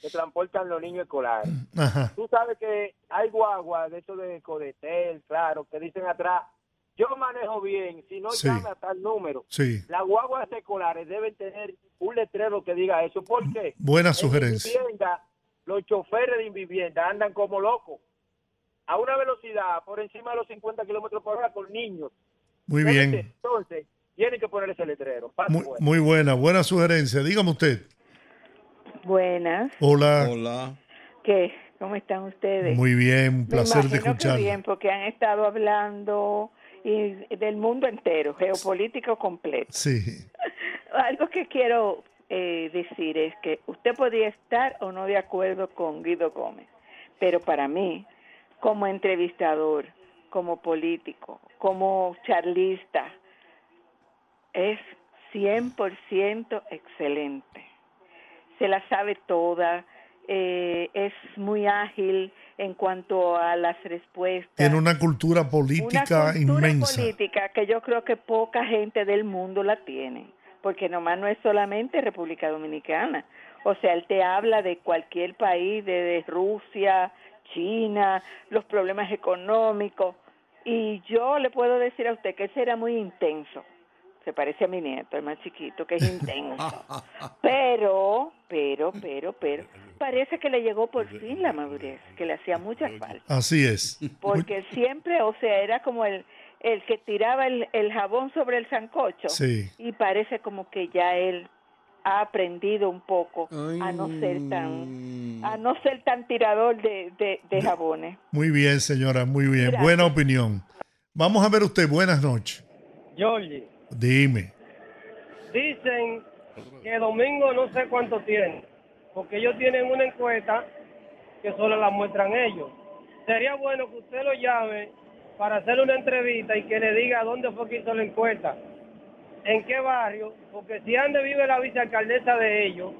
Speaker 14: que transportan los niños escolares.
Speaker 1: Ajá.
Speaker 14: Tú sabes que hay guaguas de eso de Codetel, claro, que dicen atrás, yo manejo bien, si no
Speaker 1: Sí.
Speaker 14: llame a tal número.
Speaker 1: Sí.
Speaker 14: Las guaguas escolares deben tener un letrero que diga eso. ¿Por qué?
Speaker 1: Buena
Speaker 14: En
Speaker 1: sugerencia.
Speaker 14: vivienda, los choferes de invivienda andan como locos a una velocidad por encima de los 50 kilómetros por hora con niños.
Speaker 1: Muy bien.
Speaker 14: Entonces, tienen que poner ese letrero.
Speaker 1: Muy, muy buena, buena sugerencia. Dígame usted.
Speaker 22: Buenas.
Speaker 1: Hola.
Speaker 5: Hola.
Speaker 22: ¿Qué? ¿Cómo están ustedes?
Speaker 1: Muy bien, un
Speaker 22: Me
Speaker 1: placer de
Speaker 22: que
Speaker 1: escucharla.
Speaker 22: bien, porque han estado hablando y del mundo entero, geopolítico completo.
Speaker 1: Sí.
Speaker 22: Algo que quiero eh, decir es que usted podría estar o no de acuerdo con Guido Gómez, pero para mí, como entrevistador, como político, como charlista, es 100% excelente. Se la sabe toda, eh, es muy ágil en cuanto a las respuestas.
Speaker 1: Tiene una cultura política
Speaker 22: Una cultura
Speaker 1: inmensa.
Speaker 22: política que yo creo que poca gente del mundo la tiene, porque nomás no es solamente República Dominicana. O sea, él te habla de cualquier país, de, de Rusia, China, los problemas económicos. Y yo le puedo decir a usted que ese era muy intenso. Se parece a mi nieto, el más chiquito, que es intenso. Pero, pero, pero, pero, parece que le llegó por fin la madurez, que le hacía mucha falta
Speaker 1: Así es.
Speaker 22: porque siempre, o sea, era como el, el que tiraba el, el jabón sobre el sancocho
Speaker 1: Sí.
Speaker 22: y parece como que ya él ha aprendido un poco a no ser tan a no ser tan tirador de, de, de jabones.
Speaker 1: Muy bien, señora, muy bien.
Speaker 22: Gracias.
Speaker 1: Buena opinión. Vamos a ver usted. Buenas noches.
Speaker 17: Georgie,
Speaker 1: Dime.
Speaker 17: dicen que Domingo no sé cuánto tiene, porque ellos tienen una encuesta que solo la muestran ellos. Sería bueno que usted lo llame para hacer una entrevista y que le diga dónde fue que hizo la encuesta, en qué barrio, porque si ande vive la vicealcaldesa de ellos,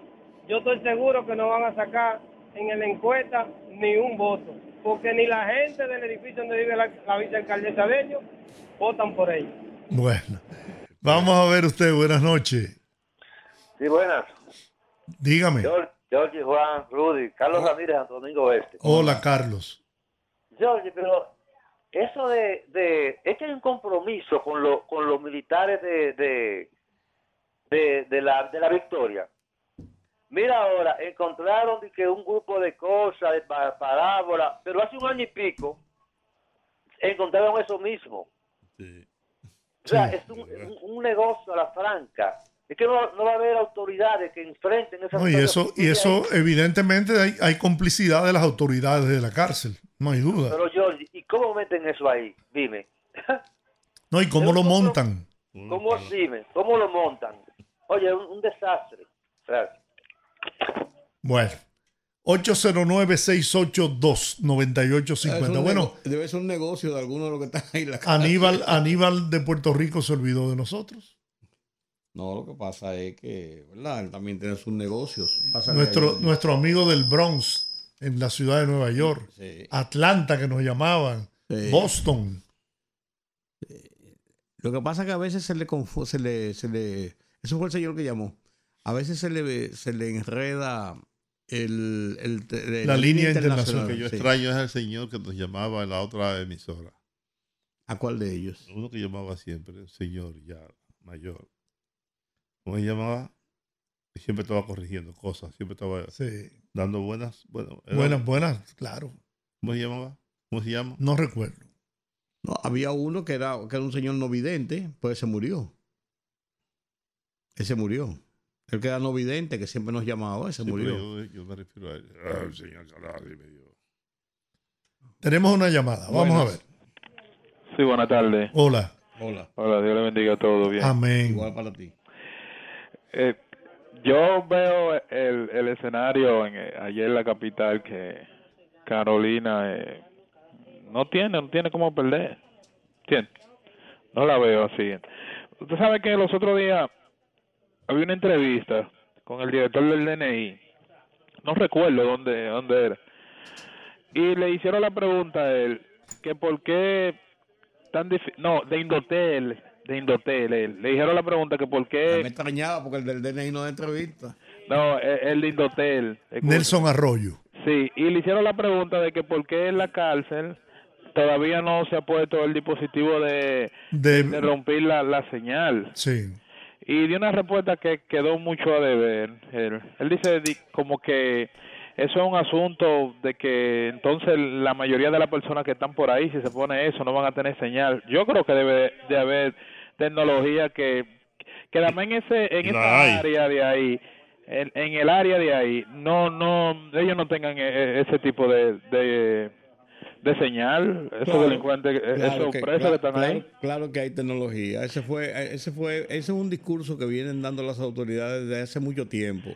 Speaker 17: yo estoy seguro que no van a sacar en la encuesta ni un voto, porque ni la gente del edificio donde vive la, la vicealcaldesa de ellos votan por ellos.
Speaker 1: Bueno. Vamos a ver usted. Buenas noches.
Speaker 23: Sí, buenas.
Speaker 1: Dígame.
Speaker 23: George, George, Juan, Rudy, Carlos Ramírez, Santo Domingo Oeste.
Speaker 1: Hola, Carlos.
Speaker 23: George, pero eso de, de es que hay un compromiso con, lo, con los militares de, de, de, de la, de la victoria. Mira ahora, encontraron que un grupo de cosas, de pa- parábolas, pero hace un año y pico encontraron eso mismo. O sea, es un, un- un negocio a la franca. Es que no, no va a haber autoridades que enfrenten esa
Speaker 1: No, y eso, y eso evidentemente hay, hay complicidad de las autoridades de la cárcel, no hay duda.
Speaker 23: Pero George, ¿y cómo meten eso ahí? Dime.
Speaker 1: No, y cómo lo montan.
Speaker 23: ¿Cómo, dime, ¿cómo lo montan? Oye, un, un desastre.
Speaker 1: Bueno, 809-682-9850.
Speaker 5: Es un
Speaker 1: Bueno,
Speaker 5: debe ser un negocio de alguno de los que están ahí en la
Speaker 1: Aníbal. Aníbal de Puerto Rico se olvidó de nosotros.
Speaker 5: No, lo que pasa es que, ¿verdad? Él también tiene sus negocios. Pásale
Speaker 1: Nuestro, nuestro amigo del Bronx, en la ciudad de Nueva York.
Speaker 5: Sí.
Speaker 1: Atlanta, que nos llamaban.
Speaker 5: Sí.
Speaker 1: Boston.
Speaker 5: Lo que pasa es que a veces se le confu- se le, se le, eso fue el señor que llamó. A veces se le, se le enreda el,
Speaker 1: La línea internacional.
Speaker 7: Lo que yo
Speaker 5: sí.
Speaker 7: extraño es el señor que nos llamaba en la otra emisora.
Speaker 5: ¿A cuál de ellos?
Speaker 7: Uno que llamaba siempre, un señor ya mayor. ¿Cómo se llamaba? Siempre estaba corrigiendo cosas, siempre estaba
Speaker 1: Sí.
Speaker 7: dando buenas. Bueno, era-
Speaker 1: Buenas, buenas, claro.
Speaker 7: ¿Cómo se llamaba? ¿Cómo se llama?
Speaker 1: No recuerdo.
Speaker 5: No, había uno que era, que era un señor no vidente, pues se murió. Ese murió. El que era no vidente, que siempre nos llamaba, ese
Speaker 7: Sí,
Speaker 5: murió.
Speaker 7: Yo, yo me refiero a él. El señor Saladi me dio.
Speaker 1: Tenemos una llamada. Vamos
Speaker 5: Buenas.
Speaker 1: a ver.
Speaker 24: Sí, buenas tardes.
Speaker 1: Hola.
Speaker 5: Hola.
Speaker 24: Hola, Dios le bendiga a todos. Bien.
Speaker 1: Amén.
Speaker 5: Igual para ti.
Speaker 24: Eh, yo veo el, el escenario en, eh, ayer en la capital que Carolina eh, no tiene, no tiene cómo perder. ¿Entiendes? No la veo así. Usted sabe que los otros días había una entrevista con el director del DNI. No recuerdo dónde, dónde era. Y le hicieron la pregunta a él que por qué tan difícil. No, de Indotel. De Indotel. él. Le dijeron la pregunta que por qué.
Speaker 5: Me extrañaba porque el del DNI no da entrevista.
Speaker 24: No, el, el de Indotel.
Speaker 1: Nelson Arroyo.
Speaker 24: Sí, y le hicieron la pregunta de que por qué en la cárcel todavía no se ha puesto el dispositivo de,
Speaker 1: De-
Speaker 24: de romper la, la señal.
Speaker 1: Sí.
Speaker 24: Y dio una respuesta que quedó mucho a deber. Él, él dice di- como que eso es un asunto de que entonces la mayoría de las personas que están por ahí, si se pone eso, no van a tener señal. Yo creo que debe de haber tecnología que, que también en, ese, en esa
Speaker 7: hay.
Speaker 24: área de ahí, en, en el área de ahí, no, no, ellos no tengan e- e- ese tipo de, de, de señal, esos
Speaker 5: Claro,
Speaker 24: delincuentes,
Speaker 5: claro
Speaker 24: esos
Speaker 5: que-
Speaker 24: presos
Speaker 5: claro-
Speaker 24: que están
Speaker 5: claro-
Speaker 24: ahí.
Speaker 5: Claro que hay tecnología. Ese fue, ese fue, ese es un discurso que vienen dando las autoridades desde hace mucho tiempo.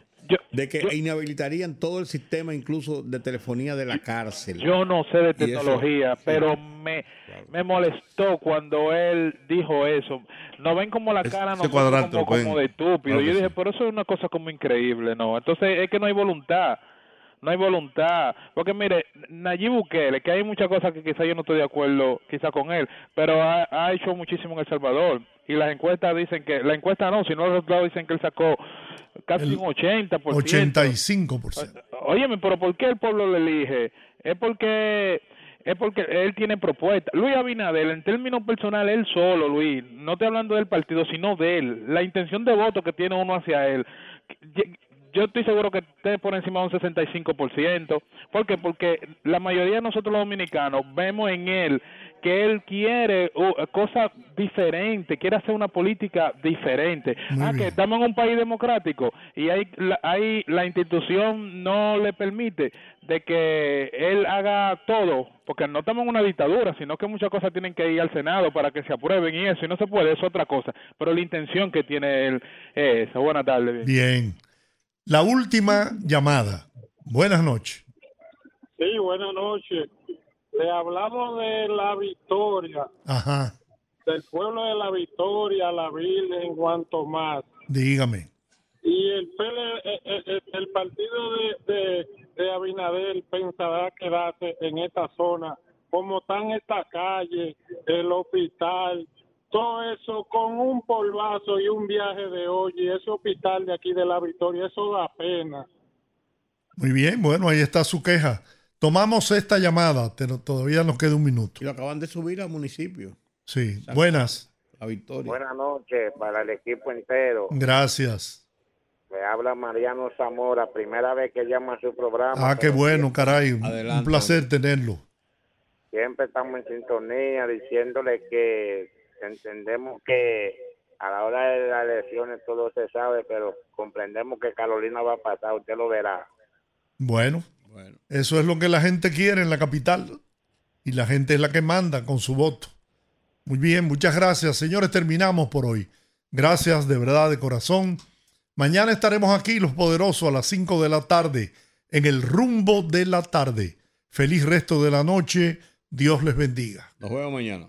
Speaker 5: de que inhabilitarían todo el sistema, incluso de telefonía de la cárcel.
Speaker 24: Yo no sé de
Speaker 5: eso-
Speaker 24: tecnología, pero me, me molestó cuando él dijo eso. No ven como la cara
Speaker 7: cuadrante
Speaker 24: como, como de estúpido. Yo dije,
Speaker 7: sí.
Speaker 24: pero eso es una cosa como increíble, ¿no? Entonces es que no hay voluntad. No hay voluntad. Porque mire, Nayib Bukele, que hay muchas cosas que quizás yo no estoy de acuerdo quizás con él, pero ha, ha hecho muchísimo en El Salvador. Y las encuestas dicen que, la encuesta no, sino los resultados dicen que él sacó casi
Speaker 1: El
Speaker 24: un 80%.
Speaker 1: 85%.
Speaker 24: Óyeme, pero ¿por qué el pueblo le elige? Es porque es porque él tiene propuestas. Luis Abinader, en términos personales, él solo, Luis, no estoy hablando del partido, sino de él, la intención de voto que tiene uno hacia él. Yo estoy seguro que esté por encima de un 65%. ¿Por qué? Porque la mayoría de nosotros los dominicanos vemos en él que él quiere uh, cosas diferentes, quiere hacer una política diferente.
Speaker 1: Muy
Speaker 24: ah, que estamos en un país democrático y hay la, hay, la institución no le permite de que él haga todo, porque no estamos en una dictadura, sino que muchas cosas tienen que ir al Senado para que se aprueben y eso, y no se puede, es otra cosa. Pero la intención que tiene él es esa. Buenas tardes.
Speaker 1: Bien. La última llamada. Buenas noches.
Speaker 25: Sí, buenas noches. Le hablamos de la victoria,
Speaker 1: Ajá.
Speaker 25: del pueblo de la victoria, la Virgen, Juan Tomás.
Speaker 1: Dígame.
Speaker 25: Y el, PL, eh, eh, eh, el partido de, de, de Abinader pensará quedarse en esta zona, como están estas calles, el hospital, todo eso con un polvazo y un viaje de hoy, y ese hospital de aquí de la Victoria, eso da pena.
Speaker 1: Muy bien, bueno, ahí está su queja. Tomamos esta llamada, pero todavía nos queda un minuto.
Speaker 5: Y lo acaban de subir al municipio.
Speaker 1: Sí, buenas.
Speaker 5: La victoria.
Speaker 26: Buenas noches para el equipo entero.
Speaker 1: Gracias.
Speaker 26: Le habla Mariano Zamora, primera vez que llama a su programa.
Speaker 1: Ah, qué bueno, caray. Un placer tenerlo.
Speaker 26: siempre estamos en sintonía diciéndole que entendemos que a la hora de las elecciones todo se sabe, pero comprendemos que Carolina va a pasar, usted lo verá.
Speaker 1: Bueno, eso es lo que la gente quiere en la capital. Y la gente es la que manda con su voto. Muy bien, muchas gracias. Señores, terminamos por hoy. Gracias de verdad, de corazón. Mañana estaremos aquí, los poderosos, a las 5 de la tarde, en el rumbo de la tarde. Feliz resto de la noche. Dios les bendiga.
Speaker 5: Nos vemos mañana.